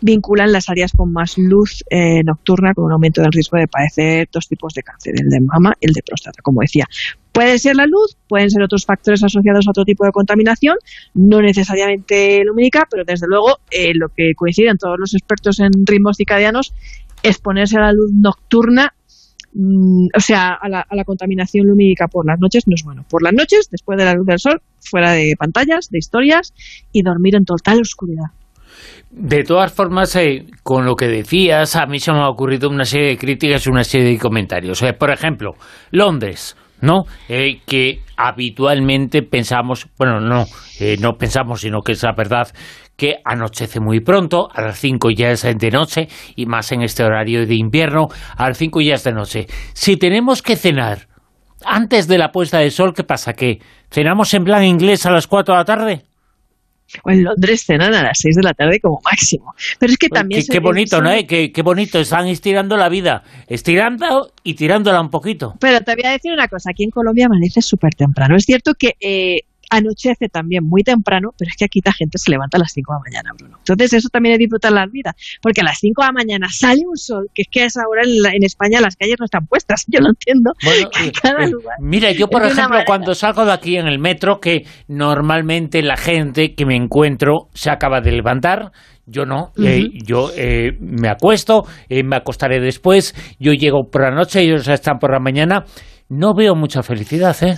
vinculan las áreas con más luz eh, nocturna con un aumento del riesgo de padecer dos tipos de cáncer, el de mama y el de próstata, como decía. Puede ser la luz, pueden ser otros factores asociados a otro tipo de contaminación, no necesariamente lumínica, pero desde luego eh, lo que coinciden todos los expertos en ritmos circadianos es ponerse a la luz nocturna mm, o sea, a la, a la, contaminación lumínica por las noches no es bueno. Por las noches, después de la luz del sol, fuera de pantallas, de historias y dormir en total oscuridad. De todas formas, eh, con lo que decías, a mí se me ha ocurrido una serie de críticas y una serie de comentarios. Eh, por ejemplo, Londres, ¿no? Eh, que habitualmente pensamos, bueno, no, no pensamos, sino que es la verdad, que anochece muy pronto, a las 5 ya es de noche, y más en este horario de invierno, a las 5 ya es de noche. Si tenemos que cenar antes de la puesta de sol, ¿qué pasa? ¿Que cenamos en plan inglés a las 4 de la tarde? O en Londres cenan a las 6 de la tarde como máximo. Pero es que también... Qué, bonito, ¿no? Eh? Qué, qué, bonito, están estirando la vida, estirando y tirándola un poquito. Pero te voy a decir una cosa, aquí en Colombia amanece súper temprano. Es cierto que eh, anochece también muy temprano, pero es que aquí la gente se levanta a las 5 de la mañana, Bruno. Entonces eso también es disfrutar la vida, porque a las 5 de la mañana sale un sol, que es que a esa hora en, España las calles no están puestas, yo lo entiendo. Eh, eh, mira, yo por ejemplo cuando salgo de aquí en el metro, que normalmente la gente que me encuentro se acaba de levantar, yo no, eh, yo me acuesto, me acostaré después, yo llego por la noche, ellos están por la mañana, no veo mucha felicidad, ¿eh?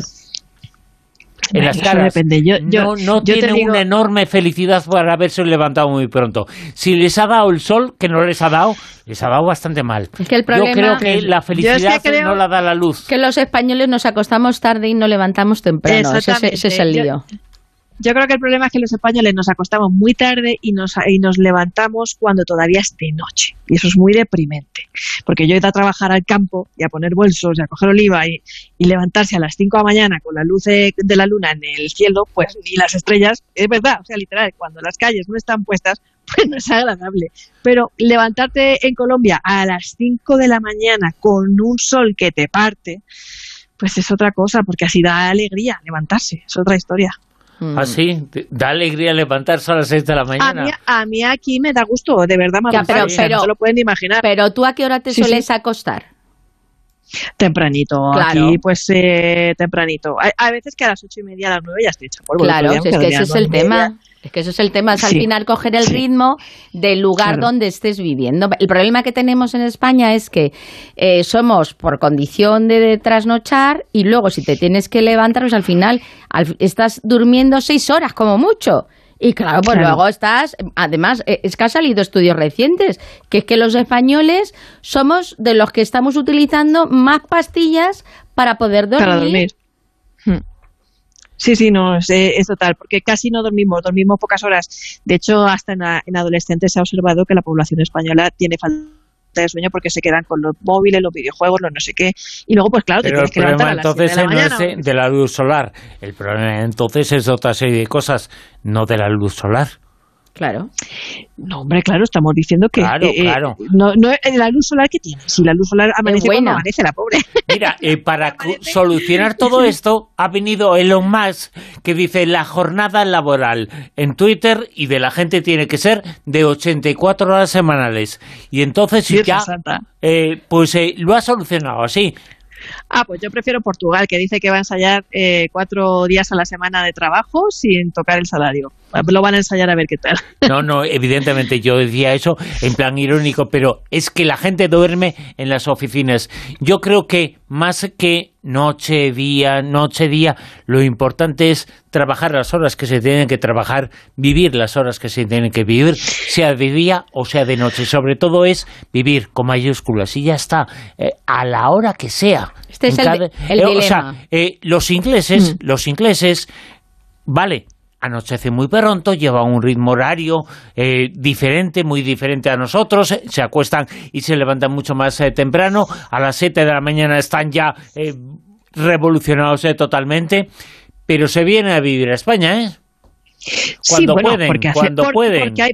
En las caras. no, no tienen una enorme felicidad por haberse levantado muy pronto. Si les ha dado el sol, que no les ha dado, les ha dado bastante mal. yo creo que la felicidad no la da la luz. Que los españoles nos acostamos tarde y nos levantamos temprano. Ese, ese, es el lío. Yo creo que el problema es que los españoles nos acostamos muy tarde y nos, y nos levantamos cuando todavía es de noche. Y eso es muy deprimente. Porque yo he ido a trabajar al campo y a poner bolsos y a coger oliva y, levantarse a las 5 de la mañana con la luz de, la luna en el cielo, pues ni las estrellas, es verdad, o sea, literal, cuando las calles no están puestas, pues no es agradable. Pero levantarte en Colombia a las 5 de la mañana con un sol que te parte, pues es otra cosa, porque así da alegría levantarse, es otra historia. ¿Ah, sí? Da alegría levantarse a las 6 de la mañana. A mí, aquí me da gusto, de verdad, pero, no lo pueden imaginar. Pero tú a qué hora te sueles acostar? Tempranito, aquí pues eh, tempranito. A, veces que a las ocho y media, a las nueve ya estoy hecha polvo. Claro, es que ese es el tema. Es que eso es el tema, es al final coger el ritmo del lugar donde estés viviendo. El problema que tenemos en España es que eh, somos por condición de, trasnochar y luego si te tienes que levantar, pues al final estás durmiendo seis horas como mucho. Y claro, pues luego estás, además, eh, es que han salido estudios recientes, que es que los españoles somos de los que estamos utilizando más pastillas para poder dormir. Para dormir. Sí, sí, no, es, es, total, porque casi no dormimos, dormimos pocas horas. De hecho, hasta en, en adolescentes se ha observado que la población española tiene falta de sueño porque se quedan con los móviles, los videojuegos, los no sé qué. Y luego, pues claro, te tienes que levantar a las entonces de la mañana. es de la luz solar. El problema entonces es otra serie de cosas, no de la luz solar. Claro. No, hombre, claro, estamos diciendo que claro, eh, claro. no, no, la luz solar que tiene. Si la luz solar amanece cuando amanece, la pobre. Mira, eh, para solucionar todo esto ha venido Elon Musk que dice la jornada laboral en Twitter y de la gente tiene que ser de 84 horas semanales. Y entonces ya, eh, pues eh, lo ha solucionado así. Ah, pues yo prefiero Portugal, que dice que va a ensayar eh, cuatro días a la semana de trabajo sin tocar el salario. Lo van a ensayar a ver qué tal. No, no, evidentemente yo decía eso en plan irónico, pero es que la gente duerme en las oficinas. Yo creo que más que noche, día, noche, día, lo importante es trabajar las horas que se tienen que trabajar, vivir las horas que se tienen que vivir, sea de día o sea de noche. Sobre todo es vivir con mayúsculas y ya está, eh, a la hora que sea. Este es el, eh, O sea, eh, los ingleses, mm. los ingleses, vale, anochece muy pronto, lleva un ritmo horario eh, diferente, muy diferente a nosotros, eh, se acuestan y se levantan mucho más eh, temprano, a las 7 de la mañana están ya revolucionados totalmente, pero se viene a vivir a España, ¿eh? Cuando pueden, cuando pueden. porque hay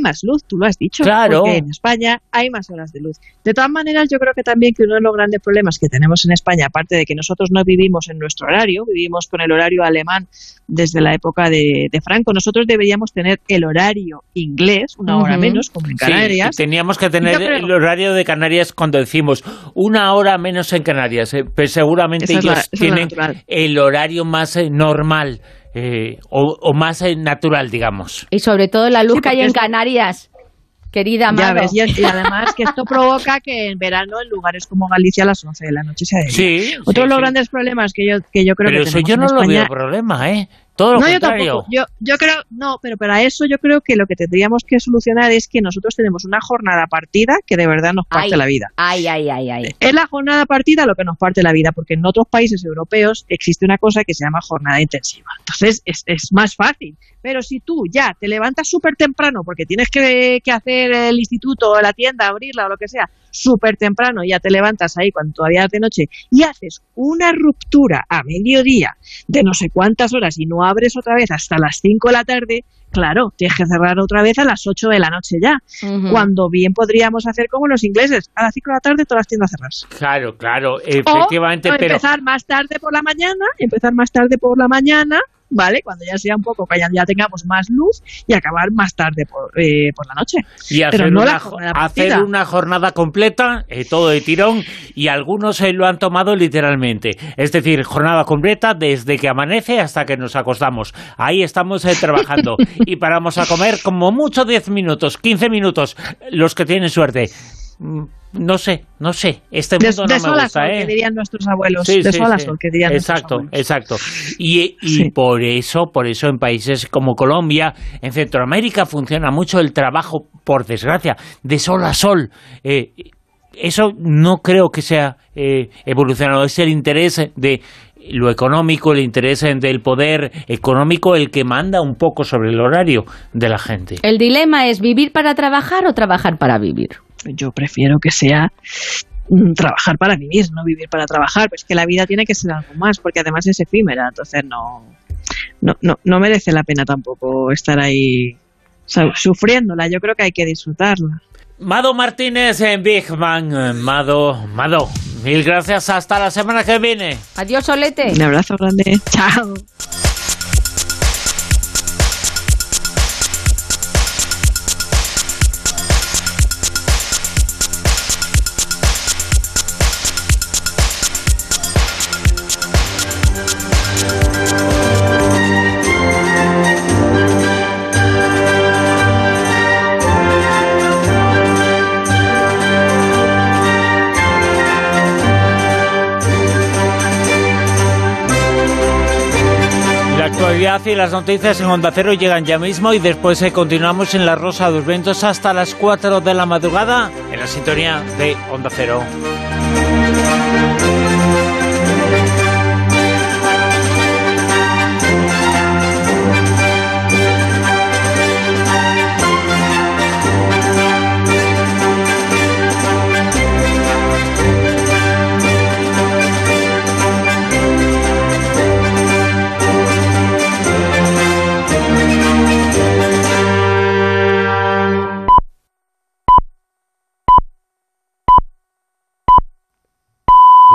más luz, tú lo has dicho. Claro. Porque en España hay más horas de luz. De todas maneras, yo creo que también que uno de los grandes problemas que tenemos en España, aparte de que nosotros no vivimos en nuestro horario, vivimos con el horario alemán desde la época de, de Franco, nosotros deberíamos tener el horario inglés, una hora menos, como en Sí, Canarias. teníamos que tener creo- el horario de Canarias cuando decimos una hora menos en Canarias. eh, pero seguramente Esa es la- ellos la tienen el horario más eh, normal eh, o, o más eh, natural, digamos. Y sobre todo la luz Sí, que hay en esto- Canarias, querida ves, y, y además que esto provoca que en verano en lugares como Galicia a las 11 de la noche sea de día. Sí, Otro de los sí. grandes problemas que yo, que yo creo Pero que eso tenemos yo en no lo España veo problema, ¿eh? Todo lo no, yo tampoco. Yo, yo creo, no, pero para eso yo creo que lo que tendríamos que solucionar es que nosotros tenemos una jornada partida que de verdad nos parte Ay, la vida. Ay, ay, ay, ay. Es la jornada partida lo que nos parte la vida, porque en otros países europeos existe una cosa que se llama jornada intensiva. Entonces es, es más fácil. Pero si tú ya te levantas súper temprano porque tienes que, que hacer el instituto la tienda, abrirla o lo que sea, súper temprano, ya te levantas ahí cuando todavía es de noche y haces una ruptura a mediodía de no sé cuántas horas y no abres otra vez hasta las 5 de la tarde, claro, tienes que cerrar otra vez a las 8 de la noche ya. Cuando bien podríamos hacer como los ingleses, a las 5 de la tarde todas las tiendas cerradas. Claro, claro, efectivamente, o, o pero empezar más tarde por la mañana, empezar más tarde por la mañana, ¿vale? Cuando ya sea un poco, que ya, ya tengamos más luz y acabar más tarde por, eh, por la noche. y Pero hacer, no una, la hacer una jornada completa, eh, todo de tirón, y algunos eh, lo han tomado literalmente. Es decir, jornada completa desde que amanece hasta que nos acostamos. Ahí estamos eh, trabajando y paramos a comer como mucho 10 minutos, 15 minutos, los que tienen suerte. No sé, no sé. Este De, mundo de no sol me a gusta, sol, ¿eh? que dirían nuestros abuelos. Sí, de sí, sol a sí. sol, que dirían Exacto, nuestros exacto. Y, y por eso, por eso en países como Colombia, en Centroamérica funciona mucho el trabajo, por desgracia, de sol a sol. Eh, eso no creo que sea eh, evolucionado. Es el interés de lo económico, el interés del poder económico el que manda un poco sobre el horario de la gente. El dilema es vivir para trabajar o trabajar para vivir. Yo prefiero que sea mm, trabajar para vivir, no vivir para trabajar. Pues que la vida tiene que ser algo más, porque además es efímera, entonces no, no, no, no merece la pena tampoco estar ahí sufriéndola. Yo creo que hay que disfrutarla. Mado Martínez en Big Man. Eh, Mado, Mado, mil gracias. Hasta la semana que viene. Adiós, Solete. Un abrazo grande. Chao. Actualidad y las noticias en Onda Cero llegan ya mismo y después eh, continuamos en La Rosa de los Vientos hasta las 4 de la madrugada en la sintonía de Onda Cero.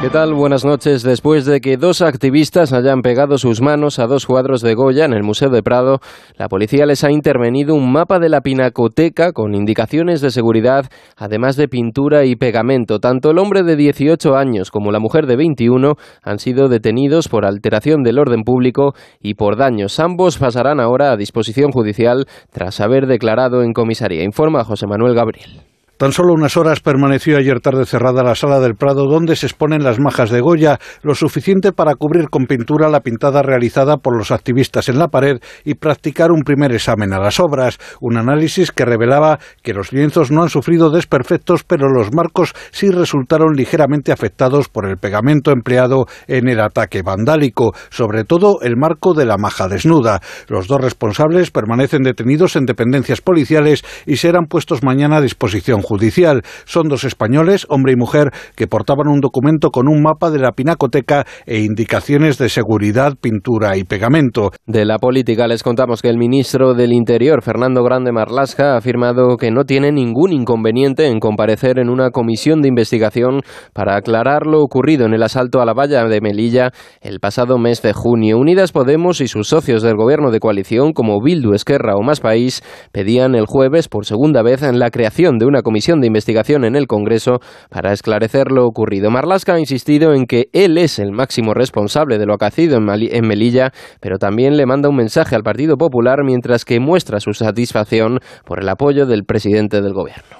¿Qué tal? Buenas noches. Después de que dos activistas hayan pegado sus manos a dos cuadros de Goya en el Museo de Prado, la policía les ha intervenido un mapa de la pinacoteca con indicaciones de seguridad, además de pintura y pegamento. Tanto el hombre de 18 años como la mujer de 21 han sido detenidos por alteración del orden público y por daños. Ambos pasarán ahora a disposición judicial tras haber declarado en comisaría. Informa José Manuel Gabriel. Tan solo unas horas permaneció ayer tarde cerrada la sala del Prado donde se exponen las majas de Goya, lo suficiente para cubrir con pintura la pintada realizada por los activistas en la pared y practicar un primer examen a las obras, un análisis que revelaba que los lienzos no han sufrido desperfectos, pero los marcos sí resultaron ligeramente afectados por el pegamento empleado en el ataque vandálico, sobre todo el marco de la maja desnuda. Los dos responsables permanecen detenidos en dependencias policiales y serán puestos mañana a disposición judicial. Son dos españoles, hombre y mujer, que portaban un documento con un mapa de la pinacoteca e indicaciones de seguridad, pintura y pegamento. De la política les contamos que el ministro del Interior, Fernando Grande Marlasca, ha afirmado que no tiene ningún inconveniente en comparecer en una comisión de investigación para aclarar lo ocurrido en el asalto a la valla de Melilla el pasado mes de junio. Unidas Podemos y sus socios del gobierno de coalición, como Bildu, Esquerra o Más País, pedían el jueves por segunda vez en la creación de una comisión de investigación en el Congreso para esclarecer lo ocurrido. Marlasca ha insistido en que él es el máximo responsable de lo acaecido en Melilla, pero también le manda un mensaje al Partido Popular mientras que muestra su satisfacción por el apoyo del presidente del gobierno.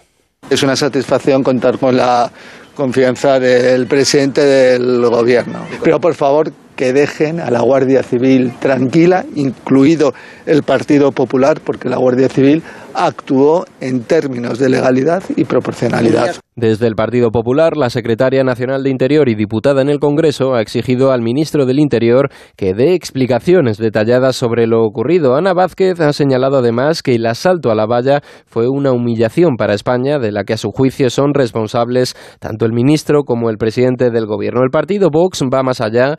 Es una satisfacción contar con la confianza del presidente del gobierno. Pero por favor que dejen a la Guardia Civil tranquila, incluido el Partido Popular, porque la Guardia Civil actuó en términos de legalidad y proporcionalidad. Desde el Partido Popular, la secretaria nacional de Interior y diputada en el Congreso ha exigido al ministro del Interior que dé explicaciones detalladas sobre lo ocurrido. Ana Vázquez ha señalado además que el asalto a la valla fue una humillación para España, de la que a su juicio son responsables tanto el ministro como el presidente del Gobierno. El partido Vox va más allá.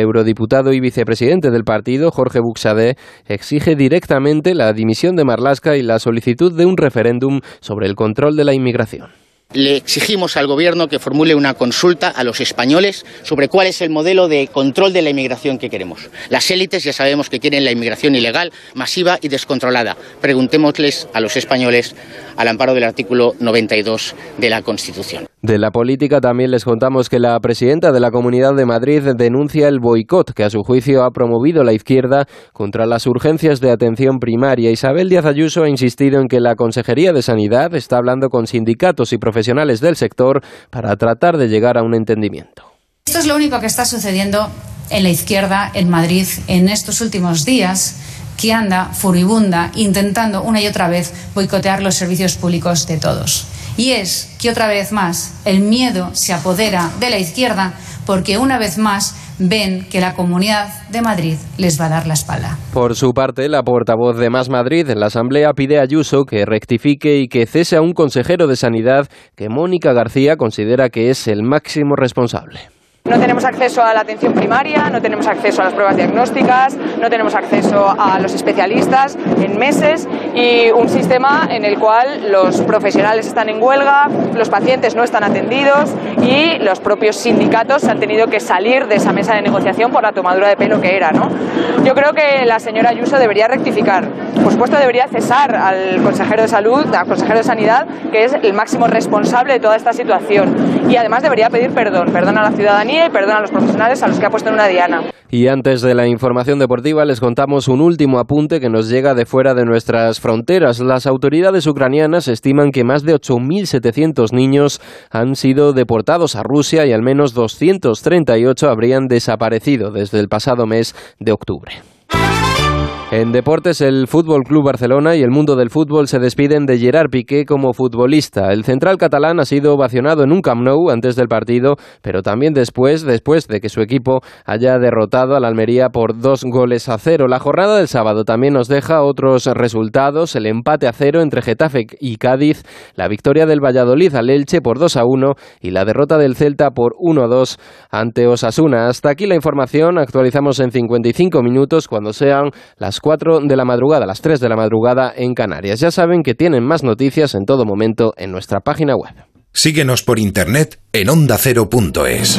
Eurodiputado y vicepresidente del partido, Jorge Buxadé, exige directamente la dimisión de Marlasca y la solicitud de un referéndum sobre el control de la inmigración. Le exigimos al Gobierno que formule una consulta a los españoles sobre cuál es el modelo de control de la inmigración que queremos. Las élites ya sabemos que quieren la inmigración ilegal, masiva y descontrolada. Preguntémosles a los españoles al amparo del artículo 92 de la Constitución. De la política también les contamos que la presidenta de la Comunidad de Madrid denuncia el boicot que a su juicio ha promovido la izquierda contra las urgencias de atención primaria. Isabel Díaz Ayuso ha insistido en que la Consejería de Sanidad está hablando con sindicatos y profesionales del sector para tratar de llegar a un entendimiento. Esto es lo único que está sucediendo en la izquierda en Madrid en estos últimos días que anda furibunda intentando una y otra vez boicotear los servicios públicos de todos. Y es que otra vez más el miedo se apodera de la izquierda porque una vez más ven que la Comunidad de Madrid les va a dar la espalda. Por su parte, la portavoz de Más Madrid en la Asamblea pide a Ayuso que rectifique y que cese a un consejero de Sanidad que Mónica García considera que es el máximo responsable. No tenemos acceso a la atención primaria, no tenemos acceso a las pruebas diagnósticas, no tenemos acceso a los especialistas en meses y un sistema en el cual los profesionales están en huelga, los pacientes no están atendidos y los propios sindicatos han tenido que salir de esa mesa de negociación por la tomadura de pelo que era. ¿no? Yo creo que la señora Ayuso debería rectificar. Por supuesto, debería cesar al consejero de salud, al consejero de sanidad, que es el máximo responsable de toda esta situación. Y además debería pedir perdón, perdón a la ciudadanía y perdón a los profesionales a los que ha puesto en una diana. Y antes de la información deportiva les contamos un último apunte que nos llega de fuera de nuestras fronteras. Las autoridades ucranianas estiman que más de 8.700 niños han sido deportados a Rusia y al menos 238 habrían desaparecido desde el pasado mes de octubre. En deportes, el Fútbol Club Barcelona y el mundo del fútbol se despiden de Gerard Piqué como futbolista. El central catalán ha sido ovacionado en un Camp Nou antes del partido, pero también después, después de que su equipo haya derrotado al Almería por dos goles a cero. La jornada del sábado también nos deja otros resultados: el empate a cero entre Getafe y Cádiz, la victoria del Valladolid al Elche por 2 a 1 y la derrota del Celta por 1 a 2 ante Osasuna. Hasta aquí la información. Actualizamos en 55 minutos cuando sean las 4 de la madrugada, las 3 de la madrugada en Canarias. Ya saben que tienen más noticias en todo momento en nuestra página web. Síguenos por internet en ondacero.es.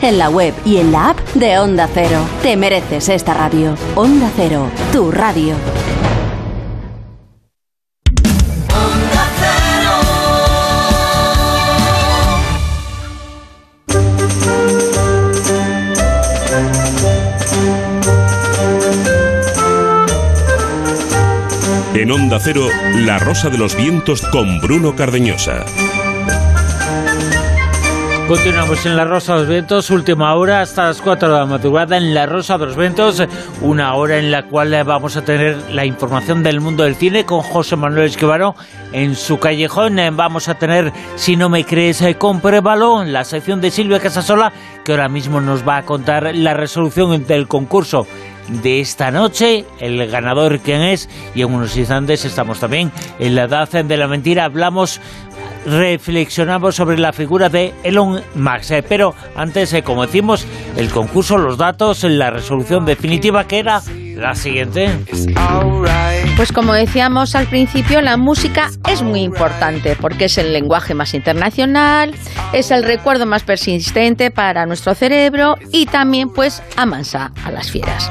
en la web y en la app de Onda Cero. Te mereces esta radio. Onda Cero, tu radio. En Onda Cero, La Rosa de los Vientos con Bruno Cardeñosa. Continuamos en La Rosa de los Vientos, última hora hasta las 4 de la madrugada en La Rosa de los Vientos, una hora en la cual vamos a tener la información del mundo del cine con José Manuel Esquivaro en su callejón. Vamos a tener, si no me crees, compruébalo, la sección de Silvia Casasola, que ahora mismo nos va a contar la resolución del concurso de esta noche, el ganador quién es, y en unos instantes estamos también en la edad de la mentira, hablamos reflexionamos sobre la figura de Elon Musk. Eh, pero antes, eh, como decimos, el concurso, los datos, la resolución definitiva que era la siguiente. Pues como decíamos al principio, la música es muy importante porque es el lenguaje más internacional, es el recuerdo más persistente para nuestro cerebro y también pues amansa a las fieras.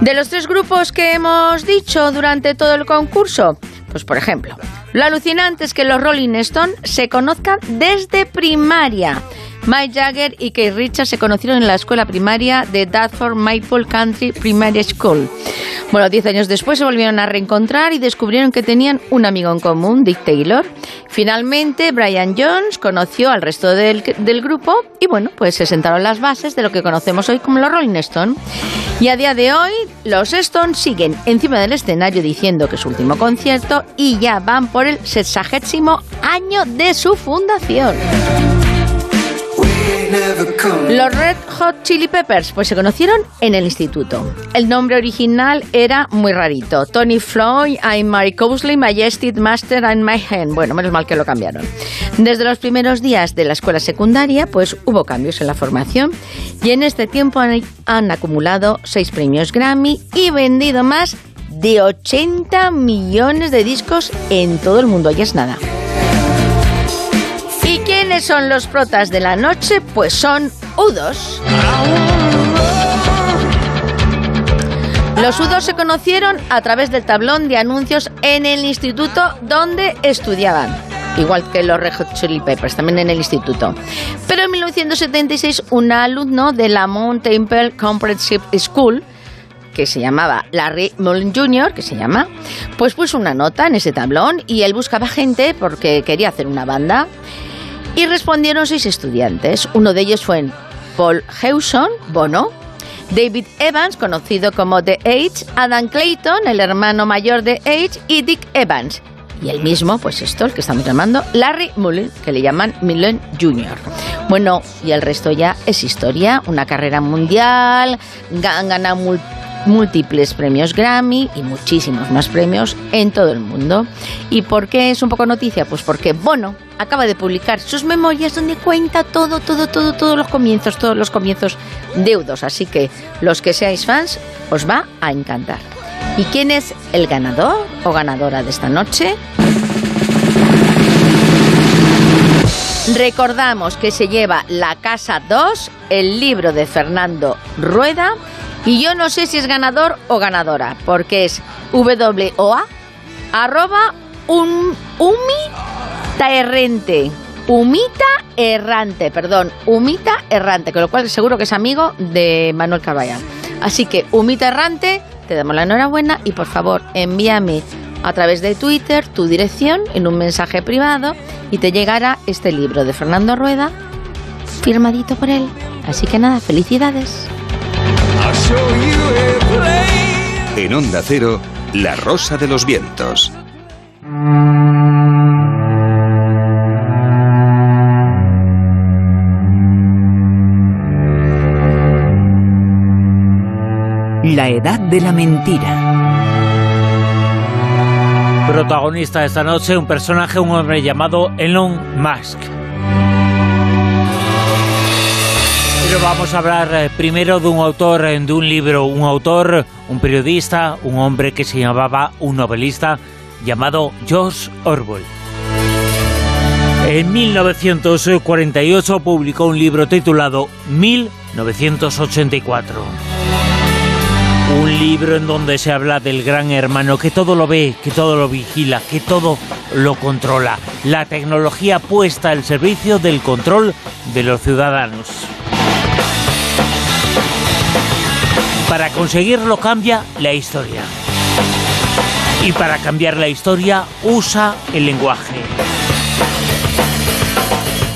De los tres grupos que hemos dicho durante todo el concurso, pues por ejemplo, lo alucinante es que los Rolling Stones se conozcan desde primaria. Mike Jagger y Keith Richards se conocieron en la escuela primaria de Dartford Maple Country Primary School. Bueno, diez años después se volvieron a reencontrar y descubrieron que tenían un amigo en común, Dick Taylor. Finalmente, Brian Jones conoció al resto del, del grupo y bueno, pues se sentaron las bases de lo que conocemos hoy como los Rolling Stones. Y a día de hoy, los Stones siguen encima del escenario diciendo que es su último concierto y ya van por el sexagésimo año de su fundación. Los Red Hot Chili Peppers pues se conocieron en el instituto. El nombre original era muy rarito. Tony Floyd, I'm Mary Cosley, Majestic Master and My Hand. Bueno, menos mal que lo cambiaron. Desde los primeros días de la escuela secundaria pues hubo cambios en la formación y en este tiempo han, acumulado seis premios Grammy y vendido más de 80 millones de discos en todo el mundo. Ya es nada. ¿Y quiénes son los protas de la noche? Pues son Udos. Los Udos se conocieron a través del tablón de anuncios en el instituto donde estudiaban. Igual que los Red Hot Chili Peppers, también en el instituto. Pero en 1976, un alumno de la Mount Temple Comprehensive School que se llamaba Larry Mullen Jr., que se llama, pues puso una nota en ese tablón y él buscaba gente porque quería hacer una banda. Y respondieron seis estudiantes. Uno de ellos fue Paul Hewson, Bono, David Evans, conocido como The Age, Adam Clayton, el hermano mayor de Age, y Dick Evans. Y el mismo, pues esto, el que estamos llamando, Larry Mullen, que le llaman Mullen Jr. Bueno, y el resto ya es historia, una carrera mundial, han ganado múltiples premios Grammy y muchísimos más premios en todo el mundo. ¿Y por qué es un poco noticia? Pues porque Bono acaba de publicar sus memorias donde cuenta todo, todo, todo, todos los comienzos, todos los comienzos deudos. Así que los que seáis fans os va a encantar. ¿Y quién es el ganador o ganadora de esta noche? Recordamos que se lleva La Casa 2, el libro de Fernando Rueda, y yo no sé si es ganador o ganadora, porque es WOA arroba un, umita errante. Humita errante, perdón, humita errante, con lo cual seguro que es amigo de Manuel Caballán. Así que, humita errante, te damos la enhorabuena y por favor envíame a través de Twitter tu dirección en un mensaje privado y te llegará este libro de Fernando Rueda firmadito por él. Así que nada, felicidades. En Onda Cero, La Rosa de los Vientos. La edad de la mentira. Protagonista de esta noche, un personaje, un hombre llamado Elon Musk. Pero vamos a hablar eh, primero de un autor eh, de un libro, un autor, un periodista, un hombre que se llamaba un novelista llamado George Orwell. En 1948 publicó un libro titulado 1984. Un libro en donde se habla del gran hermano que todo lo ve, que todo lo vigila, que todo lo controla. La tecnología puesta al servicio del control de los ciudadanos. Para conseguirlo cambia la historia. Y para cambiar la historia, usa el lenguaje.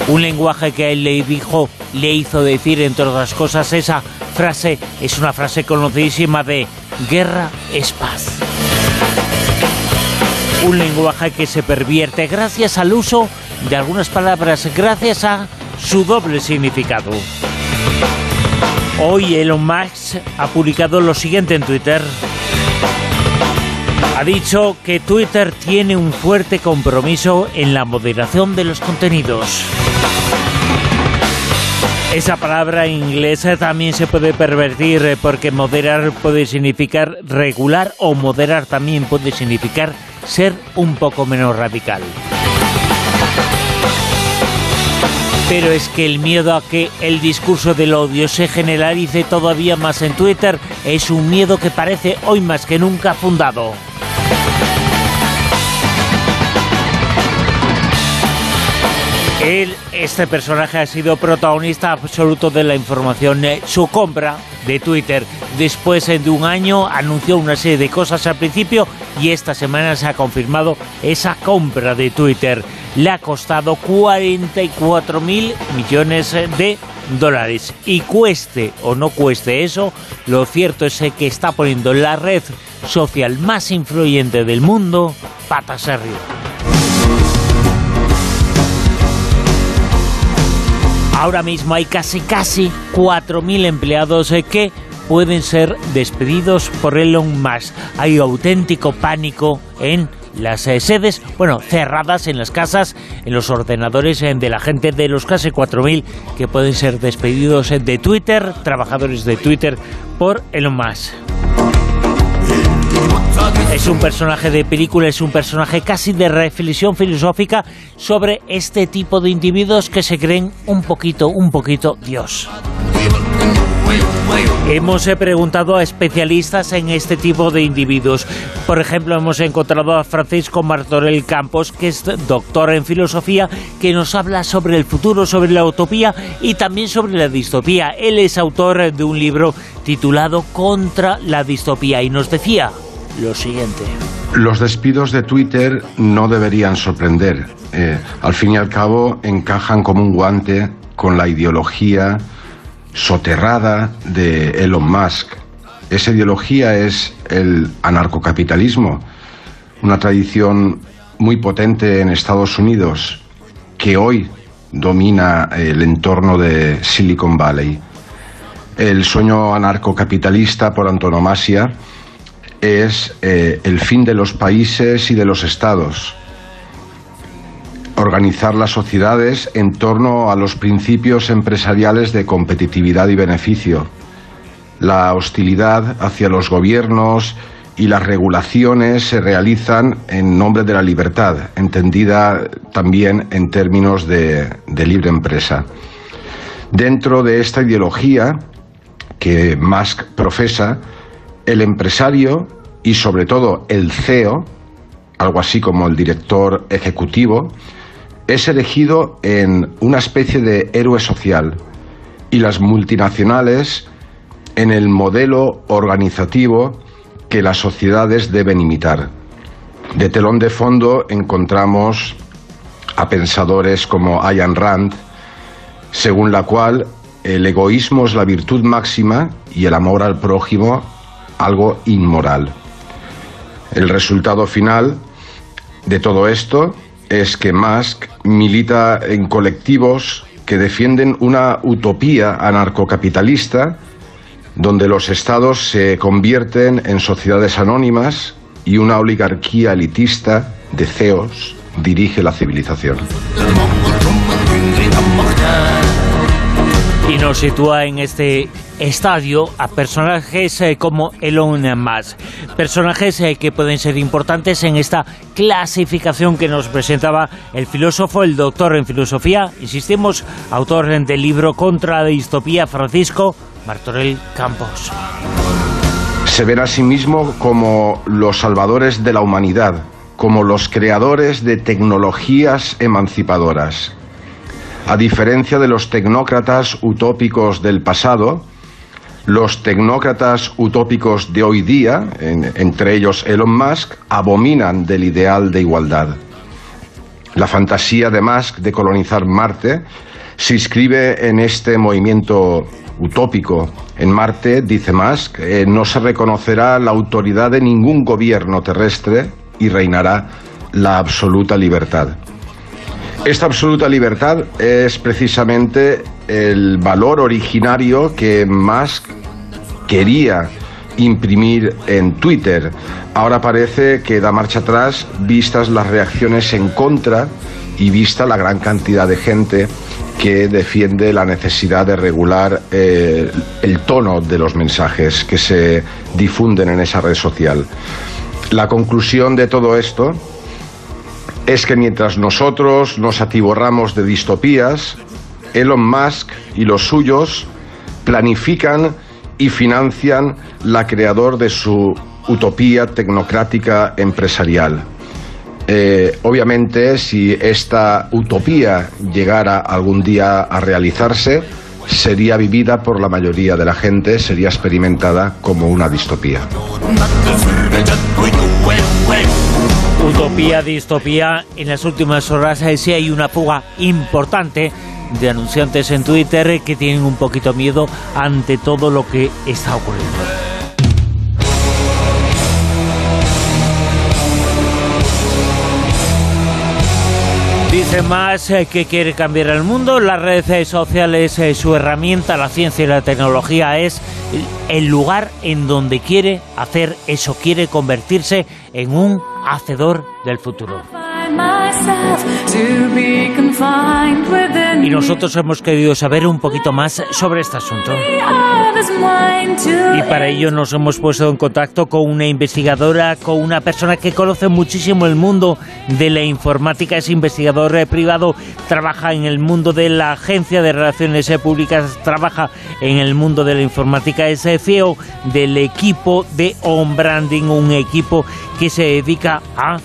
Un lenguaje que a él le dijo, le hizo decir, entre otras cosas, esa frase es una frase conocidísima de guerra es paz. Un lenguaje que se pervierte gracias al uso de algunas palabras, gracias a su doble significado. Hoy Elon Musk ha publicado lo siguiente en Twitter. Ha dicho que Twitter tiene un fuerte compromiso en la moderación de los contenidos. Esa palabra inglesa también se puede pervertir eh, porque moderar puede significar regular o moderar también puede significar ser un poco menos radical. Pero es que el miedo a que el discurso del odio se generalice todavía más en Twitter es un miedo que parece hoy más que nunca fundado. Él, este personaje ha sido protagonista absoluto de la información. Eh, su compra de Twitter después de un año anunció una serie de cosas al principio y esta semana se ha confirmado esa compra de Twitter. Le ha costado 44 mil millones de dólares. Y cueste o no cueste eso, lo cierto es que está poniendo la red social más influyente del mundo patas arriba. Ahora mismo hay casi casi 4.000 empleados eh, que pueden ser despedidos por Elon Musk. Hay auténtico pánico en las eh, sedes, bueno, cerradas en las casas, en los ordenadores eh, de la gente de los casi 4.000 que pueden ser despedidos de Twitter, trabajadores de Twitter, por Elon Musk. Es un personaje de película, es un personaje casi de reflexión filosófica sobre este tipo de individuos que se creen un poquito, un poquito Dios. Hemos eh, preguntado a especialistas en este tipo de individuos. Por ejemplo, hemos encontrado a Francisco Martorell Campos, que es doctor en filosofía, que nos habla sobre el futuro, sobre la utopía y también sobre la distopía. Él es autor de un libro titulado Contra la distopía y nos decía lo siguiente. Los despidos de Twitter no deberían sorprender. Eh, al fin y al cabo encajan como un guante con la ideología soterrada de Elon Musk. Esa ideología es el anarcocapitalismo, una tradición muy potente en Estados Unidos que hoy domina el entorno de Silicon Valley. El sueño anarcocapitalista por antonomasia es eh, el fin de los países y de los estados. Organizar las sociedades en torno a los principios empresariales de competitividad y beneficio. La hostilidad hacia los gobiernos y las regulaciones se realizan en nombre de la libertad, entendida también en términos de, de libre empresa. Dentro de esta ideología que Musk profesa, el empresario y sobre todo el CEO, algo así como el director ejecutivo, es elegido en una especie de héroe social y las multinacionales en el modelo organizativo que las sociedades deben imitar. De telón de fondo encontramos a pensadores como Ayn Rand, según la cual el egoísmo es la virtud máxima y el amor al prójimo algo inmoral. El resultado final de todo esto es que Musk milita en colectivos que defienden una utopía anarcocapitalista donde los estados se convierten en sociedades anónimas y una oligarquía elitista de CEOs dirige la civilización y nos sitúa en este estadio a personajes eh, como Elon Musk, personajes eh, que pueden ser importantes en esta clasificación que nos presentaba el filósofo, el doctor en filosofía, insistimos, autor del libro Contra la distopía, Francisco Martorell Campos. Se ven a sí mismo como los salvadores de la humanidad, como los creadores de tecnologías emancipadoras a diferencia de los tecnócratas utópicos del pasado, Los tecnócratas utópicos de hoy día, entre ellos Elon Musk, abominan del ideal de igualdad. La fantasía de Musk de colonizar Marte se inscribe en este movimiento utópico. En Marte, dice Musk, eh, no se reconocerá la autoridad de ningún gobierno terrestre y reinará la absoluta libertad. Esta absoluta libertad es precisamente el valor originario que Musk quería imprimir en Twitter. Ahora parece que da marcha atrás vistas las reacciones en contra y vista la gran cantidad de gente que defiende la necesidad de regular eh, el tono de los mensajes que se difunden en esa red social. La conclusión de todo esto es que mientras nosotros nos atiborramos de distopías, Elon Musk y los suyos planifican y financian la creador de su utopía tecnocrática empresarial. Eh, obviamente, si esta utopía llegara algún día a realizarse, sería vivida por la mayoría de la gente, sería experimentada como una distopía. Utopía, distopía, en las últimas horas eh, hay una fuga importante de anunciantes en Twitter que tienen un poquito miedo ante todo lo que está ocurriendo. Dice más eh, que quiere cambiar el mundo. Las redes sociales, es su herramienta, la ciencia y la tecnología es el lugar en donde quiere hacer eso, quiere convertirse en un hacedor del futuro. Y nosotros hemos querido saber un poquito más sobre este asunto. Y para ello nos hemos puesto en contacto con una investigadora, con una persona que conoce muchísimo el mundo de la informática, es investigador privado, trabaja en el mundo de la agencia de relaciones públicas, trabaja en el mundo de la informática, es CEO del equipo de On Branding, un equipo que se dedica a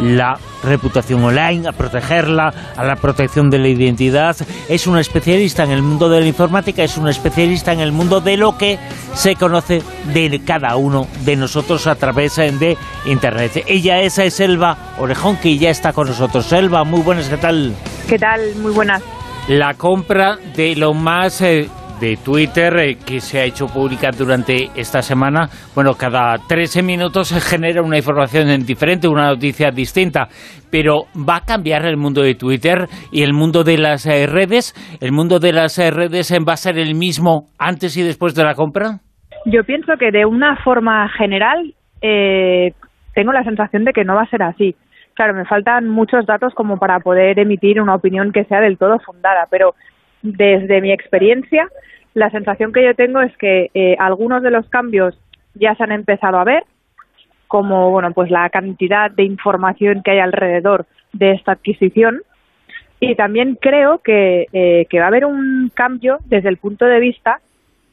la reputación online, a protegerla, a la protección de la identidad. Es una especialista en el mundo de la informática, es una especialista en el mundo de lo que se conoce de cada uno de nosotros a través de Internet. Ella es Selva Orejón, que ya está con nosotros. Selva, muy buenas, ¿qué tal? ¿Qué tal? Muy buenas. La compra de lo más... Eh, de Twitter eh, que se ha hecho pública durante esta semana. Bueno, cada 13 minutos se genera una información diferente, una noticia distinta, pero va a cambiar el mundo de Twitter y el mundo de las eh, redes. ¿El mundo de las eh, redes va a ser el mismo antes y después de la compra? Yo pienso que de una forma general tengo la sensación de que no va a ser así. Claro, me faltan muchos datos como para poder emitir una opinión que sea del todo fundada, pero desde mi experiencia, la sensación que yo tengo es que eh, algunos de los cambios ya se han empezado a ver, como bueno, pues la cantidad de información que hay alrededor de esta adquisición. Y también creo que, eh, que va a haber un cambio desde el punto de vista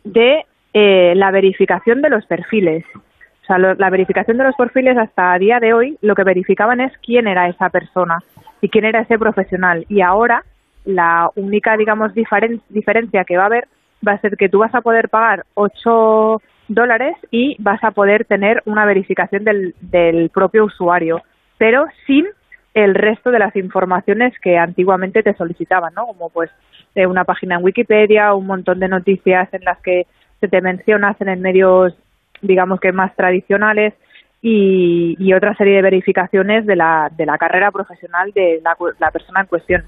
de eh, la verificación de los perfiles. O sea, la verificación de los perfiles hasta a día de hoy lo que verificaban es quién era esa persona y quién era ese profesional. Y ahora la única, digamos, diferencia que va a haber va a ser que tú vas a poder pagar 8 dólares y vas a poder tener una verificación del, del propio usuario, pero sin el resto de las informaciones que antiguamente te solicitaban, ¿no? Como pues de una página en Wikipedia, un montón de noticias en las que se te mencionas en medios, digamos que más tradicionales, y, otra serie de verificaciones de la, de la carrera profesional de la, persona en cuestión.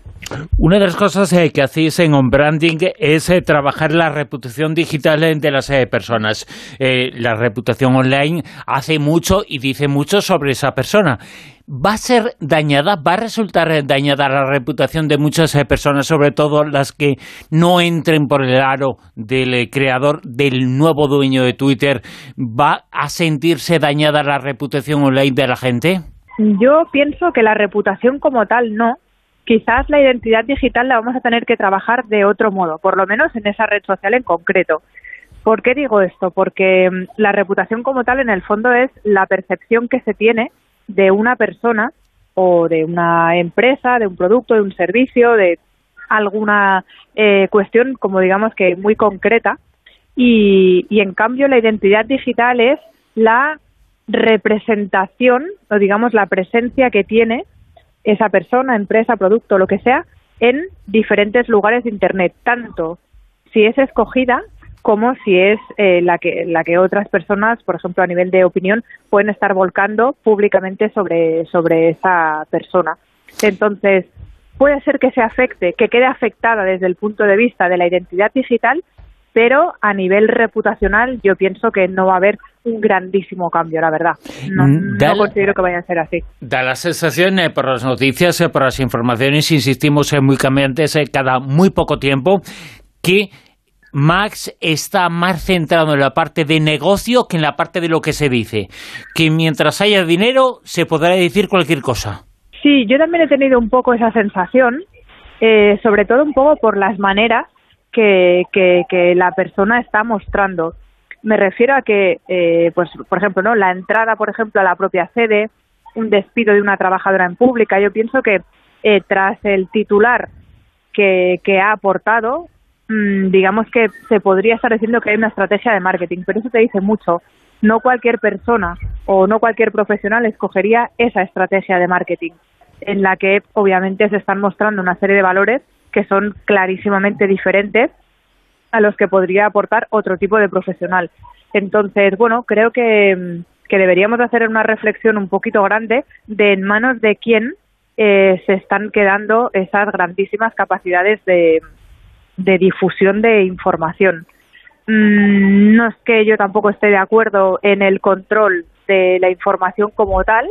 Una de las cosas eh, que hacéis en On Branding es eh, trabajar la reputación digital de las eh, personas. la reputación online hace mucho y dice mucho sobre esa persona va a ser dañada, va a resultar dañada la reputación de muchas eh, personas, sobre todo las que no entren por el aro del eh, creador, del nuevo dueño de Twitter. ¿Va a sentirse dañada la reputación online de la gente? Yo pienso que la reputación como tal no. Quizás la identidad digital la vamos a tener que trabajar de otro modo, por lo menos en esa red social en concreto. ¿Por qué digo esto? Porque mm, la reputación como tal en el fondo es la percepción que se tiene de una persona o de una empresa, de un producto, de un servicio, de alguna eh, cuestión, como digamos que muy concreta, y, y en cambio la identidad digital es la representación o digamos la presencia que tiene esa persona, empresa, producto, lo que sea, en diferentes lugares de Internet, tanto si es escogida como si es eh, la que la que otras personas, por ejemplo, a nivel de opinión, pueden estar volcando públicamente sobre sobre esa persona. Entonces, puede ser que se afecte, que quede afectada desde el punto de vista de la identidad digital, pero a nivel reputacional yo pienso que no va a haber un grandísimo cambio, la verdad. No, Mm, no considero que vaya a ser así. Da la sensación, eh, por las noticias, eh, por las informaciones, insistimos, eh, muy cambiantes eh, cada muy poco tiempo, que Max está más centrado en la parte de negocio que en la parte de lo que se dice. Que mientras haya dinero, se podrá decir cualquier cosa. Sí, yo también he tenido un poco esa sensación, eh, sobre todo un poco por las maneras que, que, que la persona está mostrando. Me refiero a que, eh, pues, por ejemplo, no, la entrada, por ejemplo, a la propia sede, un despido de una trabajadora en pública. Yo pienso que eh, tras el titular que, que ha aportado, digamos que se podría estar diciendo que hay una estrategia de marketing, pero eso te dice mucho. No cualquier persona o no cualquier profesional escogería esa estrategia de marketing, en la que obviamente se están mostrando una serie de valores que son clarísimamente diferentes a los que podría aportar otro tipo de profesional. Entonces, bueno, creo que, mm, que deberíamos de hacer una reflexión un poquito grande de en manos de quién eh, se están quedando esas grandísimas capacidades de, de difusión de información. Mm, no es que yo tampoco esté de acuerdo en el control de la información como tal,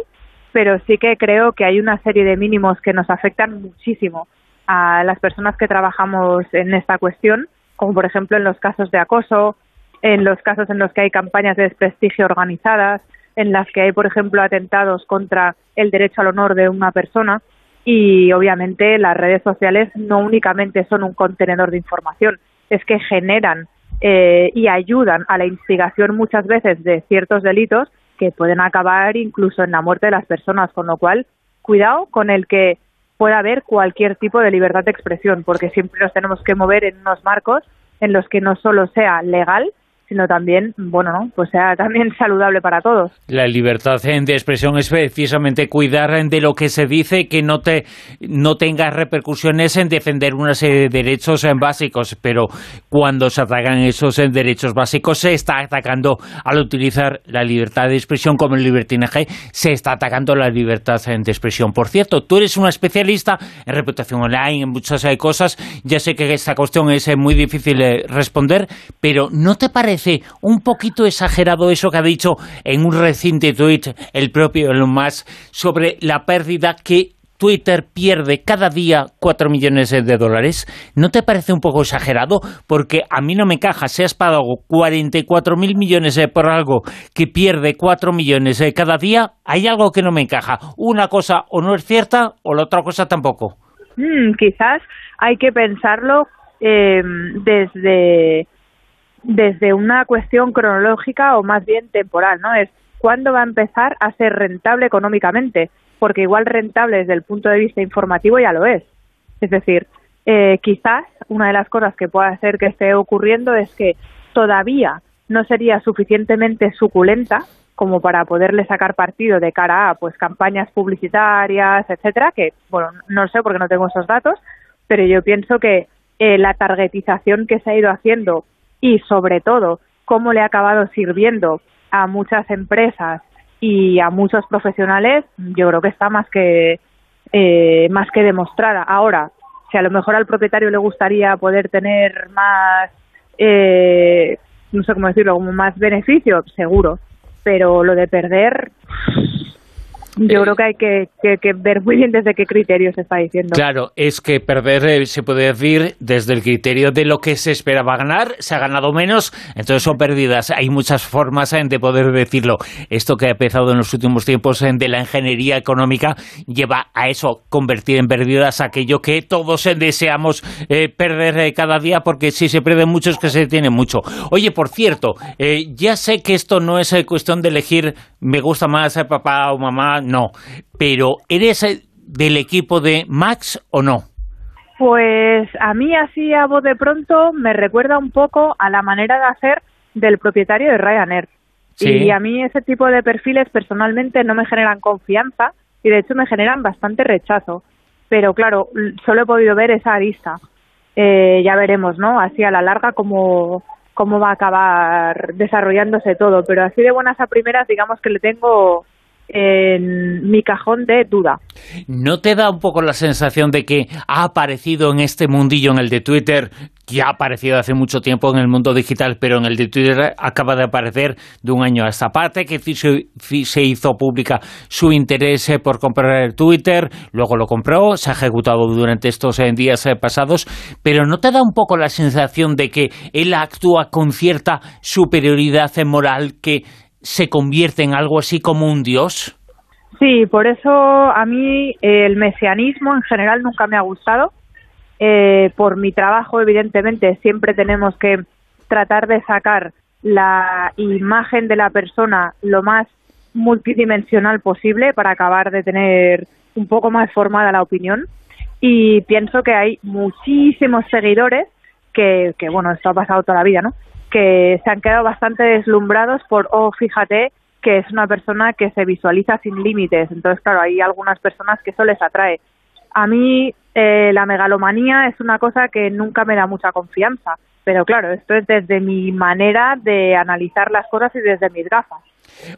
pero sí que creo que hay una serie de mínimos que nos afectan muchísimo a las personas que trabajamos en esta cuestión, como por ejemplo en los casos de acoso, en los casos en los que hay campañas de desprestigio organizadas, en las que hay, por ejemplo, atentados contra el derecho al honor de una persona y obviamente las redes sociales no únicamente son un contenedor de información, es que generan eh, y ayudan a la instigación muchas veces de ciertos delitos que pueden acabar incluso en la muerte de las personas, con lo cual cuidado con el que pueda haber cualquier tipo de libertad de expresión, porque siempre nos tenemos que mover en unos marcos en los que no solo sea legal, sino también, bueno, ¿no? pues sea también saludable para todos. La libertad de expresión es precisamente cuidar de lo que se dice, que no te no tenga repercusiones en defender una serie de derechos eh, básicos, pero cuando se atacan esos eh, derechos básicos se está atacando al utilizar la libertad de expresión como el libertinaje, se está atacando la libertad eh, de expresión. Por cierto, tú eres una especialista en reputación online, en muchas cosas, ya sé que esta cuestión es muy difícil de responder, pero ¿no te parece un poquito exagerado eso que ha dicho en un reciente tuit el propio Elon Musk sobre la pérdida que Twitter pierde cada día 4 millones de dólares. ¿No te parece un poco exagerado? Porque a mí no me encaja. Si has pagado 44 mil millones eh, por algo que pierde 4 millones eh, cada día, hay algo que no me encaja. Una cosa o no es cierta o la otra cosa tampoco. Mm, quizás hay que pensarlo eh, desde, desde una cuestión cronológica o más bien temporal, ¿no? Es cuándo va a empezar a ser rentable económicamente, porque igual rentable desde el punto de vista informativo ya lo es. Es decir, eh, quizás una de las cosas que pueda hacer que esté ocurriendo es que todavía no sería suficientemente suculenta como para poderle sacar partido de cara a pues campañas publicitarias, etcétera, que bueno, no sé porque no tengo esos datos, pero yo pienso que eh, la targetización que se ha ido haciendo y sobre todo cómo le ha acabado sirviendo a muchas empresas y a muchos profesionales, yo creo que está más que eh, más que demostrada. Ahora, si a lo mejor al propietario le gustaría poder tener más, eh, no sé cómo decirlo, como más beneficio, seguro, pero lo de perder, yo creo que hay que, que, que ver muy bien desde qué criterio se está diciendo. Claro, es que perder eh, se puede decir desde el criterio de lo que se esperaba ganar, se ha ganado menos, entonces son pérdidas. Hay muchas formas eh, de poder decirlo. Esto que ha empezado en los últimos tiempos eh, de la ingeniería económica lleva a eso, convertir en pérdidas aquello que todos eh, deseamos eh, perder eh, cada día, porque si se pierde mucho es que se tiene mucho. Oye, por cierto, eh, ya sé que esto no es eh, cuestión de elegir me gusta más eh, papá o mamá, no, pero ¿eres eh, del equipo de Max o no? Pues a mí así a voz de pronto me recuerda un poco a la manera de hacer del propietario de Ryanair. Y a mí ese tipo de perfiles personalmente no me generan confianza y de hecho me generan bastante rechazo. Pero claro, solo he podido ver esa arista. Eh, ya veremos, ¿no? Así a la larga cómo, cómo va a acabar desarrollándose todo. Pero así de buenas a primeras, digamos que le tengo en mi cajón de duda. ¿No te da un poco la sensación de que ha aparecido en este mundillo, en el de Twitter, que ha aparecido hace mucho tiempo en el mundo digital, pero en el de Twitter acaba de aparecer de un año a esta parte, que se hizo pública su interés eh, por comprar el Twitter, luego lo compró, se ha ejecutado durante estos eh, días eh, pasados, pero ¿no te da un poco la sensación de que él actúa con cierta superioridad moral que se convierte en algo así como un dios? Sí, por eso a mí el mesianismo en general nunca me ha gustado. Eh, por mi trabajo, evidentemente, siempre tenemos que tratar de sacar la imagen de la persona lo más multidimensional posible para acabar de tener un poco más formada la opinión. Y pienso que hay muchísimos seguidores que, que bueno, esto ha pasado toda la vida, ¿no? Que se han quedado bastante deslumbrados por, oh, fíjate que es una persona que se visualiza sin límites. Entonces, claro, hay algunas personas que eso les atrae. A mí eh, la megalomanía es una cosa que nunca me da mucha confianza, pero claro, esto es desde mi manera de analizar las cosas y desde mis gafas.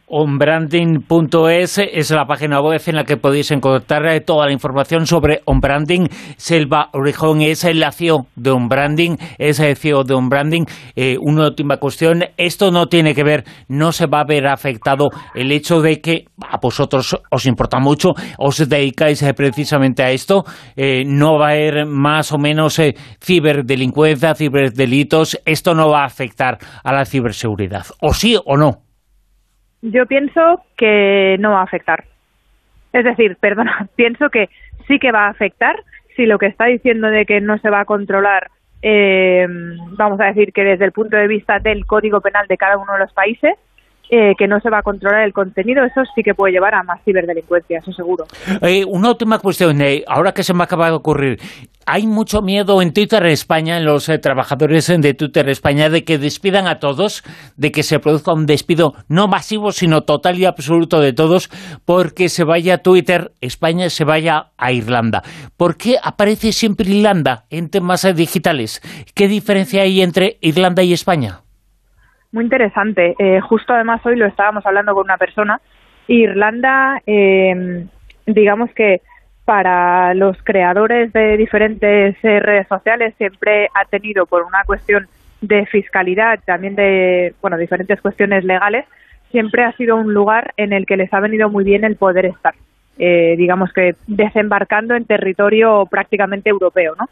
Onbranding.es es la página web en la que podéis encontrar eh, toda la información sobre Onbranding. Selva Orejón es el CEO de Onbranding, es el CEO de Onbranding. Eh, una última cuestión, esto no tiene que ver, no se va a ver afectado el hecho de que a vosotros os importa mucho, os dedicáis eh, precisamente a esto, no va a haber más o menos ciberdelincuencia, ciberdelitos, esto no va a afectar a la ciberseguridad, o sí o no. Yo pienso que no va a afectar. Es decir, perdona, pienso que sí que va a afectar si lo que está diciendo de que no se va a controlar, eh, vamos a decir que desde el punto de vista del código penal de cada uno de los países, eh, que no se va a controlar el contenido, eso sí que puede llevar a más ciberdelincuencia, eso seguro. Eh, una última cuestión, eh, ahora que se me acaba de ocurrir, hay mucho miedo en Twitter España, en los trabajadores de Twitter España, de que despidan a todos, de que se produzca un despido no masivo, sino total y absoluto de todos, porque se vaya a Twitter España, se vaya a Irlanda. ¿Por qué aparece siempre Irlanda en temas digitales? ¿Qué diferencia hay entre Irlanda y España? muy interesante. Eh, justo además hoy lo estábamos hablando con una persona. Irlanda, eh, digamos que para los creadores de diferentes eh, redes sociales siempre ha tenido por una cuestión de fiscalidad, también de bueno diferentes cuestiones legales, siempre ha sido un lugar en el que les ha venido muy bien el poder estar, digamos que desembarcando en territorio prácticamente europeo, ¿no?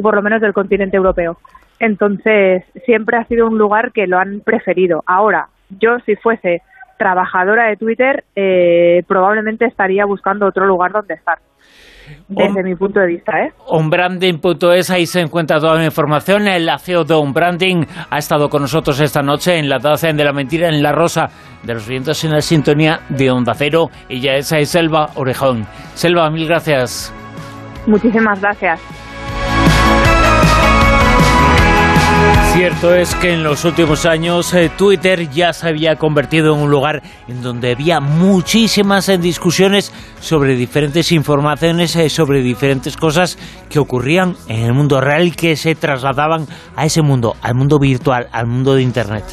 Por lo menos del continente europeo. Entonces, siempre ha sido un lugar que lo han preferido. Ahora, yo si fuese trabajadora de Twitter, eh, probablemente estaría buscando otro lugar donde estar. Desde mi punto de vista, ¿eh? Onbranding.es, ahí se encuentra toda la información. El CEO de Onbranding ha estado con nosotros esta noche en la Taza de la Mentira, en La Rosa de los Vientos, en la sintonía de Onda Cero. Ella es Selva Orejón. Selva, mil gracias. Muchísimas gracias. Cierto es que en los últimos años eh, Twitter ya se había convertido en un lugar en donde había muchísimas eh, discusiones sobre diferentes informaciones, eh, sobre diferentes cosas que ocurrían en el mundo real y que se trasladaban a ese mundo, al mundo virtual, al mundo de Internet.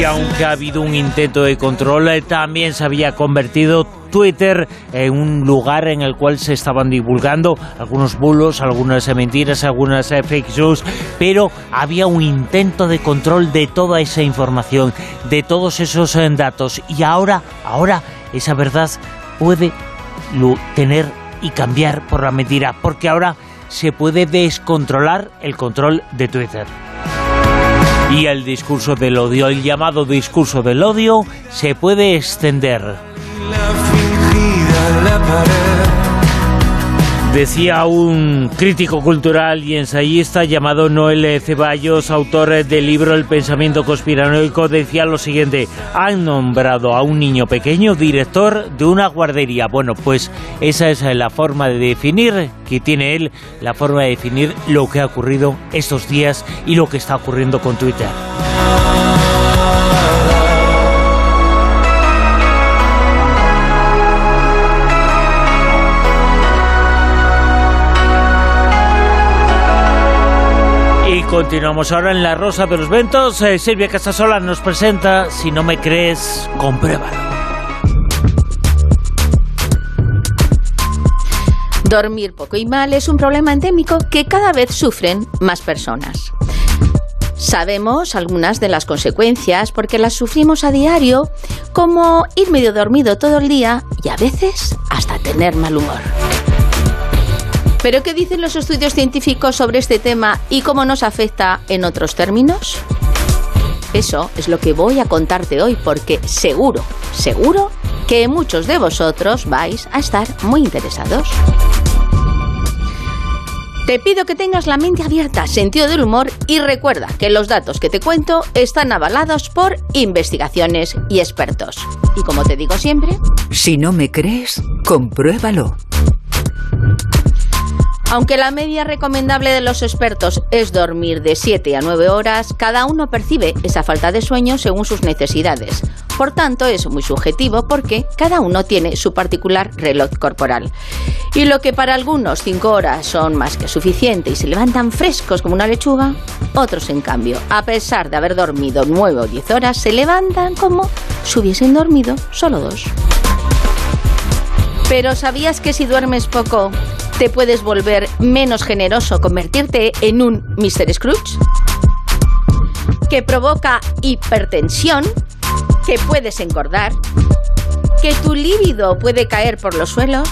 Y aunque ha habido un intento de control, también se había convertido Twitter en un lugar en el cual se estaban divulgando algunos bulos, algunas mentiras, algunas eh, fake news, pero había un intento de control de toda esa información, de todos esos eh, datos y ahora, ahora esa verdad puede tener y cambiar por la mentira, porque ahora se puede descontrolar el control de Twitter. Y el discurso del odio, el llamado discurso del odio, se puede extender. Decía un crítico cultural y ensayista llamado Noel Ceballos, autor del libro El pensamiento conspiranoico, decía lo siguiente, han nombrado a un niño pequeño director de una guardería. Bueno, pues esa es la forma de definir que tiene él, la forma de definir lo que ha ocurrido estos días y lo que está ocurriendo con Twitter. Continuamos ahora en La Rosa de los Ventos. Eh, Silvia Casasola nos presenta Si no me crees, compruébalo. Dormir poco y mal es un problema endémico que cada vez sufren más personas. Sabemos algunas de las consecuencias porque las sufrimos a diario, como ir medio dormido todo el día y a veces hasta tener mal humor. ¿Pero qué dicen los estudios científicos sobre este tema y cómo nos afecta en otros términos? Eso es lo que voy a contarte hoy porque seguro, seguro que muchos de vosotros vais a estar muy interesados. Te pido que tengas la mente abierta, sentido del humor y recuerda que los datos que te cuento están avalados por investigaciones y expertos. Y como te digo siempre... Si no me crees, compruébalo. Aunque la media recomendable de los expertos es dormir de 7 a 9 horas, cada uno percibe esa falta de sueño según sus necesidades. Por tanto, es muy subjetivo porque cada uno tiene su particular reloj corporal. Y lo que para algunos 5 horas son más que suficiente y se levantan frescos como una lechuga, otros en cambio, a pesar de haber dormido 9 o 10 horas, se levantan como si hubiesen dormido solo dos. Pero ¿sabías que si duermes poco te puedes volver menos generoso, convertirte en un Mr. Scrooge, que provoca hipertensión, que puedes engordar, que tu líbido puede caer por los suelos,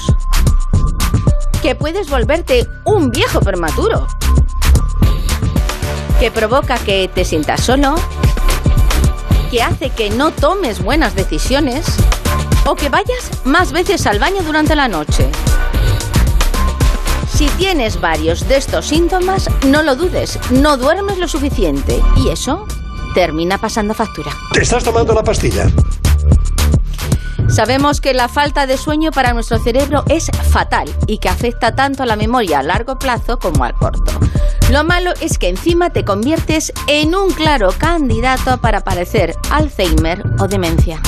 que puedes volverte un viejo prematuro, que provoca que te sientas solo, que hace que no tomes buenas decisiones o que vayas más veces al baño durante la noche. Si tienes varios de estos síntomas, no lo dudes, no duermes lo suficiente y eso termina pasando factura. ¿Te estás tomando la pastilla? Sabemos que la falta de sueño para nuestro cerebro es fatal y que afecta tanto a la memoria a largo plazo como al corto. Lo malo es que encima te conviertes en un claro candidato para padecer Alzheimer o demencia.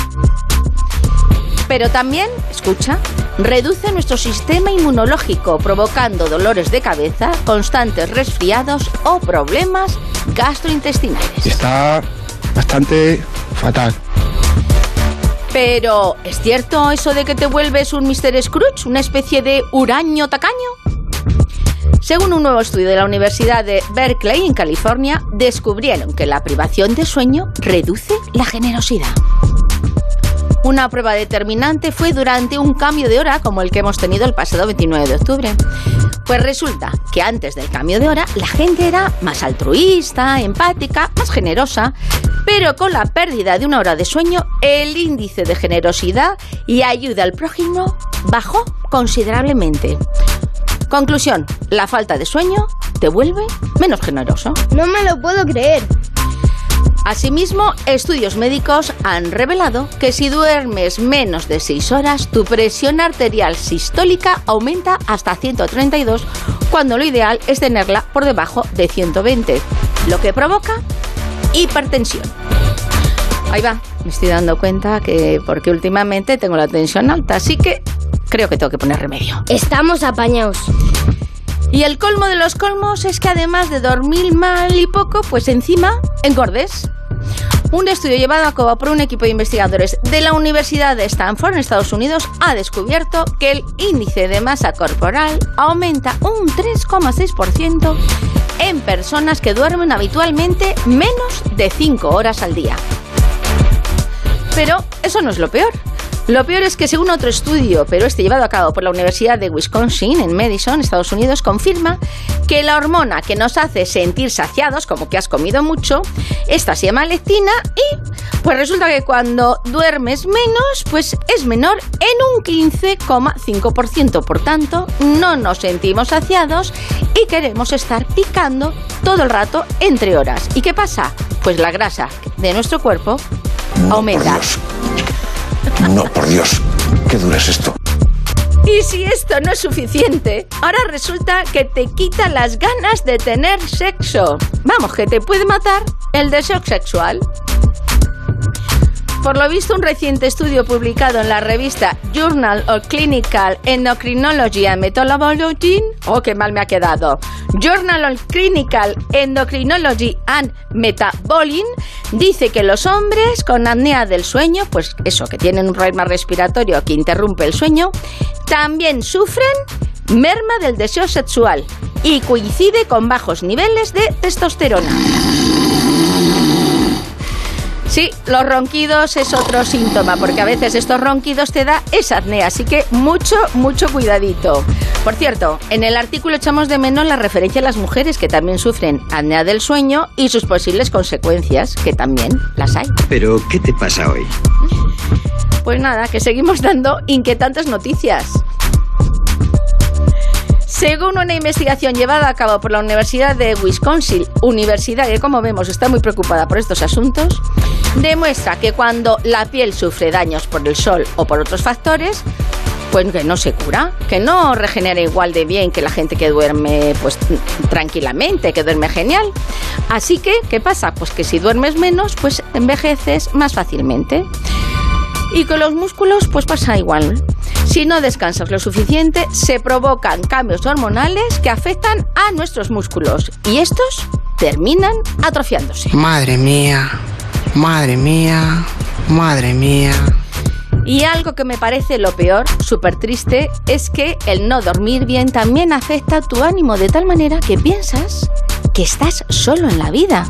Pero también, escucha, reduce nuestro sistema inmunológico, provocando dolores de cabeza, constantes resfriados o problemas gastrointestinales. Está bastante fatal. Pero, ¿es cierto eso de que te vuelves un Mr. Scrooge, una especie de huraño tacaño? Según un nuevo estudio de la Universidad de Berkeley, en California, descubrieron que la privación de sueño reduce la generosidad. Una prueba determinante fue durante un cambio de hora como el que hemos tenido el pasado 29 de octubre. Pues resulta que antes del cambio de hora la gente era más altruista, empática, más generosa, pero con la pérdida de una hora de sueño el índice de generosidad y ayuda al prójimo bajó considerablemente. Conclusión, la falta de sueño te vuelve menos generoso. No me lo puedo creer. Asimismo, estudios médicos han revelado que si duermes menos de 6 horas, tu presión arterial sistólica aumenta hasta 132, cuando lo ideal es tenerla por debajo de 120, lo que provoca hipertensión. Ahí va, me estoy dando cuenta que porque últimamente tengo la tensión alta, así que creo que tengo que poner remedio. Estamos apañados. Y el colmo de los colmos es que además de dormir mal y poco, pues encima engordes. Un estudio llevado a cabo por un equipo de investigadores de la Universidad de Stanford en Estados Unidos ha descubierto que el índice de masa corporal aumenta un 3,6% en personas que duermen habitualmente menos de 5 horas al día. Pero eso no es lo peor. Lo peor es que según otro estudio, pero este llevado a cabo por la Universidad de Wisconsin en Madison, Estados Unidos, confirma que la hormona que nos hace sentir saciados, como que has comido mucho, esta se llama lectina y Pues resulta que cuando duermes menos, pues es menor en un 15,5%. Por tanto, no nos sentimos saciados y queremos estar picando todo el rato entre horas. ¿Y qué pasa? Pues la grasa de nuestro cuerpo aumenta. No, por Dios. Qué duro es esto. Y si esto no es suficiente, ahora resulta que te quita las ganas de tener sexo. Vamos, que te puede matar el deseo sexual. Por lo visto, un reciente estudio publicado en la revista Journal of Clinical Endocrinology and Methodology, oh, qué mal me ha quedado, Journal of Clinical Endocrinology and Metabolism, dice que los hombres con apnea del sueño, pues eso, que tienen un problema respiratorio que interrumpe el sueño, también sufren merma del deseo sexual y coincide con bajos niveles de testosterona. Sí, los ronquidos es otro síntoma, porque a veces estos ronquidos te da esa apnea, así que mucho, mucho cuidadito. Por cierto, en el artículo echamos de menos la referencia a las mujeres que también sufren apnea del sueño y sus posibles consecuencias, que también las hay. Pero, ¿qué te pasa hoy? Pues nada, que seguimos dando inquietantes noticias. Según una investigación llevada a cabo por la Universidad de Wisconsin, universidad que como vemos está muy preocupada por estos asuntos, demuestra que cuando la piel sufre daños por el sol o por otros factores, pues que no se cura, que no regenera igual de bien que la gente que duerme pues tranquilamente, que duerme genial. Así que, ¿qué pasa? Pues que si duermes menos, pues envejeces más fácilmente. Y con los músculos pues pasa igual. Si no descansas lo suficiente, se provocan cambios hormonales que afectan a nuestros músculos y estos terminan atrofiándose. Madre mía, madre mía, madre mía. Y algo que me parece lo peor, súper triste, es que el no dormir bien también afecta tu ánimo de tal manera que piensas que estás solo en la vida.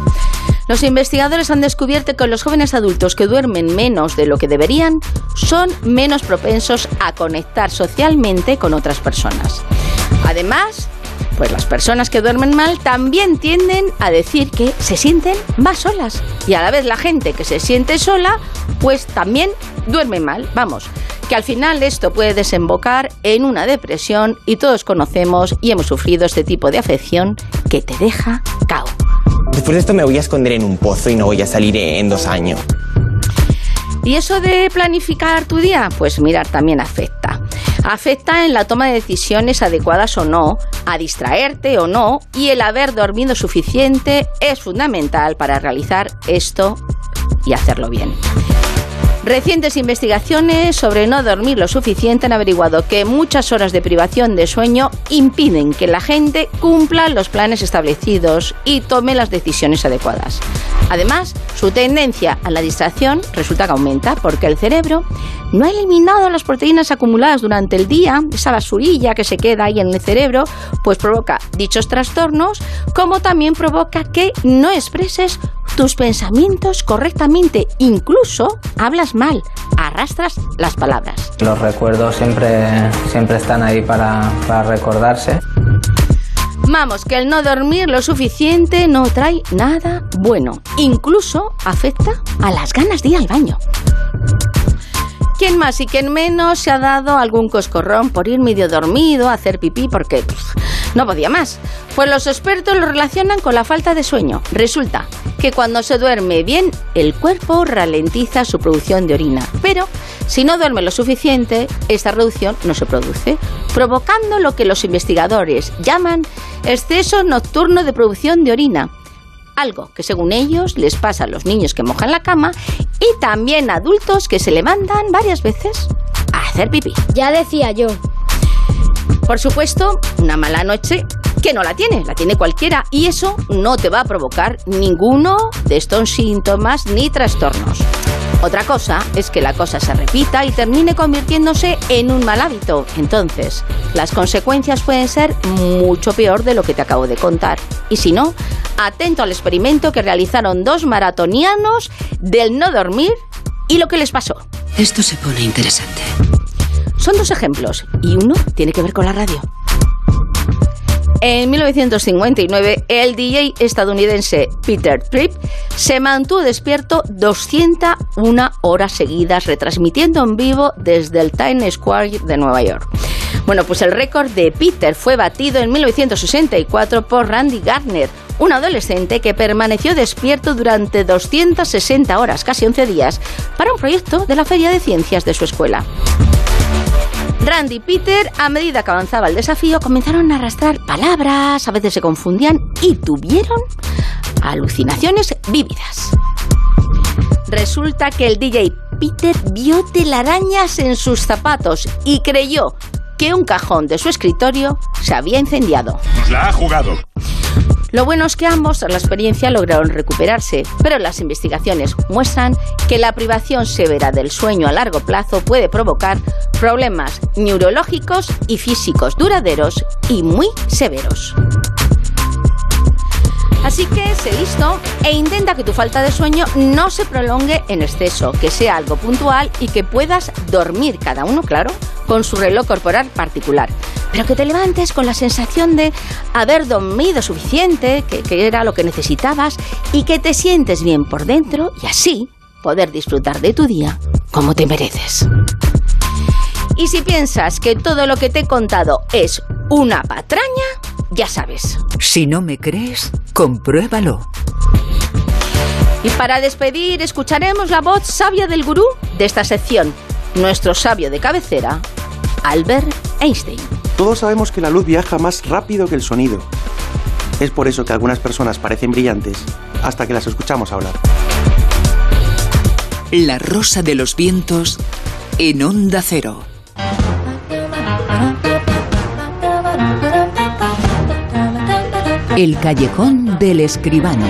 Los investigadores han descubierto que los jóvenes adultos que duermen menos de lo que deberían son menos propensos a conectar socialmente con otras personas. Además, pues las personas que duermen mal también tienden a decir que se sienten más solas. Y a la vez la gente que se siente sola, pues también duerme mal. Vamos, que al final esto puede desembocar en una depresión y todos conocemos y hemos sufrido este tipo de afección que te deja cao. Después de esto me voy a esconder en un pozo y no voy a salir en dos años. ¿Y eso de planificar tu día? Pues mirar, también afecta. Afecta en la toma de decisiones adecuadas o no, a distraerte o no, y el haber dormido suficiente es fundamental para realizar esto y hacerlo bien. Recientes investigaciones sobre no dormir lo suficiente han averiguado que muchas horas de privación de sueño impiden que la gente cumpla los planes establecidos y tome las decisiones adecuadas. Además, su tendencia a la distracción resulta que aumenta porque el cerebro no ha eliminado las proteínas acumuladas durante el día, esa basurilla que se queda ahí en el cerebro, pues provoca dichos trastornos, como también provoca que no expreses tus pensamientos correctamente, incluso hablas mal, arrastras las palabras. Los recuerdos siempre, siempre están ahí para, para recordarse. Vamos, que el no dormir lo suficiente no trae nada bueno. Incluso afecta a las ganas de ir al baño. ¿Quién más y quién menos se ha dado algún coscorrón por ir medio dormido a hacer pipí porque pff, no podía más? Pues los expertos lo relacionan con la falta de sueño. Resulta que cuando se duerme bien, el cuerpo ralentiza su producción de orina. Pero si no duerme lo suficiente, esta reducción no se produce, provocando lo que los investigadores llaman exceso nocturno de producción de orina algo que según ellos les pasa a los niños que mojan la cama y también a adultos que se levantan varias veces a hacer pipí. Ya decía yo. Por supuesto, una mala noche que no la tiene, la tiene cualquiera y eso no te va a provocar ninguno de estos síntomas ni trastornos. Otra cosa es que la cosa se repita y termine convirtiéndose en un mal hábito. Entonces, las consecuencias pueden ser mucho peor de lo que te acabo de contar. Y si no, atento al experimento que realizaron dos maratonianos del no dormir y lo que les pasó. Esto se pone interesante. Son dos ejemplos y uno tiene que ver con la radio. En 1959, el DJ estadounidense Peter Tripp se mantuvo despierto 201 horas seguidas, retransmitiendo en vivo desde el Times Square de Nueva York. Bueno, pues el récord de Peter fue batido en 1964 por Randy Gardner, un adolescente que permaneció despierto durante 260 horas, casi 11 días, para un proyecto de la Feria de Ciencias de su escuela. Randy y Peter, a medida que avanzaba el desafío, comenzaron a arrastrar palabras, a veces se confundían y tuvieron alucinaciones vívidas. Resulta que el DJ Peter vio telarañas en sus zapatos y creyó que un cajón de su escritorio se había incendiado. Nos la ha jugado. Lo bueno es que ambos, tras la experiencia, lograron recuperarse, pero las investigaciones muestran que la privación severa del sueño a largo plazo puede provocar problemas neurológicos y físicos duraderos y muy severos. Así que sé listo e intenta que tu falta de sueño no se prolongue en exceso, que sea algo puntual y que puedas dormir cada uno, claro, con su reloj corporal particular. Pero que te levantes con la sensación de haber dormido suficiente, que, que era lo que necesitabas y que te sientes bien por dentro y así poder disfrutar de tu día como te mereces. Y si piensas que todo lo que te he contado es una patraña, ya sabes. Si no me crees, compruébalo. Y para despedir, escucharemos la voz sabia del gurú de esta sección, nuestro sabio de cabecera, Albert Einstein. Todos sabemos que la luz viaja más rápido que el sonido. Es por eso que algunas personas parecen brillantes hasta que las escuchamos hablar. La rosa de los vientos en onda cero. El callejón del escribano.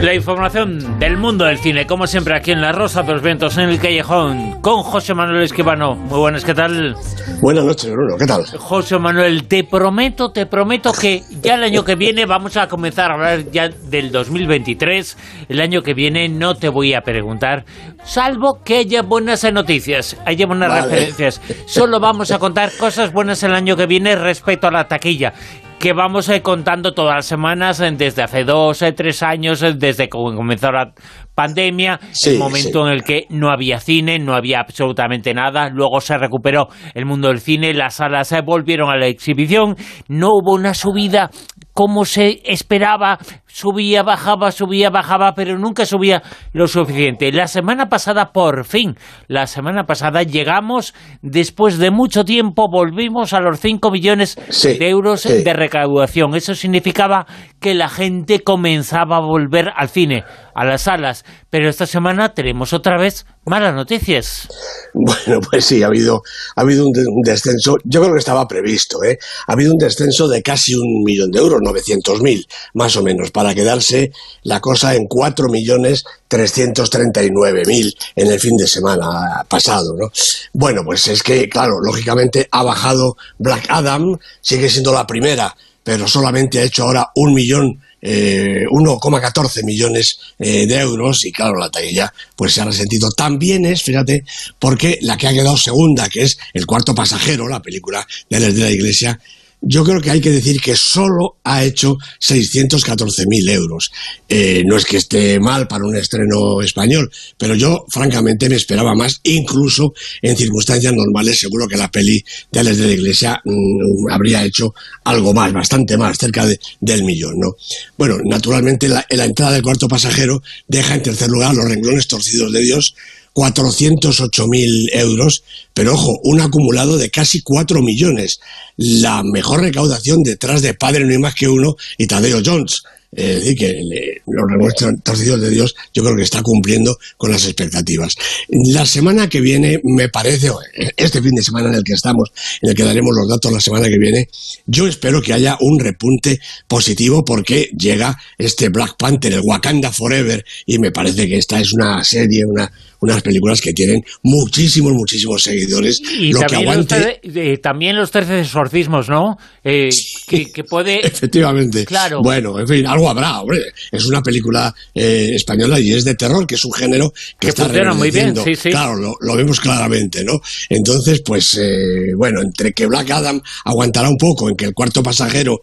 La información del mundo del cine, como siempre aquí en La Rosa de los Vientos, en el Callejón, con José Manuel Escribano. Muy buenas, ¿qué tal? Buenas noches, Bruno, ¿qué tal? José Manuel, te prometo, te prometo que ya el año que viene vamos a comenzar a hablar ya del 2023. El año que viene no te voy a preguntar, salvo que haya buenas noticias, haya buenas Vale. referencias. Solo vamos a contar cosas buenas el año que viene respecto a la taquilla que vamos eh, contando todas las semanas eh, desde hace dos, eh, tres años, desde que comenzó la pandemia, Sí, el momento en el que no había cine, no había absolutamente nada, luego se recuperó el mundo del cine, las salas se volvieron a la exhibición, no hubo una subida como se esperaba, subía, bajaba, subía, bajaba, pero nunca subía lo suficiente. La semana pasada, por fin, la semana pasada llegamos, después de mucho tiempo, volvimos a los 5 millones Sí, de euros sí. de recaudación. Eso significaba que la gente comenzaba a volver al cine, a las salas. Pero esta semana tenemos otra vez malas noticias. Bueno, pues sí, ha habido, ha habido un descenso, yo creo que estaba previsto, ¿eh? Ha habido un descenso de casi un millón de euros, 900.000, más o menos, para quedarse la cosa en 4.339.000 en el fin de semana pasado, ¿no? Bueno, pues es que, claro, lógicamente ha bajado Black Adam, sigue siendo la primera, pero solamente ha hecho ahora un millón eh, 1,14 millones eh, de euros y claro, la taquilla pues se ha resentido. También es, fíjate, porque la que ha quedado segunda, que es El cuarto pasajero, la película de Alex de la Iglesia, yo creo que hay que decir que solo ha hecho 614.000 euros. Eh, no es que esté mal para un estreno español, pero yo francamente me esperaba más, incluso en circunstancias normales, seguro que la peli de Alex de la Iglesia mm, habría hecho algo más, bastante más, cerca de- del millón, ¿no? Bueno, naturalmente la, la entrada del cuarto pasajero deja en tercer lugar los renglones torcidos de Dios, 408.000 euros, pero ojo, un acumulado de casi 4 millones. La mejor recaudación detrás de Padre No hay más que uno y Tadeo Jones. Es decir, que le- los torcidos de Dios yo creo que está cumpliendo con las expectativas. La semana que viene, me parece, este fin de semana en el que estamos, en el que daremos los datos la semana que viene, yo espero que haya un repunte positivo porque llega este Black Panther, el Wakanda Forever, y me parece que esta es una serie, una, unas películas que tienen muchísimos, muchísimos seguidores. Y lo que también, aguante. los, eh, también los 13 exorcismos, ¿no? Eh, que, que puede... Efectivamente. Claro. Bueno, en fin, algo habrá, hombre. Es una película eh, española y es de terror, que es un género que, Que está funciona muy bien, sí, sí. Claro, lo, lo vemos claramente, ¿no? Entonces, pues, eh, bueno, entre que Black Adam aguantará un poco, en que el cuarto pasajero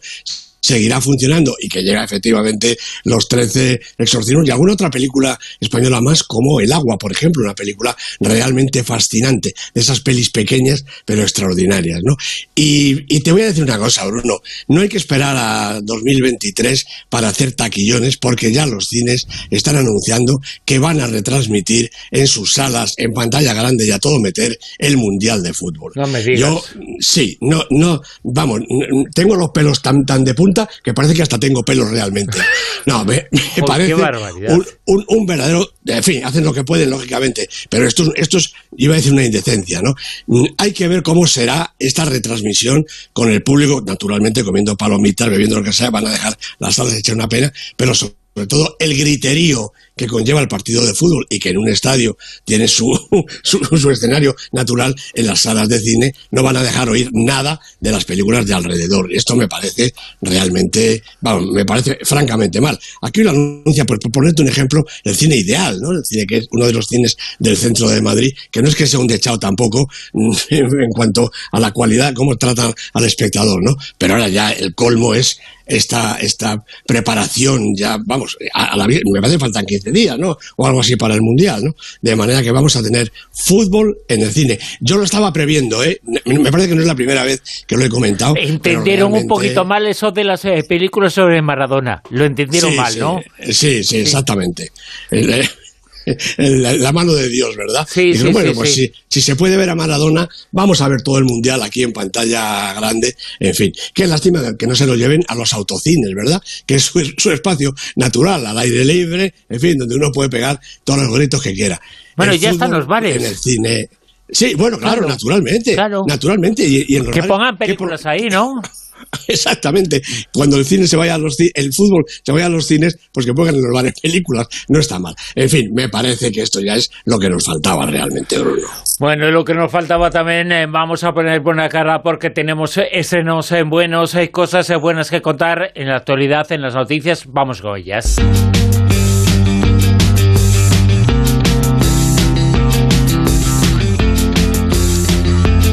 seguirá funcionando y que llega efectivamente los 13 exorcismos y alguna otra película española más como El agua, por ejemplo, una película realmente fascinante, de esas pelis pequeñas pero extraordinarias, ¿no? Y, y te voy a decir una cosa, Bruno, no hay que esperar a 2023 para hacer taquillones porque ya los cines están anunciando que van a retransmitir en sus salas, en pantalla grande y a todo meter el Mundial de Fútbol. No me digas. Yo, sí, no, no, vamos, tengo los pelos tan, tan de punta que parece que hasta tengo pelos realmente. No, me, parece un, un- un verdadero, en fin, hacen lo que pueden, lógicamente, pero esto, es- esto es, iba a decir una indecencia, ¿no? Hay que ver cómo será esta retransmisión con el público, naturalmente comiendo palomitas, bebiendo lo que sea, van a dejar las salas echar una pena, pero sobre todo el griterío que conlleva el partido de fútbol y que en un estadio tiene su, su, su escenario natural, en las salas de cine no van a dejar oír nada de las películas de alrededor. Esto me parece realmente, vamos, me parece francamente mal. Aquí lo anuncia, por, ponerte un ejemplo, el cine ideal, ¿no? El cine que es uno de los cines del centro de Madrid, que no es que sea un dechado tampoco en cuanto a la cualidad, cómo tratan al espectador, ¿no? Pero ahora ya el colmo es esta, esta preparación ya, vamos, a, a la, me parece que faltan 15 días, ¿no? O algo así para el Mundial, ¿no? De manera que vamos a tener fútbol en el cine. Yo lo estaba previendo, ¿eh? Me parece que no es la primera vez que lo he comentado. Entendieron un poquito mal eso de las eh, películas sobre Maradona. Lo entendieron Sí, mal, sí, ¿no? Sí, sí, exactamente. El- el- la, la mano de Dios, ¿verdad? Sí, Y digo, sí, bueno, sí, pues. Si, si se puede ver a Maradona, vamos a ver todo el mundial aquí en pantalla grande. En fin, qué lástima que no se lo lleven a los autocines, ¿verdad? Que es su, su espacio natural, al aire libre, en fin, donde uno puede pegar todos los gritos que quiera. Bueno, El ya están los bares. En el cine. Sí, bueno, claro, Claro. naturalmente. Naturalmente. Y, y en los Que bares- pongan películas ahí, ¿no? Exactamente. Cuando el cine se vaya a los el fútbol se vaya a los cines, pues que pongan en los bares películas. No está mal. En fin, me parece que esto ya es lo que nos faltaba realmente, Bruno. Bueno, lo que nos faltaba también, eh, vamos a poner buena cara porque tenemos eh, estrenos eh, buenos, hay cosas buenas que contar en la actualidad, en las noticias. Vamos con ellas.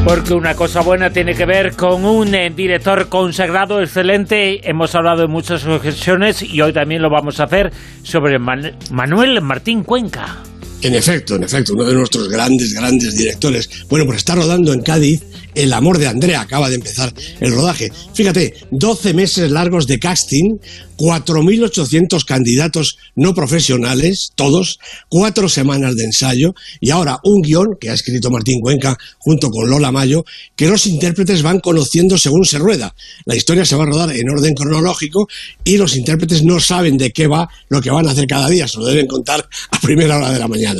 Porque una cosa buena tiene que ver con un eh, director consagrado, excelente. Hemos hablado en muchas ocasiones y hoy también lo vamos a hacer sobre Man- Manuel Martín Cuenca. En efecto, en efecto, uno de nuestros grandes, grandes directores. Bueno, pues está rodando en Cádiz El amor de Andrea, acaba de empezar el rodaje. Fíjate, 12 meses largos de casting, 4.800 candidatos no profesionales, todos, cuatro semanas de ensayo y ahora un guion que ha escrito Martín Cuenca junto con Lola Mayo, que los intérpretes van conociendo según se rueda. La historia se va a rodar en orden cronológico y los intérpretes no saben de qué va lo que van a hacer cada día, se lo deben contar a primera hora de la mañana.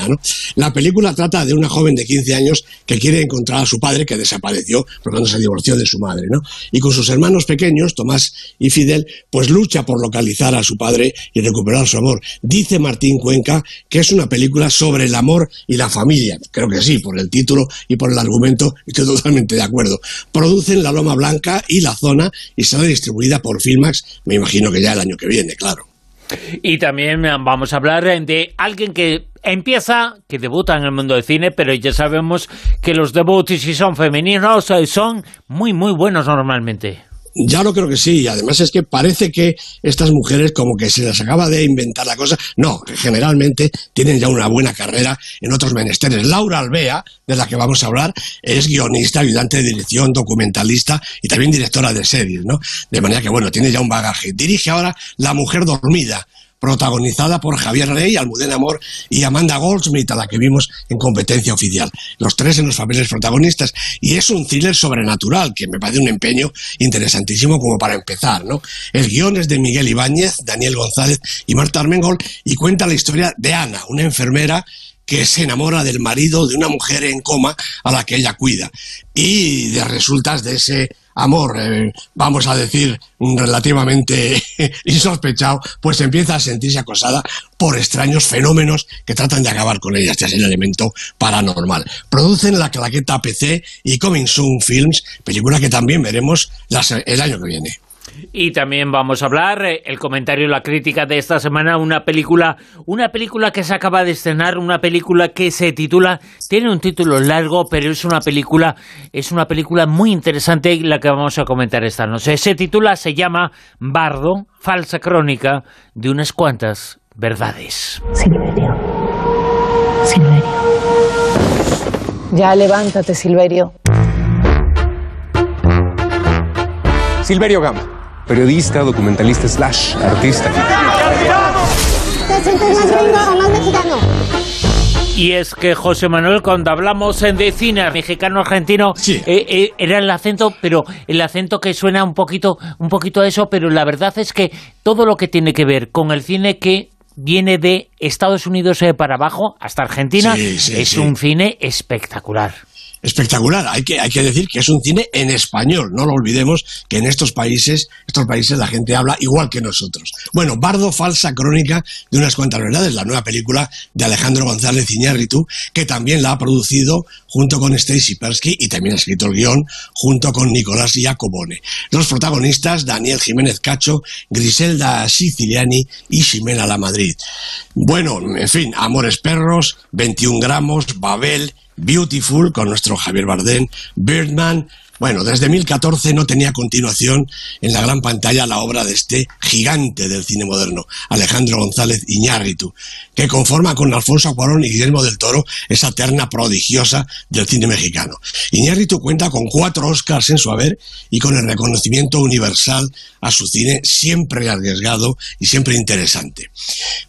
La película trata de una joven de 15 años que quiere encontrar a su padre que desapareció por cuando se divorció de su madre. ¿no? Y con sus hermanos pequeños, Tomás y Fidel, pues lucha por localizar a su padre y recuperar su amor. Dice Martín Cuenca que es una película sobre el amor y la familia. Creo que sí, por el título y por el argumento estoy totalmente de acuerdo. Producen La Loma Blanca y La Zona y será distribuida por Filmax, me imagino que ya el año que viene, claro. Y también vamos a hablar eh, de alguien que empieza, que debuta en el mundo del cine, pero ya sabemos que los debuts, si son femeninos, eh, son muy, muy buenos normalmente. Ya lo creo que sí, y además es que parece que estas mujeres como que se les acaba de inventar la cosa. No, generalmente tienen ya una buena carrera en otros menesteres. Laura Alvea, de la que vamos a hablar, es guionista, ayudante de dirección, documentalista y también directora de series, ¿no? De manera que, bueno, tiene ya un bagaje. Dirige ahora La Mujer Dormida, protagonizada por Javier Rey, Almudena Amor y Amanda Goldsmith, a la que vimos en competencia oficial. Los tres en los papeles protagonistas. Y es un thriller sobrenatural, que me parece un empeño interesantísimo como para empezar, ¿no? El guion es de Miguel Ibáñez, Daniel González y Marta Armengol y cuenta la historia de Ana, una enfermera que se enamora del marido de una mujer en coma a la que ella cuida. Y de resultas de ese amor, eh, vamos a decir, relativamente insospechado, pues empieza a sentirse acosada por extraños fenómenos que tratan de acabar con ella. Este es el elemento paranormal. Producen La Claqueta PC y Coming Soon Films, película que también veremos el año que viene. Y también vamos a hablar eh, el comentario y la crítica de esta semana, una película, una película que se acaba de estrenar, una película que se titula, tiene un título largo, pero es una película, es una película muy interesante la que vamos a comentar esta noche. Se titula, se llama Bardo, falsa crónica de unas cuantas verdades. Silverio. Silverio. Ya levántate, Silverio. Silverio Gama, periodista, documentalista slash artista. ¿Te sientes más gringo o más mexicano? Y es que José Manuel, cuando hablamos en de cine mexicano argentino, eh, eh, era el acento, pero el acento que suena un poquito, un poquito a eso, pero la verdad es que todo lo que tiene que ver con el cine que viene de Estados Unidos eh, para abajo hasta Argentina Sí, sí, es sí. un cine espectacular. Espectacular. Hay que, hay que decir que es un cine en español. No lo olvidemos que en estos países, estos países la gente habla igual que nosotros. Bueno, Bardo, falsa crónica de unas cuantas verdades, la nueva película de Alejandro González Iñárritu, que también la ha producido junto con Stacy Persky y también ha escrito el guion junto con Nicolás Giacobone. Los protagonistas, Daniel Jiménez Cacho, Griselda Siciliani y Ximena La Madrid. Bueno, en fin, Amores Perros, 21 gramos, Babel, Beautiful con nuestro Javier Bardem, Birdman. Bueno, desde 2014 no tenía continuación en la gran pantalla la obra de este gigante del cine moderno, Alejandro González Iñárritu, que conforma con Alfonso Cuarón y Guillermo del Toro esa terna prodigiosa del cine mexicano. Iñárritu cuenta con cuatro Oscars en su haber y con el reconocimiento universal a su cine siempre arriesgado y siempre interesante.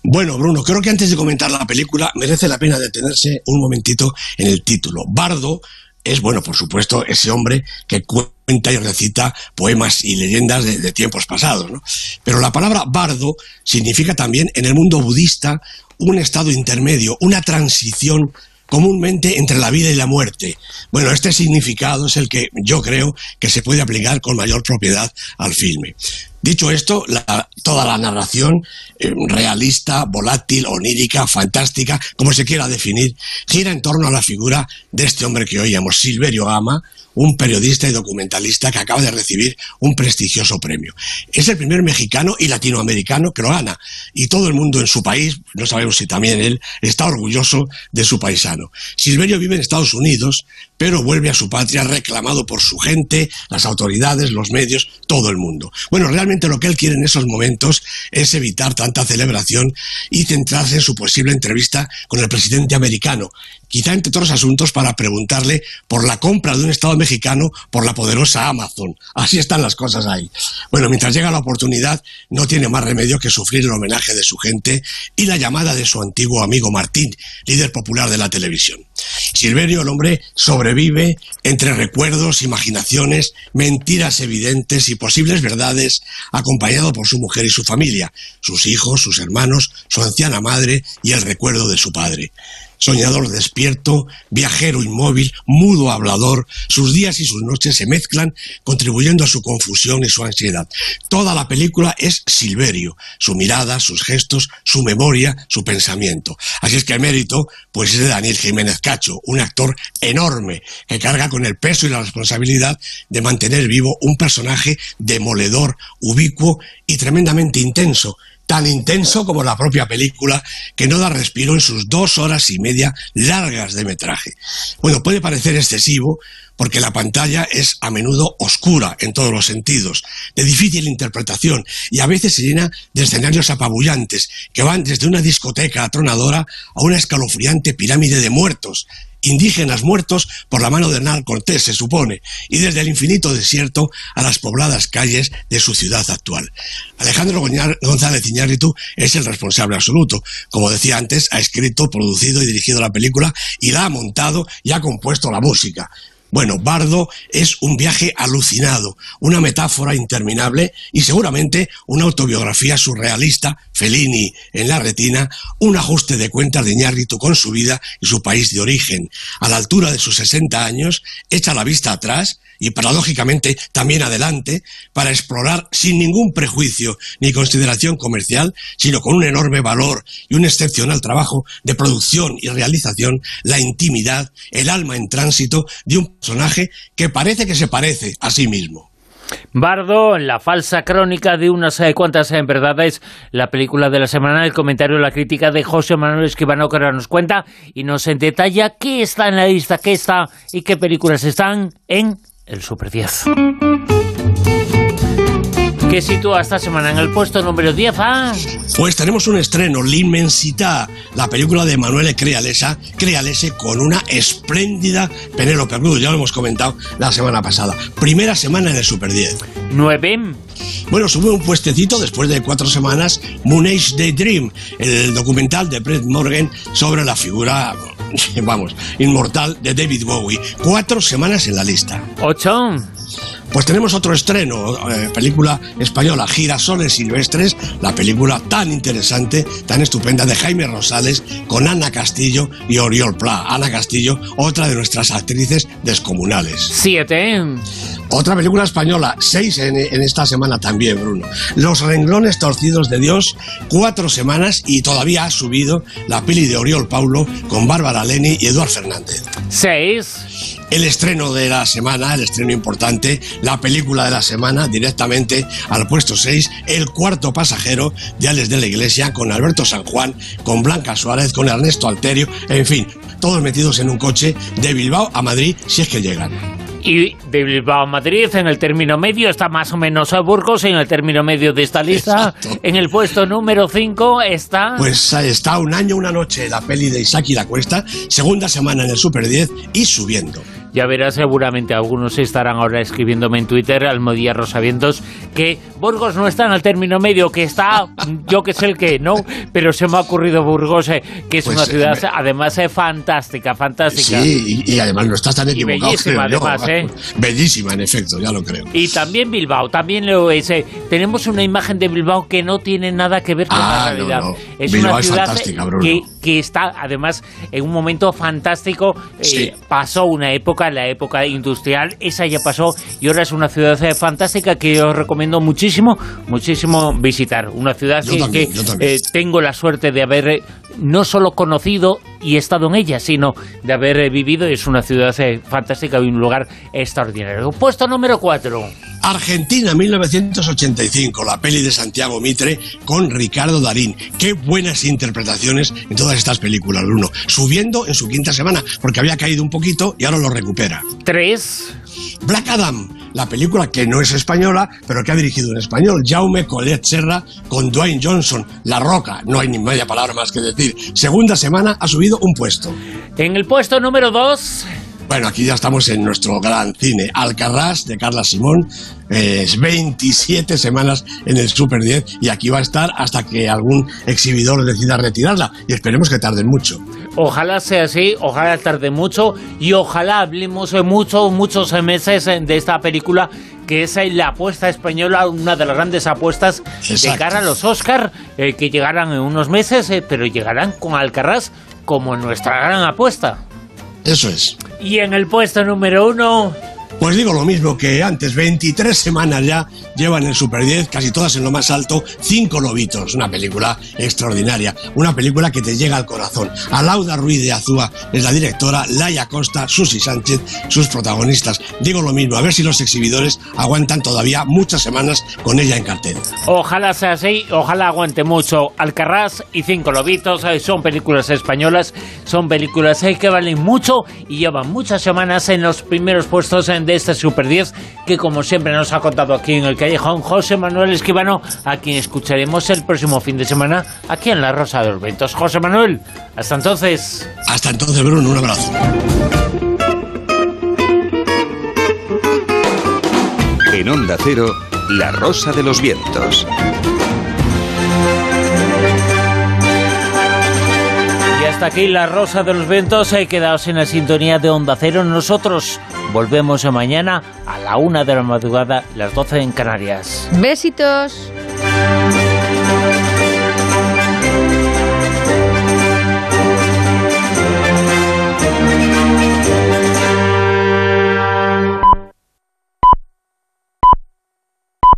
Bueno, Bruno, creo que antes de comentar la película merece la pena detenerse un momentito en el título. Bardo es, bueno, por supuesto, ese hombre que cuenta y recita poemas y leyendas de, tiempos pasados, ¿no? Pero la palabra bardo significa también en el mundo budista un estado intermedio, una transición comúnmente entre la vida y la muerte. Bueno, este significado es el que yo creo que se puede aplicar con mayor propiedad al filme. Dicho esto, toda la narración eh, realista, volátil, onírica, fantástica, como se quiera definir, gira en torno a la figura de este hombre que oíamos, Silverio Gama, un periodista y documentalista que acaba de recibir un prestigioso premio. Es el primer mexicano y latinoamericano que lo gana, y todo el mundo en su país, no sabemos si también él, está orgulloso de su paisano. Silverio vive en Estados Unidos, pero vuelve a su patria reclamado por su gente, las autoridades, los medios, todo el mundo. Bueno, realmente lo que él quiere en esos momentos es evitar tanta celebración y centrarse en su posible entrevista con el presidente americano, quizá entre otros asuntos para preguntarle por la compra de un Estado mexicano por la poderosa Amazon. Así están las cosas ahí. Bueno, mientras llega la oportunidad, no tiene más remedio que sufrir el homenaje de su gente y la llamada de su antiguo amigo Martín, líder popular de la televisión. Silverio, el hombre, sobrevive entre recuerdos, imaginaciones, mentiras evidentes y posibles verdades, acompañado por su mujer y su familia, sus hijos, sus hermanos, su anciana madre y el recuerdo de su padre. Soñador despierto, viajero inmóvil, mudo hablador, sus días y sus noches se mezclan, contribuyendo a su confusión y su ansiedad. Toda la película es Silverio, su mirada, sus gestos, su memoria, su pensamiento. Así es que el mérito, pues es de Daniel Jiménez Cacho, un actor enorme que carga con el peso y la responsabilidad de mantener vivo un personaje demoledor, ubicuo y tremendamente intenso, tan intenso como la propia película, que no da respiro en sus dos horas y media largas de metraje. Bueno, puede parecer excesivo porque la pantalla es a menudo oscura en todos los sentidos, de difícil interpretación y a veces se llena de escenarios apabullantes que van desde una discoteca atronadora a una escalofriante pirámide de muertos, indígenas muertos por la mano de Hernán Cortés, se supone, y desde el infinito desierto a las pobladas calles de su ciudad actual. Alejandro González Iñárritu es el responsable absoluto. Como decía antes, ha escrito, producido y dirigido la película y la ha montado y ha compuesto la música. Bueno, Bardo es un viaje alucinado, una metáfora interminable y seguramente una autobiografía surrealista, Fellini en la retina, un ajuste de cuentas de Iñárritu con su vida y su país de origen. A la altura de sus 60 años, echa la vista atrás y paradójicamente también adelante para explorar sin ningún prejuicio ni consideración comercial, sino con un enorme valor y un excepcional trabajo de producción y realización, la intimidad, el alma en tránsito de un personaje que parece que se parece a sí mismo. Bardo, la falsa crónica de unas eh, cuantas eh, verdades, la película de la semana, el comentario, la crítica de José Manuel Esquivano que ahora nos cuenta y nos detalla qué está en la lista, qué está y qué películas están en el Super 10 que sitúa esta semana en el puesto número 10 ah? Pues tenemos un estreno, L'Immensità, la película de Manuel Crealesa, Crealese con una espléndida Penélope Cruz, ya lo hemos comentado la semana pasada. Primera semana en el Super 10. 9. Bueno, sube un puestecito después de cuatro semanas Moon Age Daydream, el documental de Brett Morgan sobre la figura, vamos, inmortal de David Bowie. Cuatro semanas en la lista. 8. Pues tenemos otro estreno, eh, película española, Girasoles Silvestres, la película tan interesante, tan estupenda de Jaime Rosales con Ana Castillo y Oriol Pla. Ana Castillo, otra de nuestras actrices descomunales. Siete. Otra película española, seis en, en, esta semana también, Bruno. Los renglones torcidos de Dios, cuatro semanas y todavía ha subido la peli de Oriol Paulo con Bárbara Leni y Eduard Fernández. Seis. El estreno de la semana, el estreno importante, la película de la semana, directamente al puesto 6, El cuarto pasajero de Alex de la Iglesia, con Alberto San Juan, con Blanca Suárez, con Ernesto Alterio, en fin, todos metidos en un coche de Bilbao a Madrid, si es que llegan y de Bilbao a Madrid en el término medio está más o menos a Burgos en el término medio de esta lista. En el puesto número 5 está... Pues está Un año, una noche, la peli de Isaac y la Cuesta, segunda semana en el Super 10 y subiendo. Ya verás, seguramente algunos estarán ahora escribiéndome en Twitter, Almodía Rosavientos, que Burgos no está en el término medio, que está, yo que sé el que, ¿no? Pero se me ha ocurrido Burgos, eh, que es Pues, una eh, ciudad, además, eh, fantástica, fantástica. Sí, y, y además no estás tan Y equivocado. bellísima, creo además, ¿eh? Bellísima, en efecto, ya lo creo. Y también Bilbao, también lo es. eh, Tenemos una imagen de Bilbao que no tiene nada que ver con Ah, la no, realidad. no. Es Bilbao una es ciudad fantástica, Bruno. que, que está además en un momento fantástico. Sí. pasó una época, la época industrial, esa ya pasó y ahora es una ciudad eh, fantástica que os recomiendo muchísimo, muchísimo visitar. Una ciudad Yo que, también, que, eh, tengo la suerte de haber eh, no solo conocido y estado en ella, sino de haber vivido. Es una ciudad fantástica y un lugar extraordinario. Puesto número 4. Argentina 1985, la peli de Santiago Mitre con Ricardo Darín. Qué buenas interpretaciones en todas estas películas, Bruno. Subiendo en su quinta semana, porque había caído un poquito y ahora lo recupera. 3. Black Adam, la película que no es española, pero que ha dirigido en español Jaume Collet Serra con Dwayne Johnson, La Roca, no hay ni media palabra más que decir. Segunda semana ha subido un puesto. En el puesto número 2. Bueno, aquí ya estamos en nuestro gran cine. Alcarrás, de Carla Simón. eh, Es 27 semanas en el Super 10 y aquí va a estar hasta que algún exhibidor decida retirarla. Y esperemos que tarden mucho. Ojalá sea así, ojalá tarde mucho y ojalá hablemos de mucho, muchos meses de esta película que es la apuesta española, una de las grandes apuestas de Exacto. cara a los Oscar eh, que llegarán en unos meses, eh, pero llegarán con Alcarrás como nuestra gran apuesta. Eso es. Y en el puesto número uno, Pues digo lo mismo que antes, 23 semanas ya llevan el Super 10, casi todas en lo más alto, Cinco Lobitos, una película extraordinaria, una película que te llega al corazón. Alauda Ruiz de Azúa es la directora, Laia Costa, Susi Sánchez, sus protagonistas. Digo lo mismo, a ver si los exhibidores aguantan todavía muchas semanas con ella en cartel. Ojalá sea así, ojalá aguante mucho. Alcarrás y Cinco Lobitos son películas españolas, son películas que valen mucho y llevan muchas semanas en los primeros puestos de este Super 10 que como siempre nos ha contado aquí en el Callejón José Manuel Esquivano, a quien escucharemos el próximo fin de semana aquí en La Rosa de los Ventos. José Manuel, hasta entonces. Hasta entonces, Bruno, un abrazo. En Onda Cero, La Rosa de los Vientos. Hasta aquí La Rosa de los Ventos. He quedado en la sintonía de Onda Cero. Nosotros volvemos mañana a la una de la madrugada, las 12 en Canarias. Besitos.